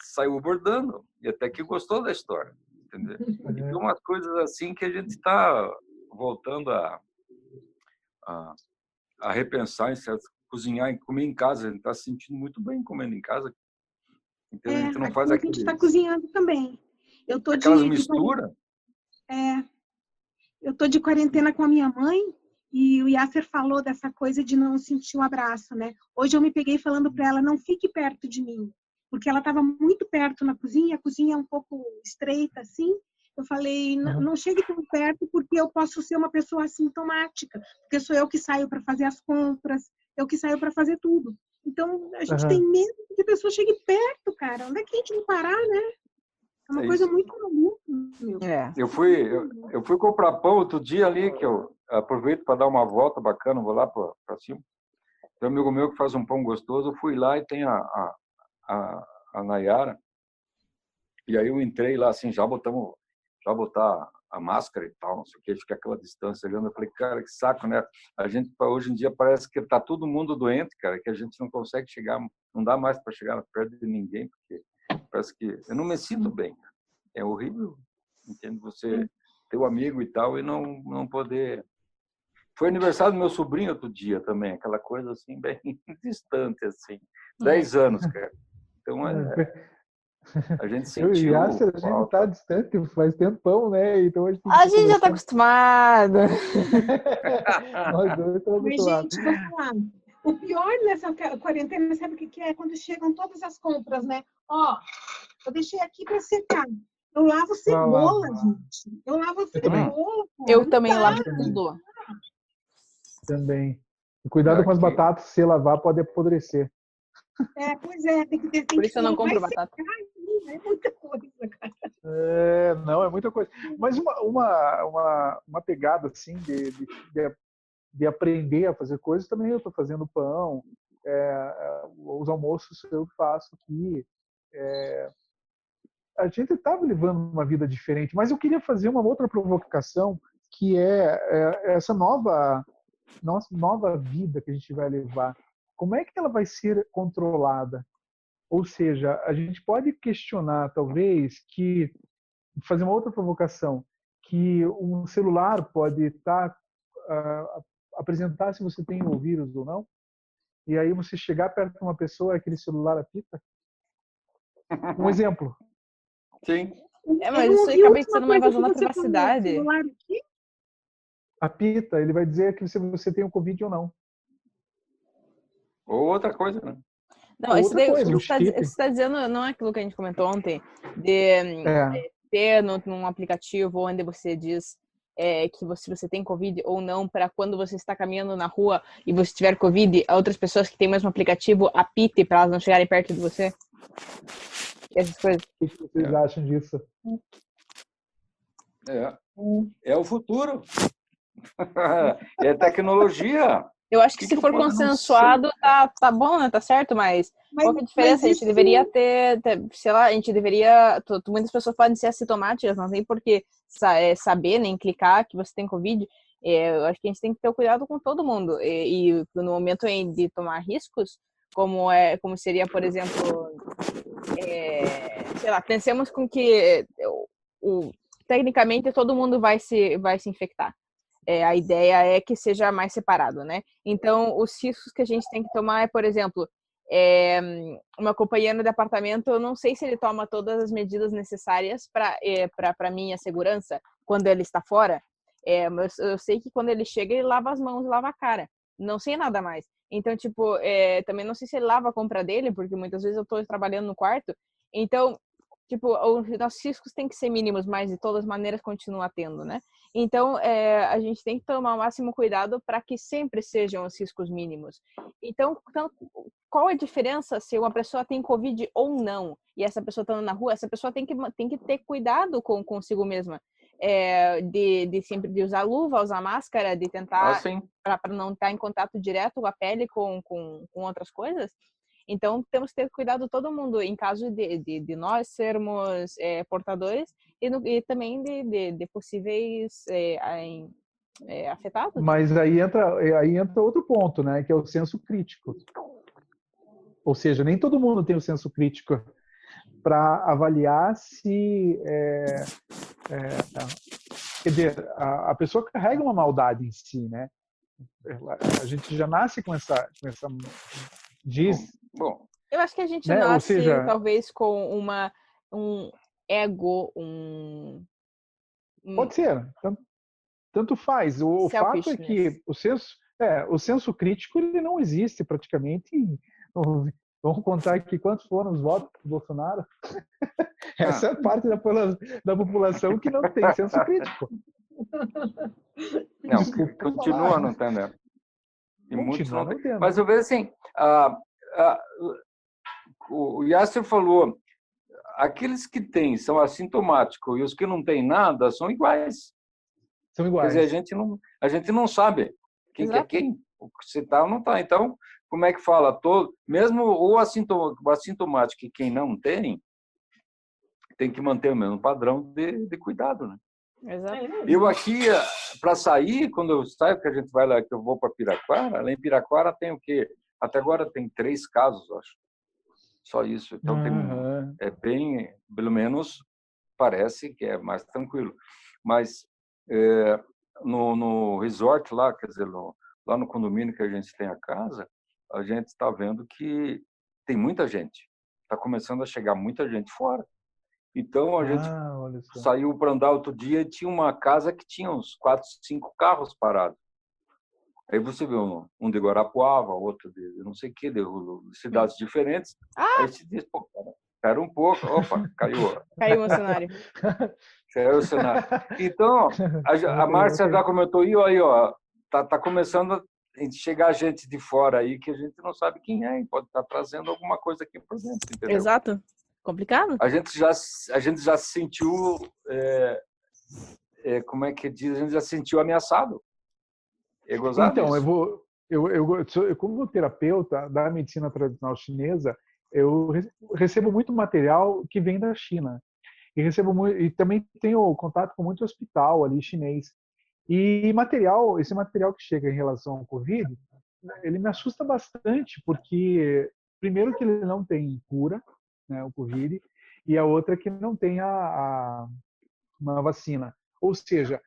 saiu bordando e até que gostou da história, entendeu? E tem umas coisas assim que a gente está voltando a, a a repensar em cozinhar e comer em casa. A gente está se sentindo muito bem comendo em casa. Então a É, gente não aqui faz a aquele, gente está cozinhando também. Eu tô aquelas de misturas. É, eu tô de quarentena com a minha mãe e o Yasser falou dessa coisa de não sentir o abraço, né? Hoje eu me peguei falando para ela não fique perto de mim, porque ela estava muito perto na cozinha, a cozinha é um pouco estreita assim. Eu falei "Não- Uhum. não chegue tão perto porque eu posso ser uma pessoa assintomática, porque sou eu que saio para fazer as compras, eu que saio para fazer tudo. Então a gente Aham. tem medo que a pessoa chegue perto, cara. Onde é que a gente vai parar, né? É uma É coisa isso. muito maluca, meu. É. Eu fui, eu, eu fui comprar pão outro dia ali, que eu aproveito para dar uma volta bacana, vou lá para cima. Tem um amigo meu que faz um pão gostoso, eu fui lá e tem a, a, a, a Nayara. E aí eu entrei lá, assim, já botamos, já botar a máscara e tal, não sei o que, fica aquela distância olhando. Eu falei, cara, que saco, né? A gente, hoje em dia, parece que tá todo mundo doente, cara, que a gente não consegue chegar, não dá mais para chegar perto de ninguém, porque parece que eu não me sinto bem. É horrível, entende? Você ter um amigo e tal e não não poder. Foi aniversário do meu sobrinho outro dia também, aquela coisa assim bem distante assim, dez anos, cara. Então é, a gente Eu sentiu. Yasser, a gente falta. tá distante faz tempão, né? Então a gente, A gente já tá conversando. acostumado. Nós dois estamos Mas, O pior nessa quarentena, sabe o que que é? Quando chegam todas as compras, né? Ó, eu deixei aqui para secar. Eu lavo cebola, lavar. gente. Eu lavo também. cebola. Eu Não também dá. lavo tudo. Também. E cuidado com as batatas, se lavar pode apodrecer. É, pois é, tem que ter. Tem Por que isso eu não compro batata. secar ainda, É muita coisa, cara. É, não, é muita coisa. Mas uma, uma, uma, uma pegada assim de, de, de, de aprender a fazer coisas também eu estou fazendo pão, é, é, os almoços eu faço aqui. é, a gente estava levando uma vida diferente, mas eu queria fazer uma outra provocação que é, é essa nova nossa nova vida que a gente vai levar. Como é que ela vai ser controlada? Ou seja, a gente pode questionar, talvez, que fazer uma outra provocação, que um celular pode estar uh, apresentar se você tem o vírus ou não. E aí você chegar perto de uma pessoa, aquele celular apita. Um exemplo. Sim. É, mas isso aí acaba sendo uma invasão da privacidade. Apita, ele vai dizer que se você tem o Covid ou não. Ou outra coisa, né? Não, isso daí, coisa, você está tá dizendo não é aquilo que a gente comentou ontem, de é. ter no, num aplicativo onde você diz é, que você, você tem Covid ou não, para quando você está caminhando na rua e você tiver Covid, outras pessoas que têm o mesmo aplicativo apite para elas não chegarem perto de você? Essas coisas. O que vocês é. acham disso? É, é o futuro. é tecnologia. Eu acho que, que se que for consensuado, tá, tá bom, né? Tá certo, mas, mas qual que é a diferença? A gente deveria ter, ter, sei lá, a gente deveria. Muitas pessoas podem ser assintomáticas, não tem por que é, saber, nem clicar que você tem Covid. É, eu acho que a gente tem que ter cuidado com todo mundo. E, e no momento de tomar riscos, como é como seria, por exemplo, é, sei lá, pensemos com que o, o, tecnicamente todo mundo vai se, vai se infectar. É, a ideia é que seja mais separado, né? Então, os riscos que a gente tem que tomar é, por exemplo, é, uma companheira de apartamento, eu não sei se ele toma todas as medidas necessárias para é, para minha segurança quando ele está fora. É, mas eu sei que quando ele chega, ele lava as mãos lava a cara. Não sei nada mais. Então, tipo, é, também não sei se ele lava a compra dele, porque muitas vezes eu estou trabalhando no quarto. Então, tipo, os nossos riscos têm que ser mínimos, mas de todas maneiras continua tendo, né? Então, é, a gente tem que tomar o máximo cuidado para que sempre sejam os riscos mínimos. Então, então, qual é a diferença se uma pessoa tem Covid ou não? E essa pessoa está na rua, essa pessoa tem que, tem que ter cuidado com consigo mesma. É, de, de sempre de usar luva, usar máscara, de tentar ah, para não estar em contato direto com a pele com, com, com outras coisas. Então, temos que ter cuidado todo mundo em caso de, de, de nós sermos é, portadores e, no, e, também de, de, de possíveis é, é, afetados. Mas aí entra, aí entra outro ponto, né? Que é o senso crítico. Ou seja, nem todo mundo tem o senso crítico para avaliar se é, quer dizer a, a, pessoa carrega uma maldade em si, né? A gente já nasce com essa, com essa diz Bom, eu acho que a gente né? nasce seja... talvez com uma um ego, um, pode ser, tanto, tanto faz. O, o fato é que o senso, é, o senso crítico ele não existe praticamente. Vamos contar aqui quantos foram os votos do Bolsonaro. Essa ah. é parte da, da população que não tem senso crítico. Não, Desculpa, continua não tendo. E muitos não têm. Mas eu vejo assim, ah, o Yasser falou, aqueles que têm são assintomáticos e os que não têm nada são iguais. São iguais. Quer dizer, a gente não, a gente não sabe quem Exato. que é quem, se está ou não está. Então, como é que fala? Todo, mesmo o assintomático e quem não tem, tem que manter o mesmo padrão de, de cuidado, né? Exato. Eu aqui, para sair, quando eu saio, que a gente vai lá, que eu vou para Piraquara, lá em Piraquara tem o quê? Até agora tem três casos, acho. Só isso. Então uhum. tem, é bem, pelo menos parece que é mais tranquilo. Mas é, no, no resort lá, quer dizer, no, lá no condomínio que a gente tem a casa, a gente está vendo que tem muita gente. Está começando a chegar muita gente fora. Então a gente ah, saiu para andar outro dia e tinha uma casa que tinha uns quatro, cinco carros parados. Aí você vê um, um de Guarapuava, outro de não sei o que, de, de cidades diferentes. Ah! Aí você diz, pô, espera um pouco. Opa, caiu. Caiu o cenário. Caiu o cenário. Então, a, a Márcia já comentou ó, aí, ó, tá, tá começando a chegar gente de fora aí que a gente não sabe quem é e pode estar tá trazendo alguma coisa aqui para dentro, entendeu? Exato. Complicado. A gente já, a gente já se sentiu, é, é, como é que diz, a gente já se sentiu ameaçado. É então, eu vou, eu, eu, eu, como terapeuta da medicina tradicional chinesa, eu recebo muito material que vem da China. E recebo muito, e também tenho contato com muito hospital ali chinês. E material, esse material que chega em relação ao COVID, ele me assusta bastante, porque primeiro que ele não tem cura, né, o COVID, e a outra que não tem a, a uma vacina. Ou seja,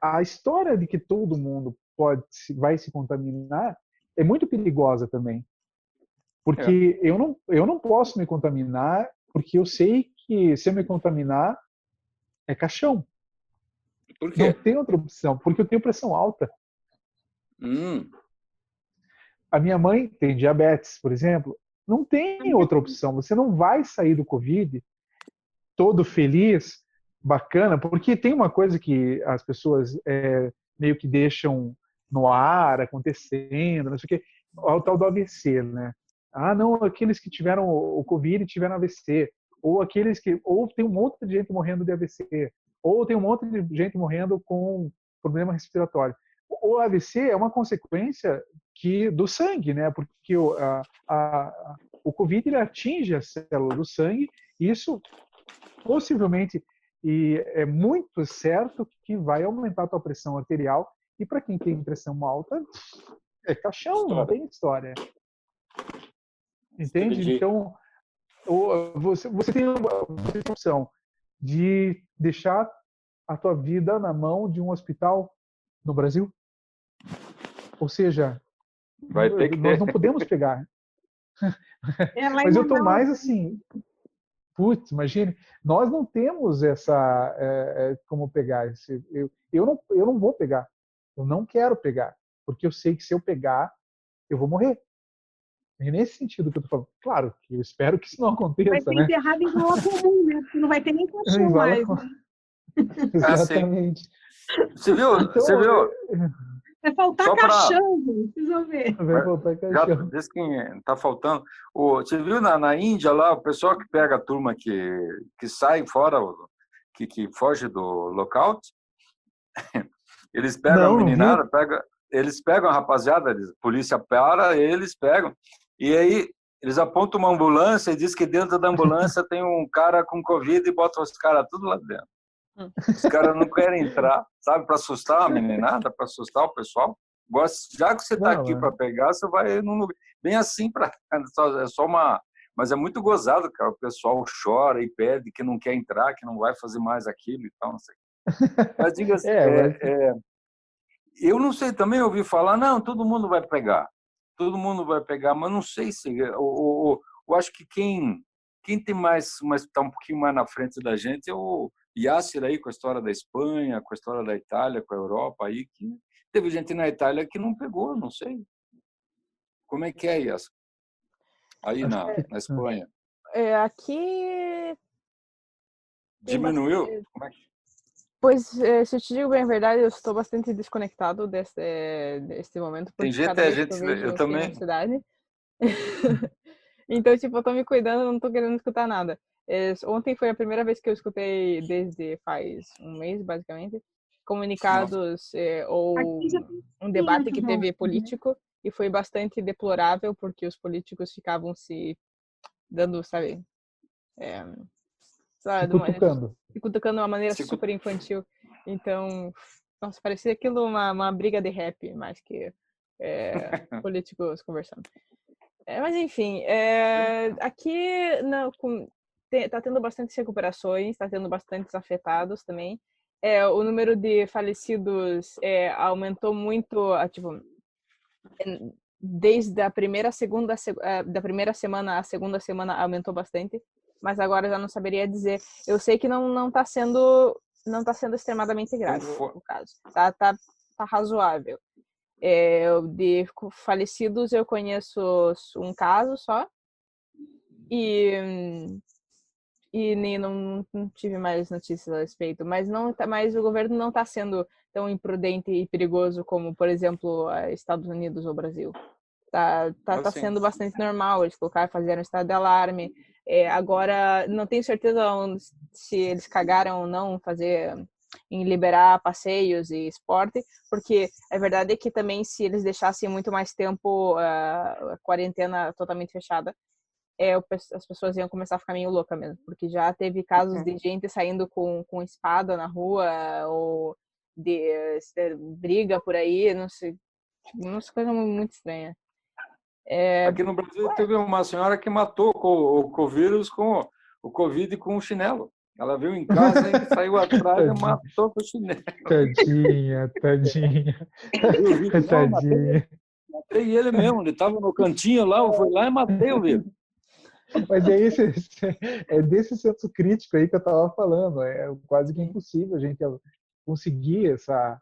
a história de que todo mundo pode vai se contaminar é muito perigosa também. Porque é. eu, não, eu não posso me contaminar, porque eu sei que se eu me contaminar, é caixão. Por quê? Não tem outra opção, porque eu tenho pressão alta. Hum. A minha mãe tem diabetes, por exemplo. Não tem outra opção. Você não vai sair do Covid todo feliz, bacana, porque tem uma coisa que as pessoas é, meio que deixam no ar, acontecendo, não sei o quê, o tal do AVC, né? Ah, não, aqueles que tiveram o Covid tiveram AVC, ou aqueles que, ou tem um monte de gente morrendo de AVC, ou tem um monte de gente morrendo com problema respiratório. O AVC é uma consequência que do sangue, né? Porque o, a, a, o Covid ele atinge a célula do sangue, e isso possivelmente e é muito certo que vai aumentar a tua pressão arterial e para quem tem pressão alta é caixão, história. não tem história. Entende? Entendi. Então você, você, tem, você tem a opção de deixar a tua vida na mão de um hospital no Brasil. Ou seja, Vai ter que nós não podemos pegar. É, Mas eu estou mais assim, putz, imagine, nós não temos essa é, é, como pegar esse, eu, eu não eu não vou pegar, eu não quero pegar, porque eu sei que se eu pegar eu vou morrer. É nesse sentido que eu tô falando. Claro, que eu espero que isso não aconteça, vai ser né? enterrado em vala comum, né? Não vai ter nem caixão mais. Né? Exatamente. Ah, você viu? Então, você viu? Vai faltar Só caixão, pra... precisa ver. Vai faltar caixão. Já, que tá faltando. O, você viu na, na Índia lá, o pessoal que pega a turma que, que sai fora, que, que foge do lockout, eles pegam não, a meninada, pega, eles pegam a rapaziada, a polícia para, eles pegam, e aí eles apontam uma ambulância e diz que dentro da ambulância tem um cara com Covid e botam os caras tudo lá dentro. Hum. Os caras não querem entrar, sabe, para assustar a meninada, para assustar o pessoal. Já que você está aqui é. para pegar, você vai num lugar bem assim para é só uma, mas é muito gozado, cara. O pessoal chora e pede que não quer entrar, que não vai fazer mais aquilo e tal, não sei. Mas diga assim, é, é, é, eu não sei, também ouvi falar, não, todo mundo vai pegar, todo mundo vai pegar, mas não sei se, eu, eu, eu acho que quem quem tem mais, mas está um pouquinho mais na frente da gente é o Yasser aí com a história da Espanha, com a história da Itália, com a Europa aí, que teve gente na Itália que não pegou, não sei. Como é que é, Yasser? Aí na, na Espanha. É, aqui. Diminuiu? Como é que... Pois, é, se eu te digo bem a verdade, eu estou bastante desconectado desse, desse momento. Tem gente, a gente, eu, eu também. então, tipo, eu tô me cuidando, não tô querendo escutar nada. Ontem foi a primeira vez que eu escutei, desde faz um mês, basicamente, comunicados é, ou um debate que teve político e foi bastante deplorável porque os políticos ficavam se dando, sabe, é, sabe se cutucando. se cutucando de uma maneira se super infantil. Então, nossa, parecia aquilo uma, uma briga de rap, mais que é, políticos conversando. É, mas enfim, é, aqui não, com, está tendo bastante recuperações, está tendo bastantes afetados também. É, o número de falecidos é, aumentou muito, tipo, desde a primeira segunda é, da primeira semana à segunda semana aumentou bastante, mas agora já não saberia dizer. Eu sei que não não está sendo não está sendo extremadamente grave o caso. Tá tá, tá razoável. É, de falecidos eu conheço um caso só e e nem não, não, tive mais notícias a respeito. Mas não, tá, mas o governo não está sendo tão imprudente e perigoso como, por exemplo, Estados Unidos ou Brasil. Tá, tá, tá sendo bastante normal. Eles colocaram, fizeram estado de alarme. É, agora, não tenho certeza se eles cagaram ou não fazer em liberar passeios e esporte, porque a verdade é que também se eles deixassem muito mais tempo uh, a quarentena totalmente fechada, é, as pessoas iam começar a ficar meio louca mesmo, porque já teve casos de gente saindo com, com espada na rua ou de, de briga por aí, não sei, tipo, uma coisa muito estranha. É... Aqui no Brasil teve uma senhora que matou o, o, o vírus com o Covid com um chinelo. Ela viu em casa e saiu atrás e matou com o chinelo. Tadinha, tadinha. tadinha. Matei ele mesmo, ele estava no cantinho lá, eu fui lá e matei o Vitor. Mas é, esse, é desse senso crítico aí que eu estava falando. É quase que impossível a gente conseguir essa,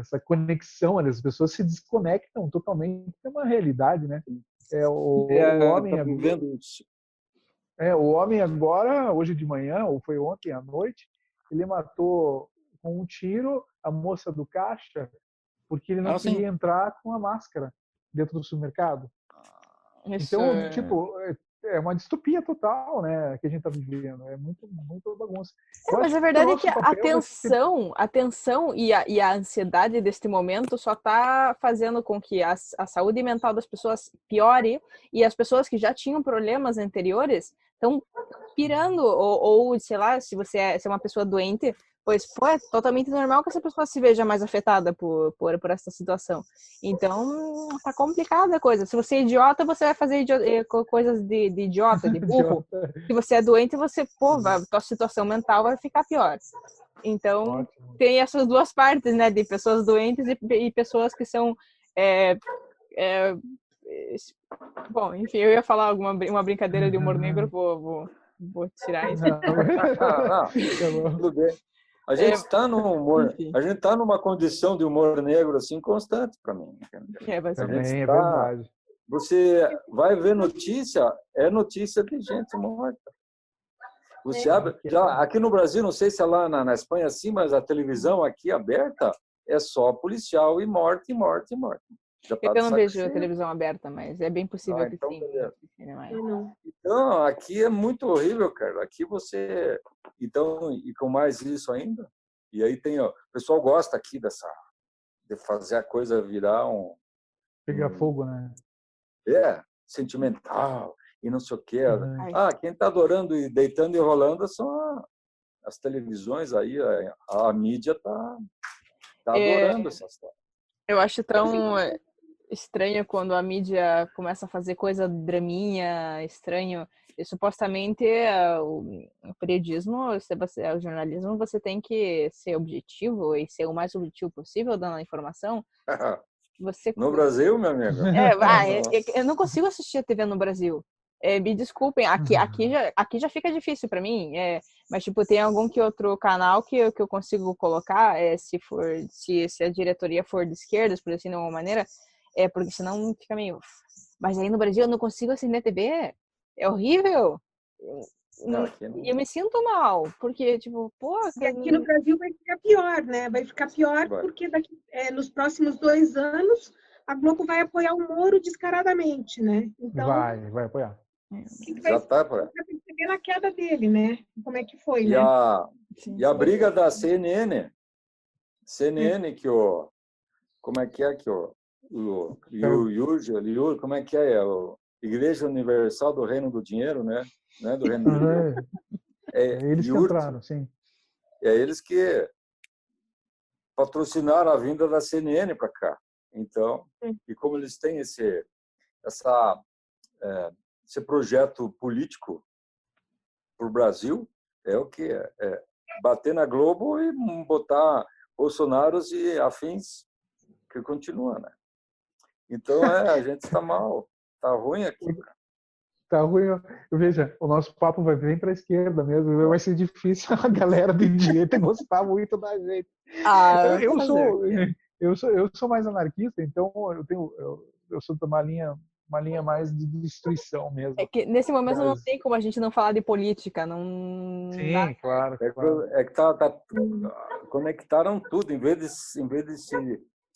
essa conexão. As pessoas se desconectam totalmente de uma realidade, né? É, o, é, o homem isso. É, o homem agora, hoje de manhã, ou foi ontem à noite, ele matou com um tiro a moça do caixa porque ele não ah, queria sim. entrar com a máscara dentro do supermercado. Isso então, é... tipo, é, uma distopia total, né, que a gente está vivendo. É muito, muito bagunça. É, mas a verdade é que a tensão, a tensão e a, e a ansiedade deste momento só está fazendo com que a, a saúde mental das pessoas piore e as pessoas que já tinham problemas anteriores estão pirando ou, ou, sei lá, se você é, se é uma pessoa doente, pois pô, é totalmente normal que essa pessoa se veja mais afetada por, por, por essa situação. Então, tá complicada a coisa. Se você é idiota, você vai fazer eh, coisas de, de, idiota, de burro. se você é doente, você, pô, vai, tua situação mental vai ficar pior. Então, Ótimo. tem essas duas partes, né, de pessoas doentes e, e pessoas que são é, é, Bom, enfim, eu ia falar alguma uma brincadeira de humor negro, vou, vou, vou tirar isso. Não, não, tudo bem. A gente está é, no humor, enfim. a gente está numa condição de humor negro assim constante para mim. É, Também é tá, verdade. Você vai ver notícia, é notícia de gente morta. Você é. abre, já, aqui no Brasil, não sei se é lá na, na Espanha assim, mas a televisão aqui aberta é só policial e morte, morte, morte. Já tá eu não vejo a televisão aberta, mas é bem possível ah, que então, sim. Então, aqui é muito horrível, cara. Aqui você. Então, e com mais isso ainda. E aí tem, ó, o pessoal gosta aqui dessa. de fazer a coisa virar um. Pegar fogo, né? É, sentimental e não sei o quê. Uhum. Ah, quem está adorando e deitando e rolando são a, as televisões aí, a, a mídia está tá é. adorando é... essa história. Eu acho tão estranho quando a mídia começa a fazer coisa draminha, estranho. E, supostamente, eh, o, o periodismo, o jornalismo, você tem que ser objetivo e ser o mais objetivo possível dando a informação. Você... No Brasil, meu amigo? É, ah, eu, eu não consigo assistir a TV no Brasil. É, me desculpem, aqui, aqui, já, aqui já fica difícil para mim, é, mas tipo, tem algum que outro canal que, eu, que eu consigo colocar, é, se for, se, se a diretoria for de esquerda, por assim de uma maneira, é, porque senão fica meio. Mas aí no Brasil eu não consigo acender TV. É horrível. Não, não, eu me sinto mal, porque, tipo, pô. aqui no Brasil vai ficar pior, né? Vai ficar pior vai. porque daqui, é, nos próximos dois anos a Globo vai apoiar o Moro descaradamente, né? Então, vai, vai apoiar. Que vai, Já tá, vai perceber na queda dele, né? Como é que foi, e né? A, e a briga da CNN, CNN que o... Como é que é que o o Yurja, como é que é? é? O Igreja Universal do Reino do Dinheiro, né? né? Do Reino do Dinheiro. É, é eles que entraram, sim. É eles que patrocinaram a vinda da CNN para cá. Então, e como eles têm esse, essa, é, esse projeto político para o Brasil, é o que é, é bater na Globo e botar Bolsonaros e afins que continua, né? Então, é, a gente está mal, está ruim aqui. Tá ruim. Veja, o nosso papo vai bem para a esquerda mesmo. Vai ser difícil a galera de direita gostar muito da gente. Ah, eu, sou, eu sou, eu sou mais anarquista, então eu tenho, eu, eu sou de uma linha uma linha mais de destruição mesmo. É que nesse momento Mas... não tem como a gente não falar de política, não. Sim, dá. claro. É, claro. é que tá, tá, conectaram tudo, em vez de, em vez de se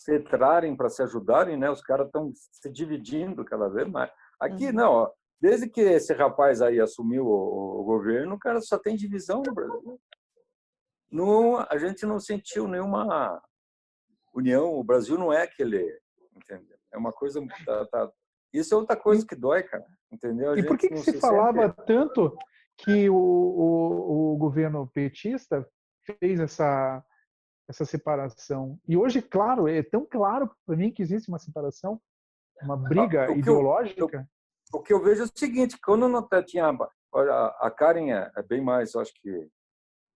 se entrarem para se ajudarem, né? Os caras estão se dividindo cada vez mais. Aqui uhum. não, ó, desde que esse rapaz aí assumiu o, o, governo, o cara só tem divisão no Brasil. Não, a gente não sentiu nenhuma união. O Brasil não é aquele, entendeu? É uma coisa tá, tá, isso é outra coisa que dói, cara. Entendeu? A e por que, que se, se falava tanto que o, o, o governo petista fez essa essa separação. E hoje, claro, é tão claro para mim que existe uma separação, uma briga o ideológica. Eu, o que eu vejo é o seguinte, quando não tinha a Karen é, é bem mais, acho que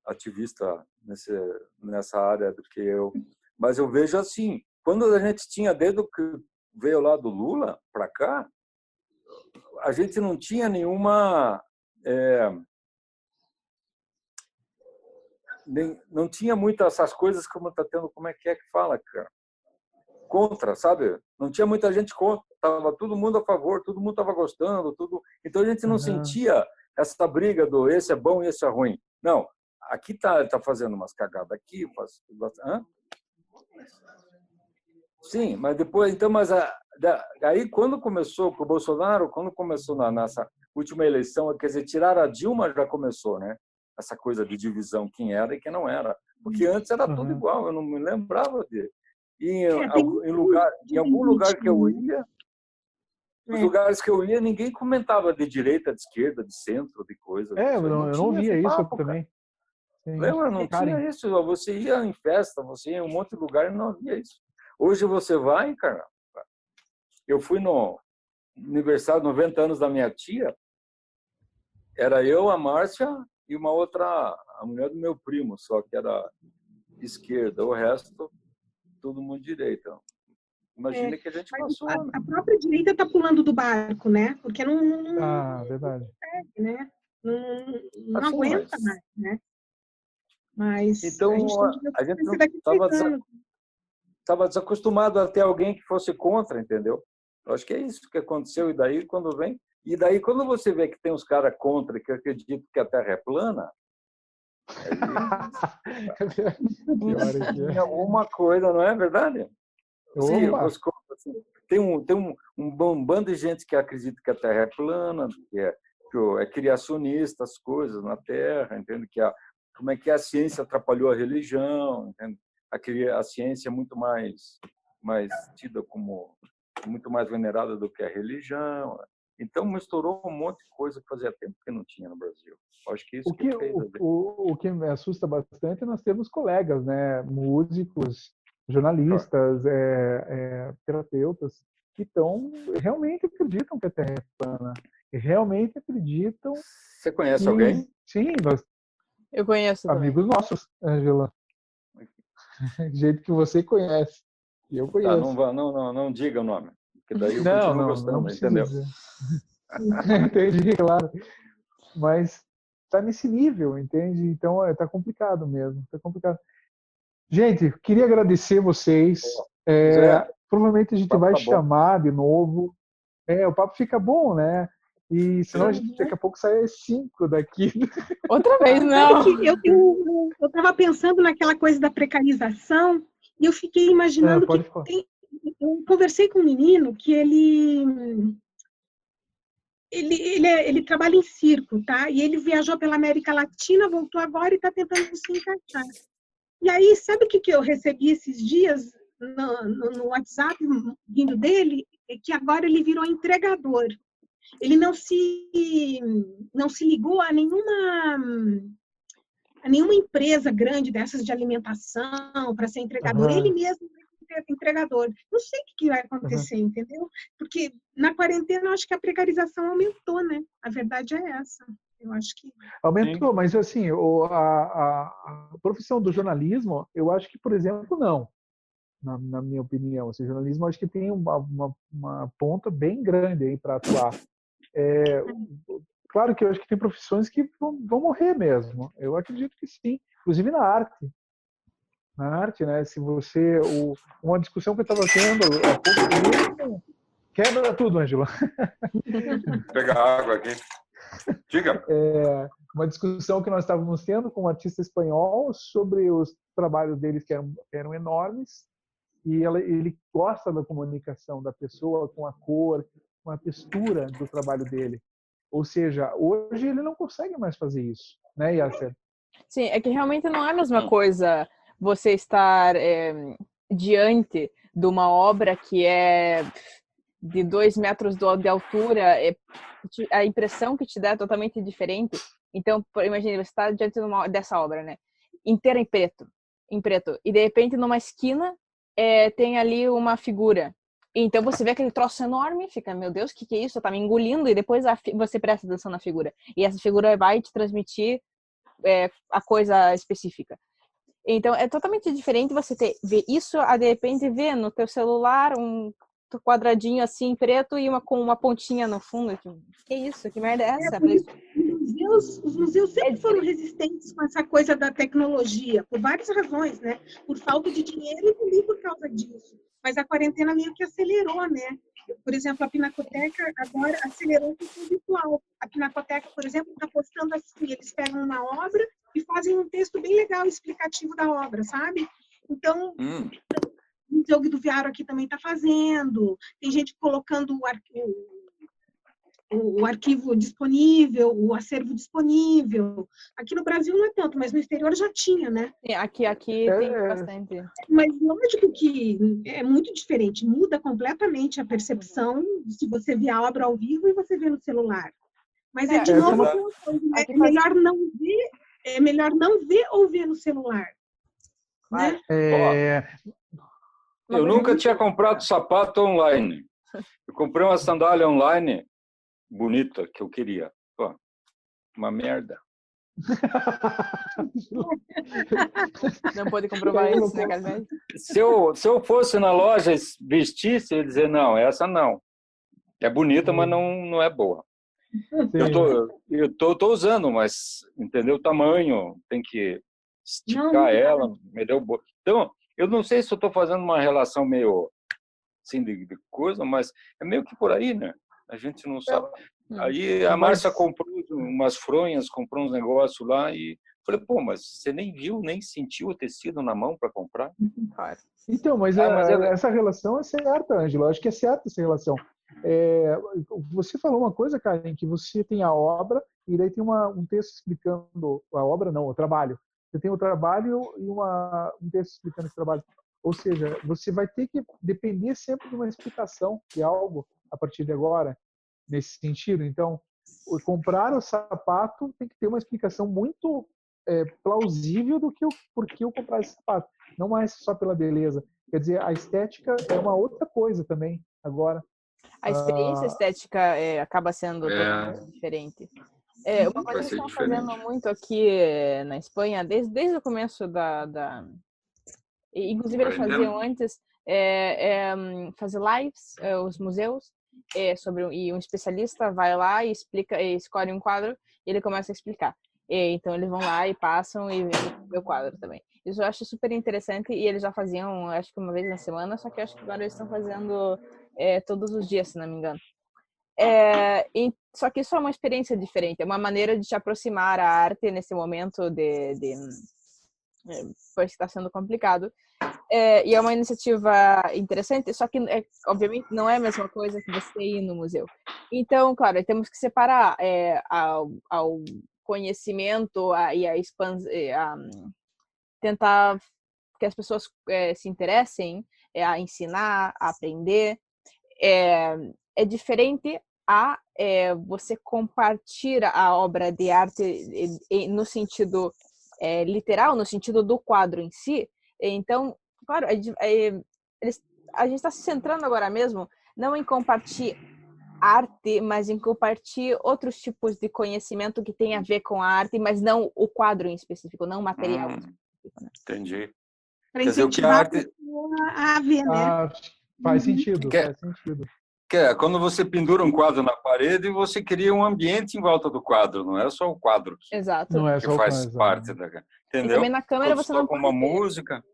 ativista nesse, nessa área do que eu. Mas eu vejo assim, quando a gente tinha, desde que veio lá do Lula para cá, a gente não tinha nenhuma. É, nem, não tinha muitas essas coisas como está tendo, como é que é que fala, cara? Contra, sabe? Não tinha muita gente contra, tava todo mundo a favor, todo mundo estava gostando, tudo. Então a gente não uhum. sentia essa briga do esse é bom e esse é ruim. Não, aqui tá tá fazendo umas cagadas aqui, faz, hã? Sim, mas depois então, mas a, da, aí quando começou com o Bolsonaro, quando começou na nossa última eleição, quer dizer, tirar a Dilma já começou, né? Essa coisa de divisão, quem era e quem não era. Porque uhum. antes era tudo uhum. igual, eu não me lembrava de. E em, é, em, lugar, em algum lugar que eu ia, nos é. lugares que eu ia, ninguém comentava de direita, de esquerda, de centro, de coisa. É, eu não, eu não via isso papo, também. Sim. Lembra? Não tinha isso. Você ia em festa, você ia em um monte de lugar e não havia isso. Hoje você vai, cara. Eu fui no aniversário, 90 anos da minha tia. Era eu, a Márcia e uma outra, a mulher do meu primo, só que era esquerda, o resto, todo mundo direita. Imagina é, que a gente passou. A, né? a própria direita está pulando do barco, né? Porque não. não ah, verdade. Não consegue, né? Não, não assim, aguenta mas... mais, né? Mas. Então, a gente não estava desacostumado a ter alguém que fosse contra, entendeu? Eu acho que é isso que aconteceu. E daí, quando vem, e daí, quando você vê que tem uns caras contra que acreditam que a Terra é plana, tem alguma coisa, não é verdade? Sim, assim, tem um, tem um, um bando de gente que acredita que a Terra é plana, que é, que é criacionista as coisas na Terra, entende que a, como é que a ciência atrapalhou a religião, entende? A, a ciência é muito mais mais tida como muito mais venerada do que a religião. Então, misturou um monte de coisa que fazia tempo que não tinha no Brasil. Acho que isso o que, que fez, o, o, o, que me assusta bastante é nós temos colegas, né, músicos, jornalistas, claro. é, é, terapeutas, que estão realmente acreditam que a Terra é plana, e realmente acreditam. Você conhece que, alguém? Sim, nós. Eu conheço. Amigos também. nossos, Angela. jeito que você conhece. Eu conheço. Tá, não, não, não, não diga o nome. Porque daí eu não, continuo não, gostando, não entendeu? Entendi, claro. Mas está nesse nível, entende? Então está é, complicado mesmo. Tá complicado. Gente, queria agradecer vocês. É, provavelmente a gente vai tá chamar de novo. É, o papo fica bom, né? E senão a gente daqui a pouco sai cinco daqui. Outra vez, não. Eu estava pensando naquela coisa da precarização e eu fiquei imaginando é, que tem, eu conversei com um menino que ele ele, ele, é, ele, trabalha em circo, tá? E ele viajou pela América Latina, voltou agora e está tentando se encaixar. E aí, sabe o que, que eu recebi esses dias no, no, no WhatsApp vindo dele? É que agora ele virou entregador. Ele não se não se ligou a nenhuma a nenhuma empresa grande dessas de alimentação para ser entregador. Uhum. Ele mesmo entregador. Não sei o que vai acontecer, uhum. entendeu? Porque na quarentena eu acho que a precarização aumentou, né? A verdade é essa. Eu acho que. Aumentou, Sim. mas assim, o, a, a, a, profissão do jornalismo, eu acho que, por exemplo, não. Na, na minha opinião. O jornalismo acho que tem uma, uma, uma ponta bem grande aí para atuar. É, claro que eu acho que tem profissões que vão, vão morrer mesmo. Eu acredito que sim. Inclusive na arte na arte, né? Se você o, uma discussão que eu estava tendo há pouco quebra tudo, Angela. Pegar água aqui. Diga. É, uma discussão que nós estávamos tendo com um artista espanhol sobre os trabalhos deles que eram, eram enormes e ela, ele gosta da comunicação da pessoa com a cor, com a textura do trabalho dele. Ou seja, hoje ele não consegue mais fazer isso, né, Yasser? Sim, é que realmente não é a mesma coisa você estar é, diante de uma obra que é de dois metros de altura, é, a impressão que te dá é totalmente diferente. Então, imagine, você está diante de uma, dessa obra, né? Inteira em preto, em preto. E de repente, numa esquina, é, tem ali uma figura. Então você vê aquele troço enorme, fica, meu Deus, o que, que é isso? Tá me engolindo, e depois você presta atenção na figura. E essa figura vai te transmitir é, a coisa específica. Então é totalmente diferente você ter ver isso a de repente ver no teu celular um quadradinho assim preto e uma com uma pontinha no fundo. Tipo, que isso? Que merda é essa? É, museus, os museus sempre foram resistentes com essa coisa da tecnologia, por várias razões, né? Por falta de dinheiro e também por causa disso. Mas a quarentena meio que acelerou, né? Por exemplo, a Pinacoteca agora acelerou o virtual. A Pinacoteca, por exemplo, está postando assim, eles pegam uma obra e fazem um texto bem legal, explicativo da obra, sabe? Então, hum. o Museu do Viário aqui também está fazendo. Tem gente colocando o, arquivo, o, o, arquivo disponível, o acervo disponível. Aqui no Brasil não é tanto, mas no exterior já tinha, né? aqui aqui é, tem é. bastante. Mas lógico que é muito diferente, muda completamente a percepção se você vê a obra ao vivo e você vê no celular. Mas é, é de novo, é, é melhor não ver é melhor não ver ou ver no celular. Né? É... Eu nunca tinha comprado sapato online. Eu comprei uma sandália online bonita que eu queria. Pô, uma merda. Não pode comprovar isso, né, Carmen? Se eu, se eu fosse na loja vestisse, eu ia dizer, não, essa não. É bonita, mas não, não é boa. Eu tô, eu tô, tô, usando, mas entendeu o tamanho, tem que esticar não, não ela, me deu Então, eu não sei se eu estou fazendo uma relação meio assim de, de, coisa, mas é meio que por aí, né? A gente não sabe. Hum. Aí a Márcia comprou umas fronhas, comprou uns negócios lá e falei, pô, mas você nem viu, nem sentiu o tecido na mão para comprar? Então, mas, ah, mas é, essa relação é certa, Ângela. Acho que é certa essa relação. É, você falou uma coisa, Karen, que você tem a obra e daí tem uma, um texto explicando a obra, não, o trabalho. Você tem o trabalho e uma, um texto explicando esse trabalho. Ou seja, você vai ter que depender sempre de uma explicação de algo a partir de agora, nesse sentido. Então, comprar o sapato tem que ter uma explicação muito é, plausível do que porquê eu comprar esse sapato. Não mais só pela beleza. Quer dizer, a estética é uma outra coisa também agora. A experiência ah. estética é, acaba sendo é. diferente. É, uma coisa que estão fazendo muito aqui eh, na Espanha, desde, desde o começo da. da... Inclusive, eles faziam antes é, é, fazer lives, é, os museus, é, sobre e um especialista vai lá e explica, e escolhe um quadro e ele começa a explicar. E, então, eles vão lá e passam e vê o quadro também. Isso eu acho super interessante e eles já faziam, acho que uma vez na semana, só que acho que agora eles estão fazendo é, todos os dias, se não me engano. É, e, só que isso é uma experiência diferente, é uma maneira de te aproximar à arte nesse momento de, de é, pois está sendo complicado. É, e é uma iniciativa interessante, só que, é, obviamente, não é a mesma coisa que você ir no museu. Então, claro, temos que separar é, ao, ao, conhecimento a, e a, expans, a, tentar que as pessoas é, se interessem é, a ensinar, a aprender, é, é diferente a é, você compartilhar a obra de arte no sentido é, literal, no sentido do quadro em si. Então, claro, a gente está se centrando agora mesmo não em compartilhar arte, mas em compartilhar outros tipos de conhecimento que tem a ver com a arte, mas não o quadro em específico, não o material. Hum, né? Entendi. Para incentivar a, arte... a ver, né? Ah, Faz uhum. sentido, que, faz sentido. Que é, quando você pendura um quadro na parede, você cria um ambiente em volta do quadro, não é só o quadro. Exato. Não é só que faz parte da. Entendeu? E também na câmera quando você não com uma música.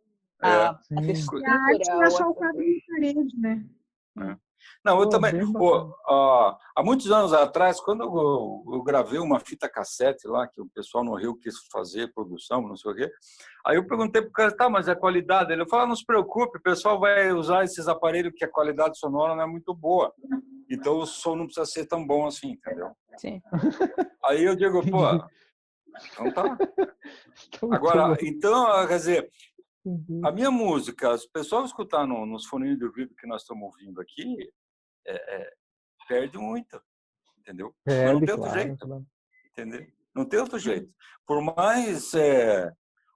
A, é. a. A arte não é só o quadro na parede, né? É. Não, eu também. há muitos anos atrás, quando eu, eu, gravei uma fita cassete lá, que o pessoal no Rio quis fazer produção, não sei o quê, aí eu perguntei para o cara, tá, mas a qualidade? Ele falou, ah, não se preocupe, o pessoal vai usar esses aparelhos que a qualidade sonora não é muito boa. Então o som não precisa ser tão bom assim, entendeu? Sim. Aí eu digo, pô, então tá. Agora, então, quer dizer, a minha música, o pessoal escutar no, nos fones de ouvido que nós estamos ouvindo aqui, é, é, perde muito, entendeu? Perde, não tem outro claro, jeito, claro. entendeu? Não tem outro jeito. Por mais, é,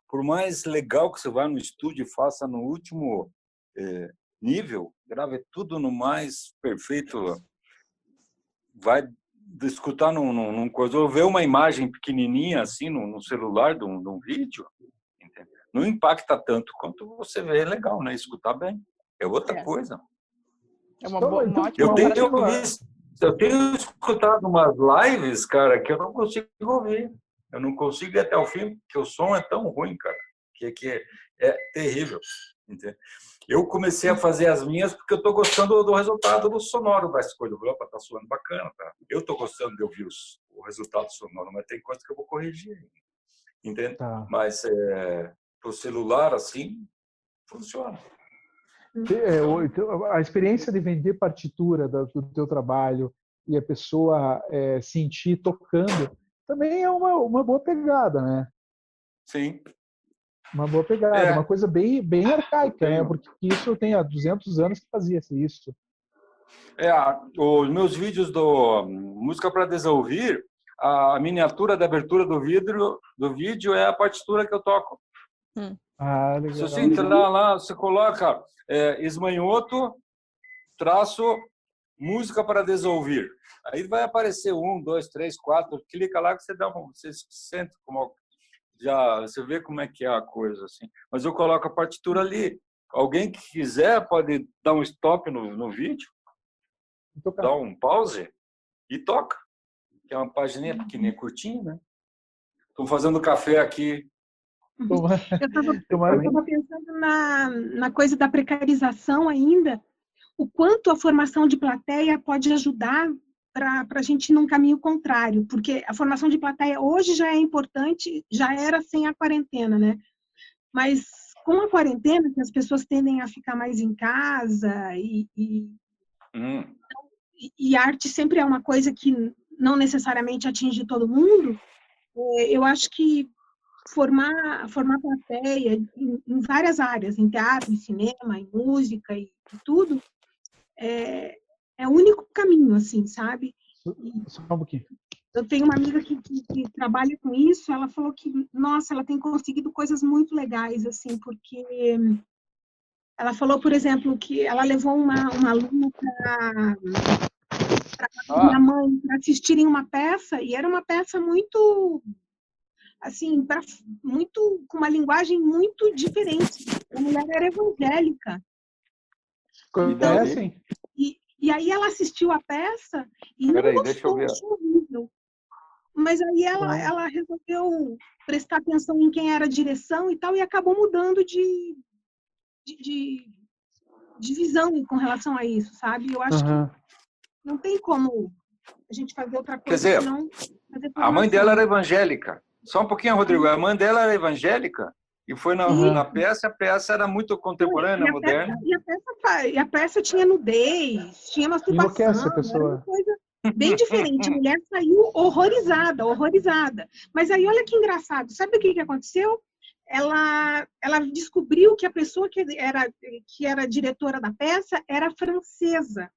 por mais legal que você vá no estúdio e faça no último é, nível, grave tudo no mais perfeito, vai escutar num, num, num coisa, ou ver uma imagem pequenininha assim no, no celular de um, de um vídeo? Não impacta tanto quanto você vê legal, né? Escutar bem. É outra É. coisa. É uma, Então, boa, uma então, ótima Eu tenho, eu tenho escutado umas lives, cara, que eu não consigo ouvir. Eu não consigo ir até o fim, porque o som é tão ruim, cara, que, que é, é terrível. entende? Eu comecei a fazer as minhas porque eu estou gostando do resultado do sonoro das coisas. Opa, tá soando bacana, tá? Eu estou gostando de ouvir os, o resultado sonoro, mas tem coisa que eu vou corrigir. Entende? Tá. Mas é, pro celular, assim, funciona. É, o- então, a experiência de vender partitura do, teu trabalho e a pessoa é, sentir tocando também é uma, uma boa pegada, né? Sim. Uma boa pegada, É. uma coisa bem, bem arcaica, né? Porque isso tem há 200 anos que fazia-se isso. É, os meus vídeos do Música para Desouvir, a miniatura da abertura do vidro do vídeo é a partitura que eu toco. Ah, Se legal. você entrar lá, você coloca é, esmanhoto, traço, música para desouvir. Aí vai aparecer um, dois, três, quatro. Clica lá que você dá um, você sente como já você vê como é que é a coisa assim. Mas eu coloco a partitura ali. Alguém que quiser pode dar um stop no, no vídeo, dar um pause e toca. Que é uma página pequenininha, curtinha, né? Estou fazendo café aqui. Toma- Eu estava Tomara Eu estava pensando na, na coisa da precarização ainda, o quanto a formação de plateia pode ajudar para a gente ir num caminho contrário, porque a formação de plateia hoje já é importante, já era sem a quarentena, né? Mas com a quarentena, que as pessoas tendem a ficar mais em casa e, e, Hum. e- e arte sempre é uma coisa que não necessariamente atinge todo mundo, eh, eu acho que formar formar plateia em, em várias áreas, em teatro, em cinema, em música e, tudo, é, é o único caminho, assim, sabe? Só um pouquinho. Eu tenho uma amiga que, que, que trabalha com isso, ela falou que, nossa, ela tem conseguido coisas muito legais, assim, porque ela falou, por exemplo, que ela levou uma, uma aluna para minha Ah, mãe para assistirem uma peça e era uma peça muito assim pra, muito com uma linguagem muito diferente a mulher era evangélica Conhecem? e, e aí ela assistiu a peça e não Peraí, gostou, deixa ver. achou horrível. mas aí ela Ah. ela resolveu prestar atenção em quem era a direção e tal e acabou mudando de de, de, de visão com relação a isso sabe eu acho que Aham. não tem como a gente fazer outra coisa dizer, senão fazer A mãe dela era evangélica. Só um pouquinho, Rodrigo. A mãe dela era evangélica e foi na, Uhum. na peça. A peça era muito contemporânea, e a moderna. Peça, e, a peça, e a peça tinha nudez, tinha masturbação. Enlouquece a pessoa. uma coisa bem diferente. A mulher saiu horrorizada, horrorizada. Mas aí, olha que engraçado. Sabe o que, que aconteceu? Ela, ela descobriu que a pessoa que era, que era diretora da peça era francesa.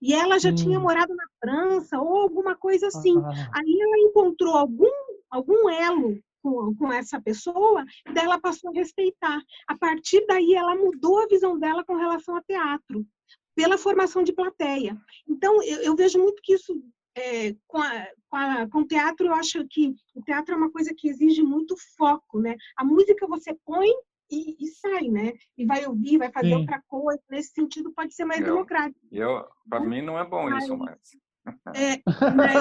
E ela já tinha Hum. morado na França ou alguma coisa assim. Ah, Aí ela encontrou algum, algum elo com, com essa pessoa, e daí ela passou a respeitar. A partir daí, ela mudou a visão dela com relação ao teatro, pela formação de plateia. Então, eu, eu vejo muito que isso, é, com, a, com, a, com o teatro, eu acho que o teatro é uma coisa que exige muito foco, né? A música você põe e, e sai, né? E vai ouvir, vai fazer Sim. outra coisa. Nesse sentido, pode ser mais Eu- democrático. Eu, para mim não é bom isso, mas. É, mas,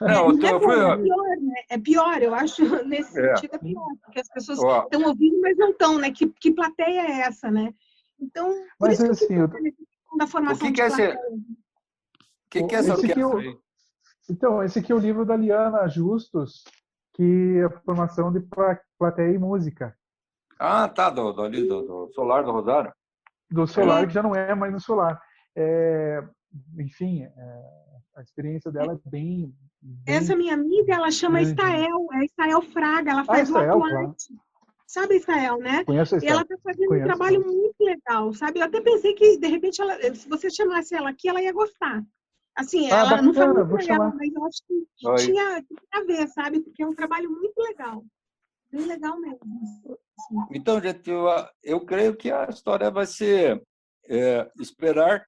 Não, É, não tô- é, bom, fui- é pior, né? É pior, eu acho, nesse É. sentido é pior, porque as pessoas estão ouvindo, mas não estão, né? Que, que plateia é essa, né? Então, por Mas isso que assim, eu eu- da formação O que de que é esse- o que, que é essa Esse orquestra eu- aí? Então, esse aqui é o livro da Liana Justus, que é a formação de pla- plateia e música. Ah, tá, do, do, ali, do, do Solar do Rosário. Do Solar, que já não é mais no Solar. É, enfim, é, a experiência dela é bem. bem Essa minha amiga, ela chama. Estael, é Estael Fraga, ela faz Estael, o claro. Sabe a Estael, né? Conheço a E ela está fazendo Conheço, um trabalho muito legal, sabe? Eu até pensei que, de repente, ela, se você chamasse ela aqui, ela ia gostar. Assim, Ah, ela não bacana, falou vou pra chamar. ela, mas eu acho que Oi. tinha a ver, sabe? Porque é um trabalho muito legal. Bem legal mesmo. Então, gente, eu, eu creio que a história vai ser é, esperar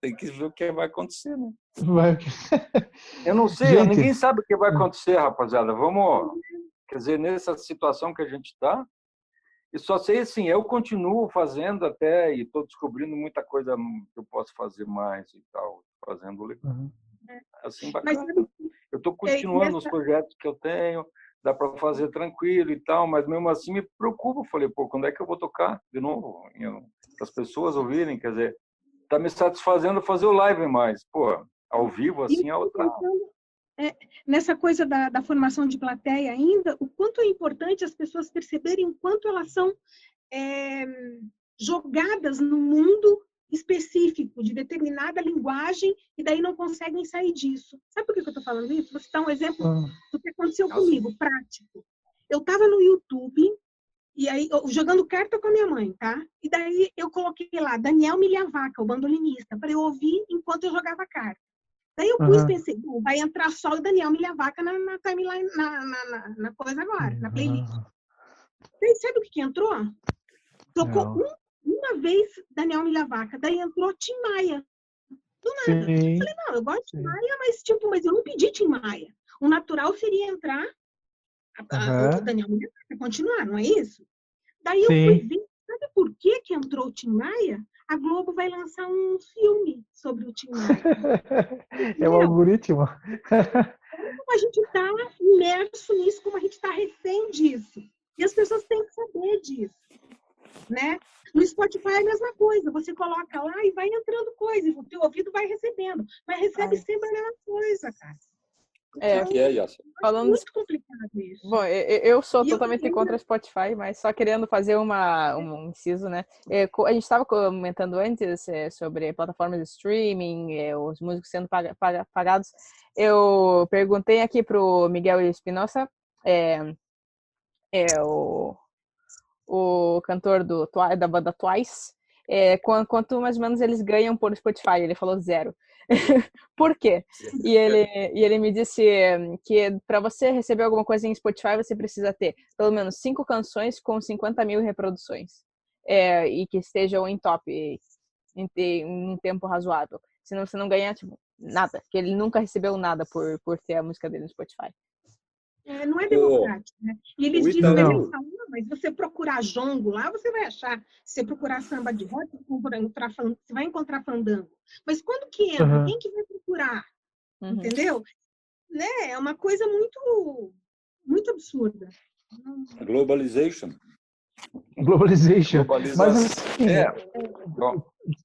Tem que ver o que vai acontecer, né? Vai- Eu não sei, Gente. ninguém sabe o que vai acontecer, rapaziada. Vamos, quer dizer, nessa situação que a gente está, e só sei assim, eu continuo fazendo até e estou descobrindo muita coisa que eu posso fazer mais e tal, fazendo legal. Uhum. assim Mas bacana. sabe, Eu estou continuando os nessa- projetos que eu tenho, dá para fazer tranquilo e tal, mas mesmo assim me preocupo. Falei, pô, quando é que eu vou tocar de novo? Para as pessoas ouvirem, quer dizer, tá me satisfazendo fazer o live mais. Pô, ao vivo assim é outra. pensando, é, nessa coisa da, da formação de plateia ainda, o quanto é importante as pessoas perceberem o quanto elas são é, jogadas no mundo específico, de determinada linguagem, e daí não conseguem sair disso. Sabe por que eu estou falando isso? Vou citar um exemplo Uhum. do que aconteceu comigo, prático. Eu estava no YouTube, e aí, jogando carta com a minha mãe, tá? E daí eu coloquei lá, Daniel Milhavaca, o bandolinista, para eu ouvir enquanto eu jogava carta. Daí eu pus, Aham. pensei, bom, vai entrar só o Daniel Milhavaca na, na timeline, na, na, na, na coisa agora, na playlist. Uhum. Daí sabe o que, que entrou? Tocou Não. um- uma vez Daniel Milhavaca, daí entrou Tim Maia. Sim. Não, eu gosto de. Maia, mas tipo, mas eu não pedi Tim Maia. O natural seria entrar a, a, o Daniel Milhavaca, continuar, não é isso? Daí eu Sim. fui ver, sabe por que que entrou o Tim Maia? A Globo vai lançar um filme sobre o Tim Maia. É o algoritmo. Como a gente está imerso nisso, como a gente está refém disso. E as pessoas têm que saber disso. Né? No Spotify é a mesma coisa. Você coloca lá e vai entrando coisa, o teu ouvido vai recebendo. Mas recebe sempre a mesma coisa, cara. É. Então, é, é Falando muito complicado isso. Bom, eu, eu sou E eu totalmente ainda- contra Spotify, mas só querendo fazer uma, um inciso, né? É, A gente estava comentando antes é, sobre plataformas de streaming, é, os músicos sendo paga- paga- pagados. Eu perguntei aqui pro Miguel Espinosa, é, é o, o cantor do, da banda Twice, é, quan- quanto mais ou menos eles ganham por Spotify. Ele falou zero. Por quê? E ele, e ele me disse que para você receber alguma coisa em Spotify, você precisa ter pelo menos cinco canções com 50 mil reproduções. É, e que estejam em top em, em um tempo razoável. Senão você não ganha tipo, nada. Porque ele nunca recebeu nada por, por ter a música dele no Spotify. É, não é democrático, né? E eles o dizem, Ítalo- eles falam, "Não, mas você procurar jongo lá, você vai achar. Se você procurar samba de roda, você vai encontrar fan- você vai encontrar fandango. Mas quando que entra? Aham. Quem que vai procurar? Uhum. Entendeu? Né? É uma coisa muito, muito absurda. Globalization. Globalization. Mas Globalização. assim, É.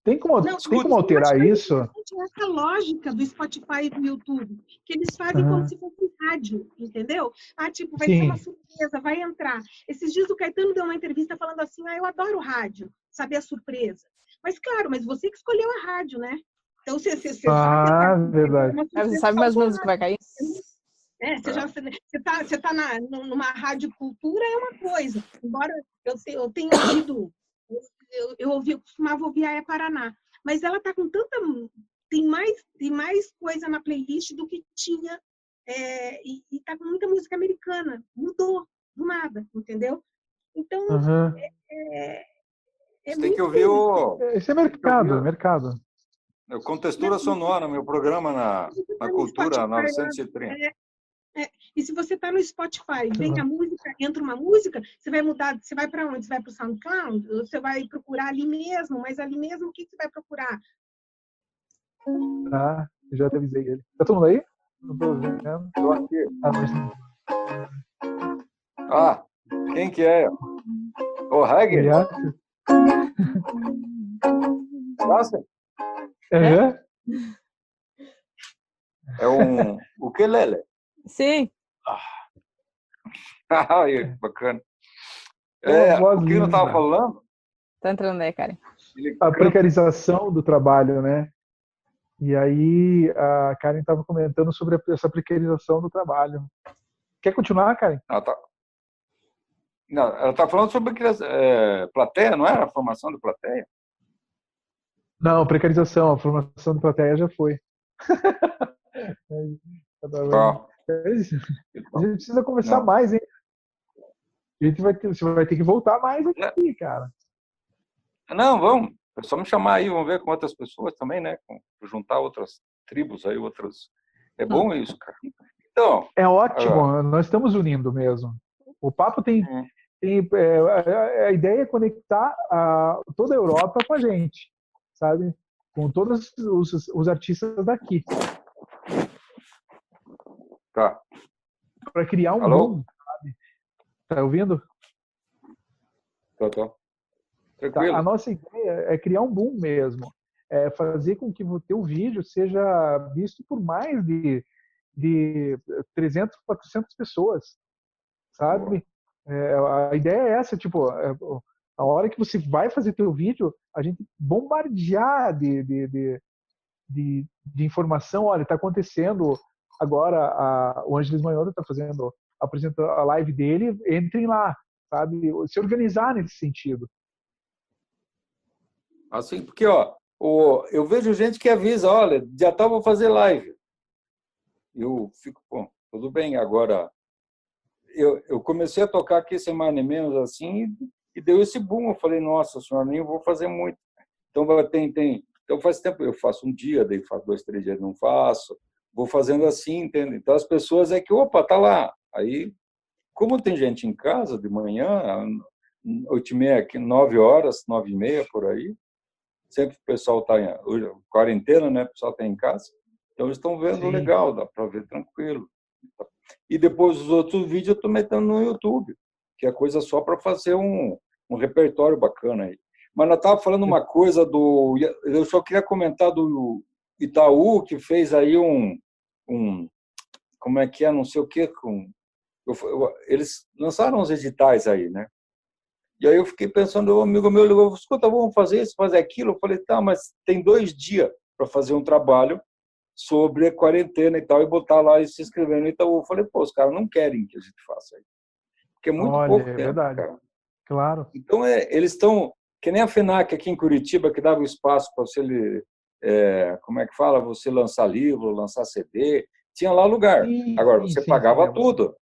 Tem como, Não, tem como alterar isso? é Essa lógica do Spotify e do YouTube, que eles fazem Aham. como se fosse rádio, entendeu? Ah, tipo, vai Sim. ser uma surpresa, vai entrar. Esses dias o Caetano deu uma entrevista falando assim, ah, eu adoro rádio, saber a surpresa. Mas claro, mas você que escolheu a rádio, né? Então você, você, você Ah, sabe, verdade. uma Aí você sabe mais ou menos o que vai cair? Né? Você está você tá, você tá na, numa rádio cultura, é uma coisa. Embora eu, eu tenha ouvido, eu, eu, ouvi, eu costumava ouvir a É Paraná, mas ela está com tanta. Tem mais, tem mais coisa na playlist do que tinha, é, e está com muita música americana. Mudou do nada, entendeu? Então, uhum. é, é, é tem que ouvir o. Esse é mercado, mercado. Eu contextura sonora, meu programa na, na Cultura 930. É, e se você está no Spotify, vem a música, entra uma música, você vai mudar, você vai para onde? Você vai para o SoundCloud? Você vai procurar ali mesmo, mas ali mesmo o que você vai procurar? Ah, já te avisei ele. Está todo mundo aí? Não tô vendo. Tô aqui. Tá ah, quem que é? O Hagger? Nossa. É? É um ukelele. Sim. Ai, bacana. Uma É, voz o que eu estava linda. falando? Tá entrando aí, Karen. Ele A precarização do trabalho, né? E aí a Karen estava comentando sobre essa precarização do trabalho. Quer continuar, Karen? Ah, tá. Não, ela está falando sobre é, plateia, não era? A formação de plateia? Não, precarização, a formação de plateia já foi. Tá. É. A gente precisa conversar Não. mais, hein? A gente vai ter, você vai ter que voltar mais aqui, cara. Não, vamos. É só me chamar aí, vamos ver com outras pessoas também, né? Com, juntar outras tribos aí, outras. É bom isso, cara. Então. É ótimo, uh, nós estamos unindo mesmo. O papo tem. Hum. tem é, a ideia é conectar a, toda a Europa com a gente, sabe? Com todos os, os artistas daqui. Tá. Para criar um Alô? mundo, sabe? Tá ouvindo? Tô, tô. Tá, a nossa ideia é criar um boom mesmo. É fazer com que o teu vídeo seja visto por mais de, de 300, 400 pessoas, sabe? É, a ideia é essa, tipo, é, a hora que você vai fazer teu vídeo, a gente bombardear de, de, de, de, de informação, olha, está acontecendo agora, a, o Ângeles Manhoro está fazendo, apresentando a live dele, entrem lá, sabe? Se organizar nesse sentido. Assim, porque, ó, o, eu vejo gente que avisa, olha, já tá, vou fazer live. Eu fico, bom, tudo bem, agora eu, eu comecei a tocar aqui semana e menos assim e, deu esse boom. Eu falei, nossa senhora, nem vou fazer muito. Então tem, tem. Então faz tempo, eu faço um dia, daí faço dois, três dias, não faço. Vou fazendo assim, entende? Então as pessoas é que, opa, tá lá. Aí, como tem gente em casa de manhã, oito e meia, nove horas, nove e meia por aí, sempre o pessoal está em quarentena, né? O pessoal está em casa. Então eles estão vendo Sim. legal, dá para ver tranquilo. E depois os outros vídeos eu estou metendo no YouTube, que é coisa só para fazer um, um repertório bacana aí. Mas eu estava falando uma coisa do. Eu só queria comentar do Itaú, que fez aí um. Um como é que é? Não sei o quê. Com, eu, eu, eles lançaram uns editais aí, né? E aí eu fiquei pensando, um amigo meu ligou, escuta, vamos fazer isso, fazer aquilo. Eu falei, tá, mas tem dois dias para fazer um trabalho sobre a quarentena e tal, e botar lá e se inscrever no Itaú. Eu falei, pô, os caras não querem que a gente faça isso. Porque é muito Olha, pouco é tempo, verdade. Cara. Claro. Então, é, eles estão, que nem a FENAC aqui em Curitiba, que dava espaço para você, é, como é que fala, você lançar livro, lançar CD, tinha lá lugar. Sim, Agora, você sim, pagava sim, tudo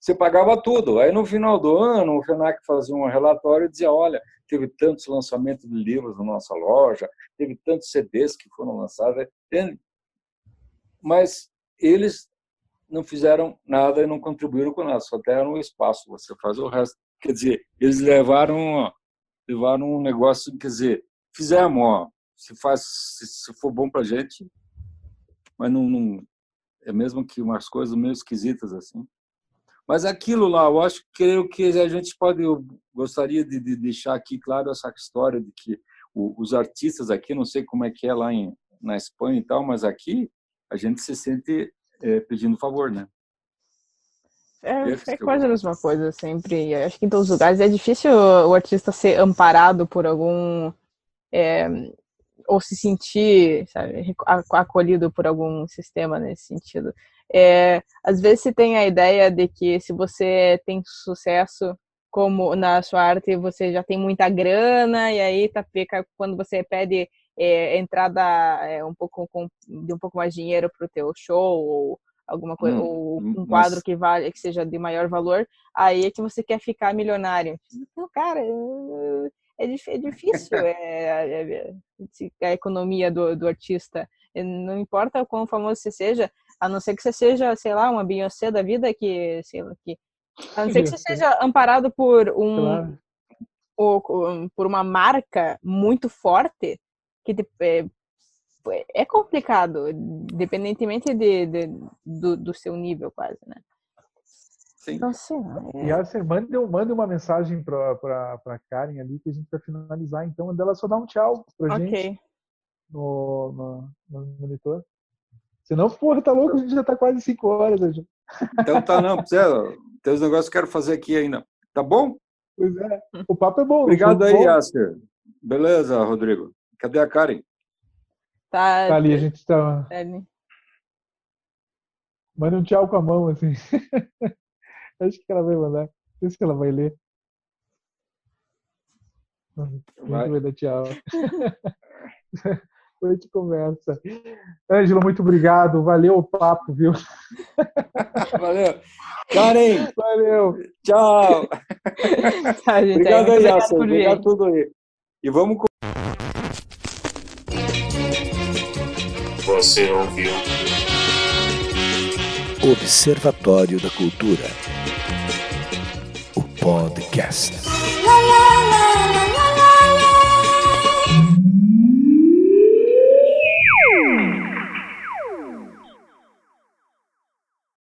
você pagava tudo. Aí no final do ano, o FENAC fazia um relatório e dizia: olha, teve tantos lançamentos de livros na nossa loja, teve tantos CDs que foram lançados. Mas eles não fizeram nada e não contribuíram com nada, só deram um espaço, você faz o resto. Quer dizer, eles levaram, levaram um negócio, quer dizer, fizemos, ó, se, faz, se, for bom para gente, mas não, não, é mesmo que umas coisas meio esquisitas assim. Mas aquilo lá, eu acho creio que a gente pode, eu gostaria de, de deixar aqui claro essa história de que o, os artistas aqui, não sei como é que é lá em, na Espanha e tal, mas aqui a gente se sente é, pedindo favor, né? É, é quase a mesma coisa sempre. Acho que em todos os lugares é difícil o artista ser amparado por algum é, ou se sentir sabe, acolhido por algum sistema nesse sentido. É, às vezes se tem a ideia de que se você tem sucesso como na sua arte, você já tem muita grana e aí tá fica quando você pede é, entrada é, um pouco com, de um pouco mais dinheiro para o teu show ou alguma coisa hum, ou hum, um quadro mas... que vale que seja de maior valor, aí é que você quer ficar milionário. Então, cara, é, é difícil é, é, é, a economia do, do artista. Não importa o quão famoso você seja, a não ser que você seja, sei lá, uma Beyoncé da vida que, sei lá, que a não ser que você seja amparado por um claro. ou, por uma marca muito forte que é, é complicado, independentemente de, de do, do, seu nível quase, né? Sim. Então, é... E assim, mande, mande uma mensagem para a Karen ali que a gente vai finalizar. Então, ela só dá um tchau para okay. gente no, no, no monitor. Se não for, tá louco, a gente já tá quase cinco horas. Hoje. Então tá, não, precisa. Tem os negócios que eu quero fazer aqui ainda. Tá bom? Pois é. O papo é bom. Obrigado aí, Aster. Beleza, Rodrigo. Cadê a Karen? Tá, tá ali, a gente tá. Manda um tchau com a mão, assim. Acho que ela vai mandar. Acho que ela vai ler. Vai. Muito bem, tchau. A gente conversa. Ângelo, muito obrigado. Valeu o papo, viu? Valeu. Karen. Valeu. Tchau. Gente, obrigado aí, Obrigado, por obrigado tudo aí. E vamos. Você ouviu? Observatório da Cultura. O podcast.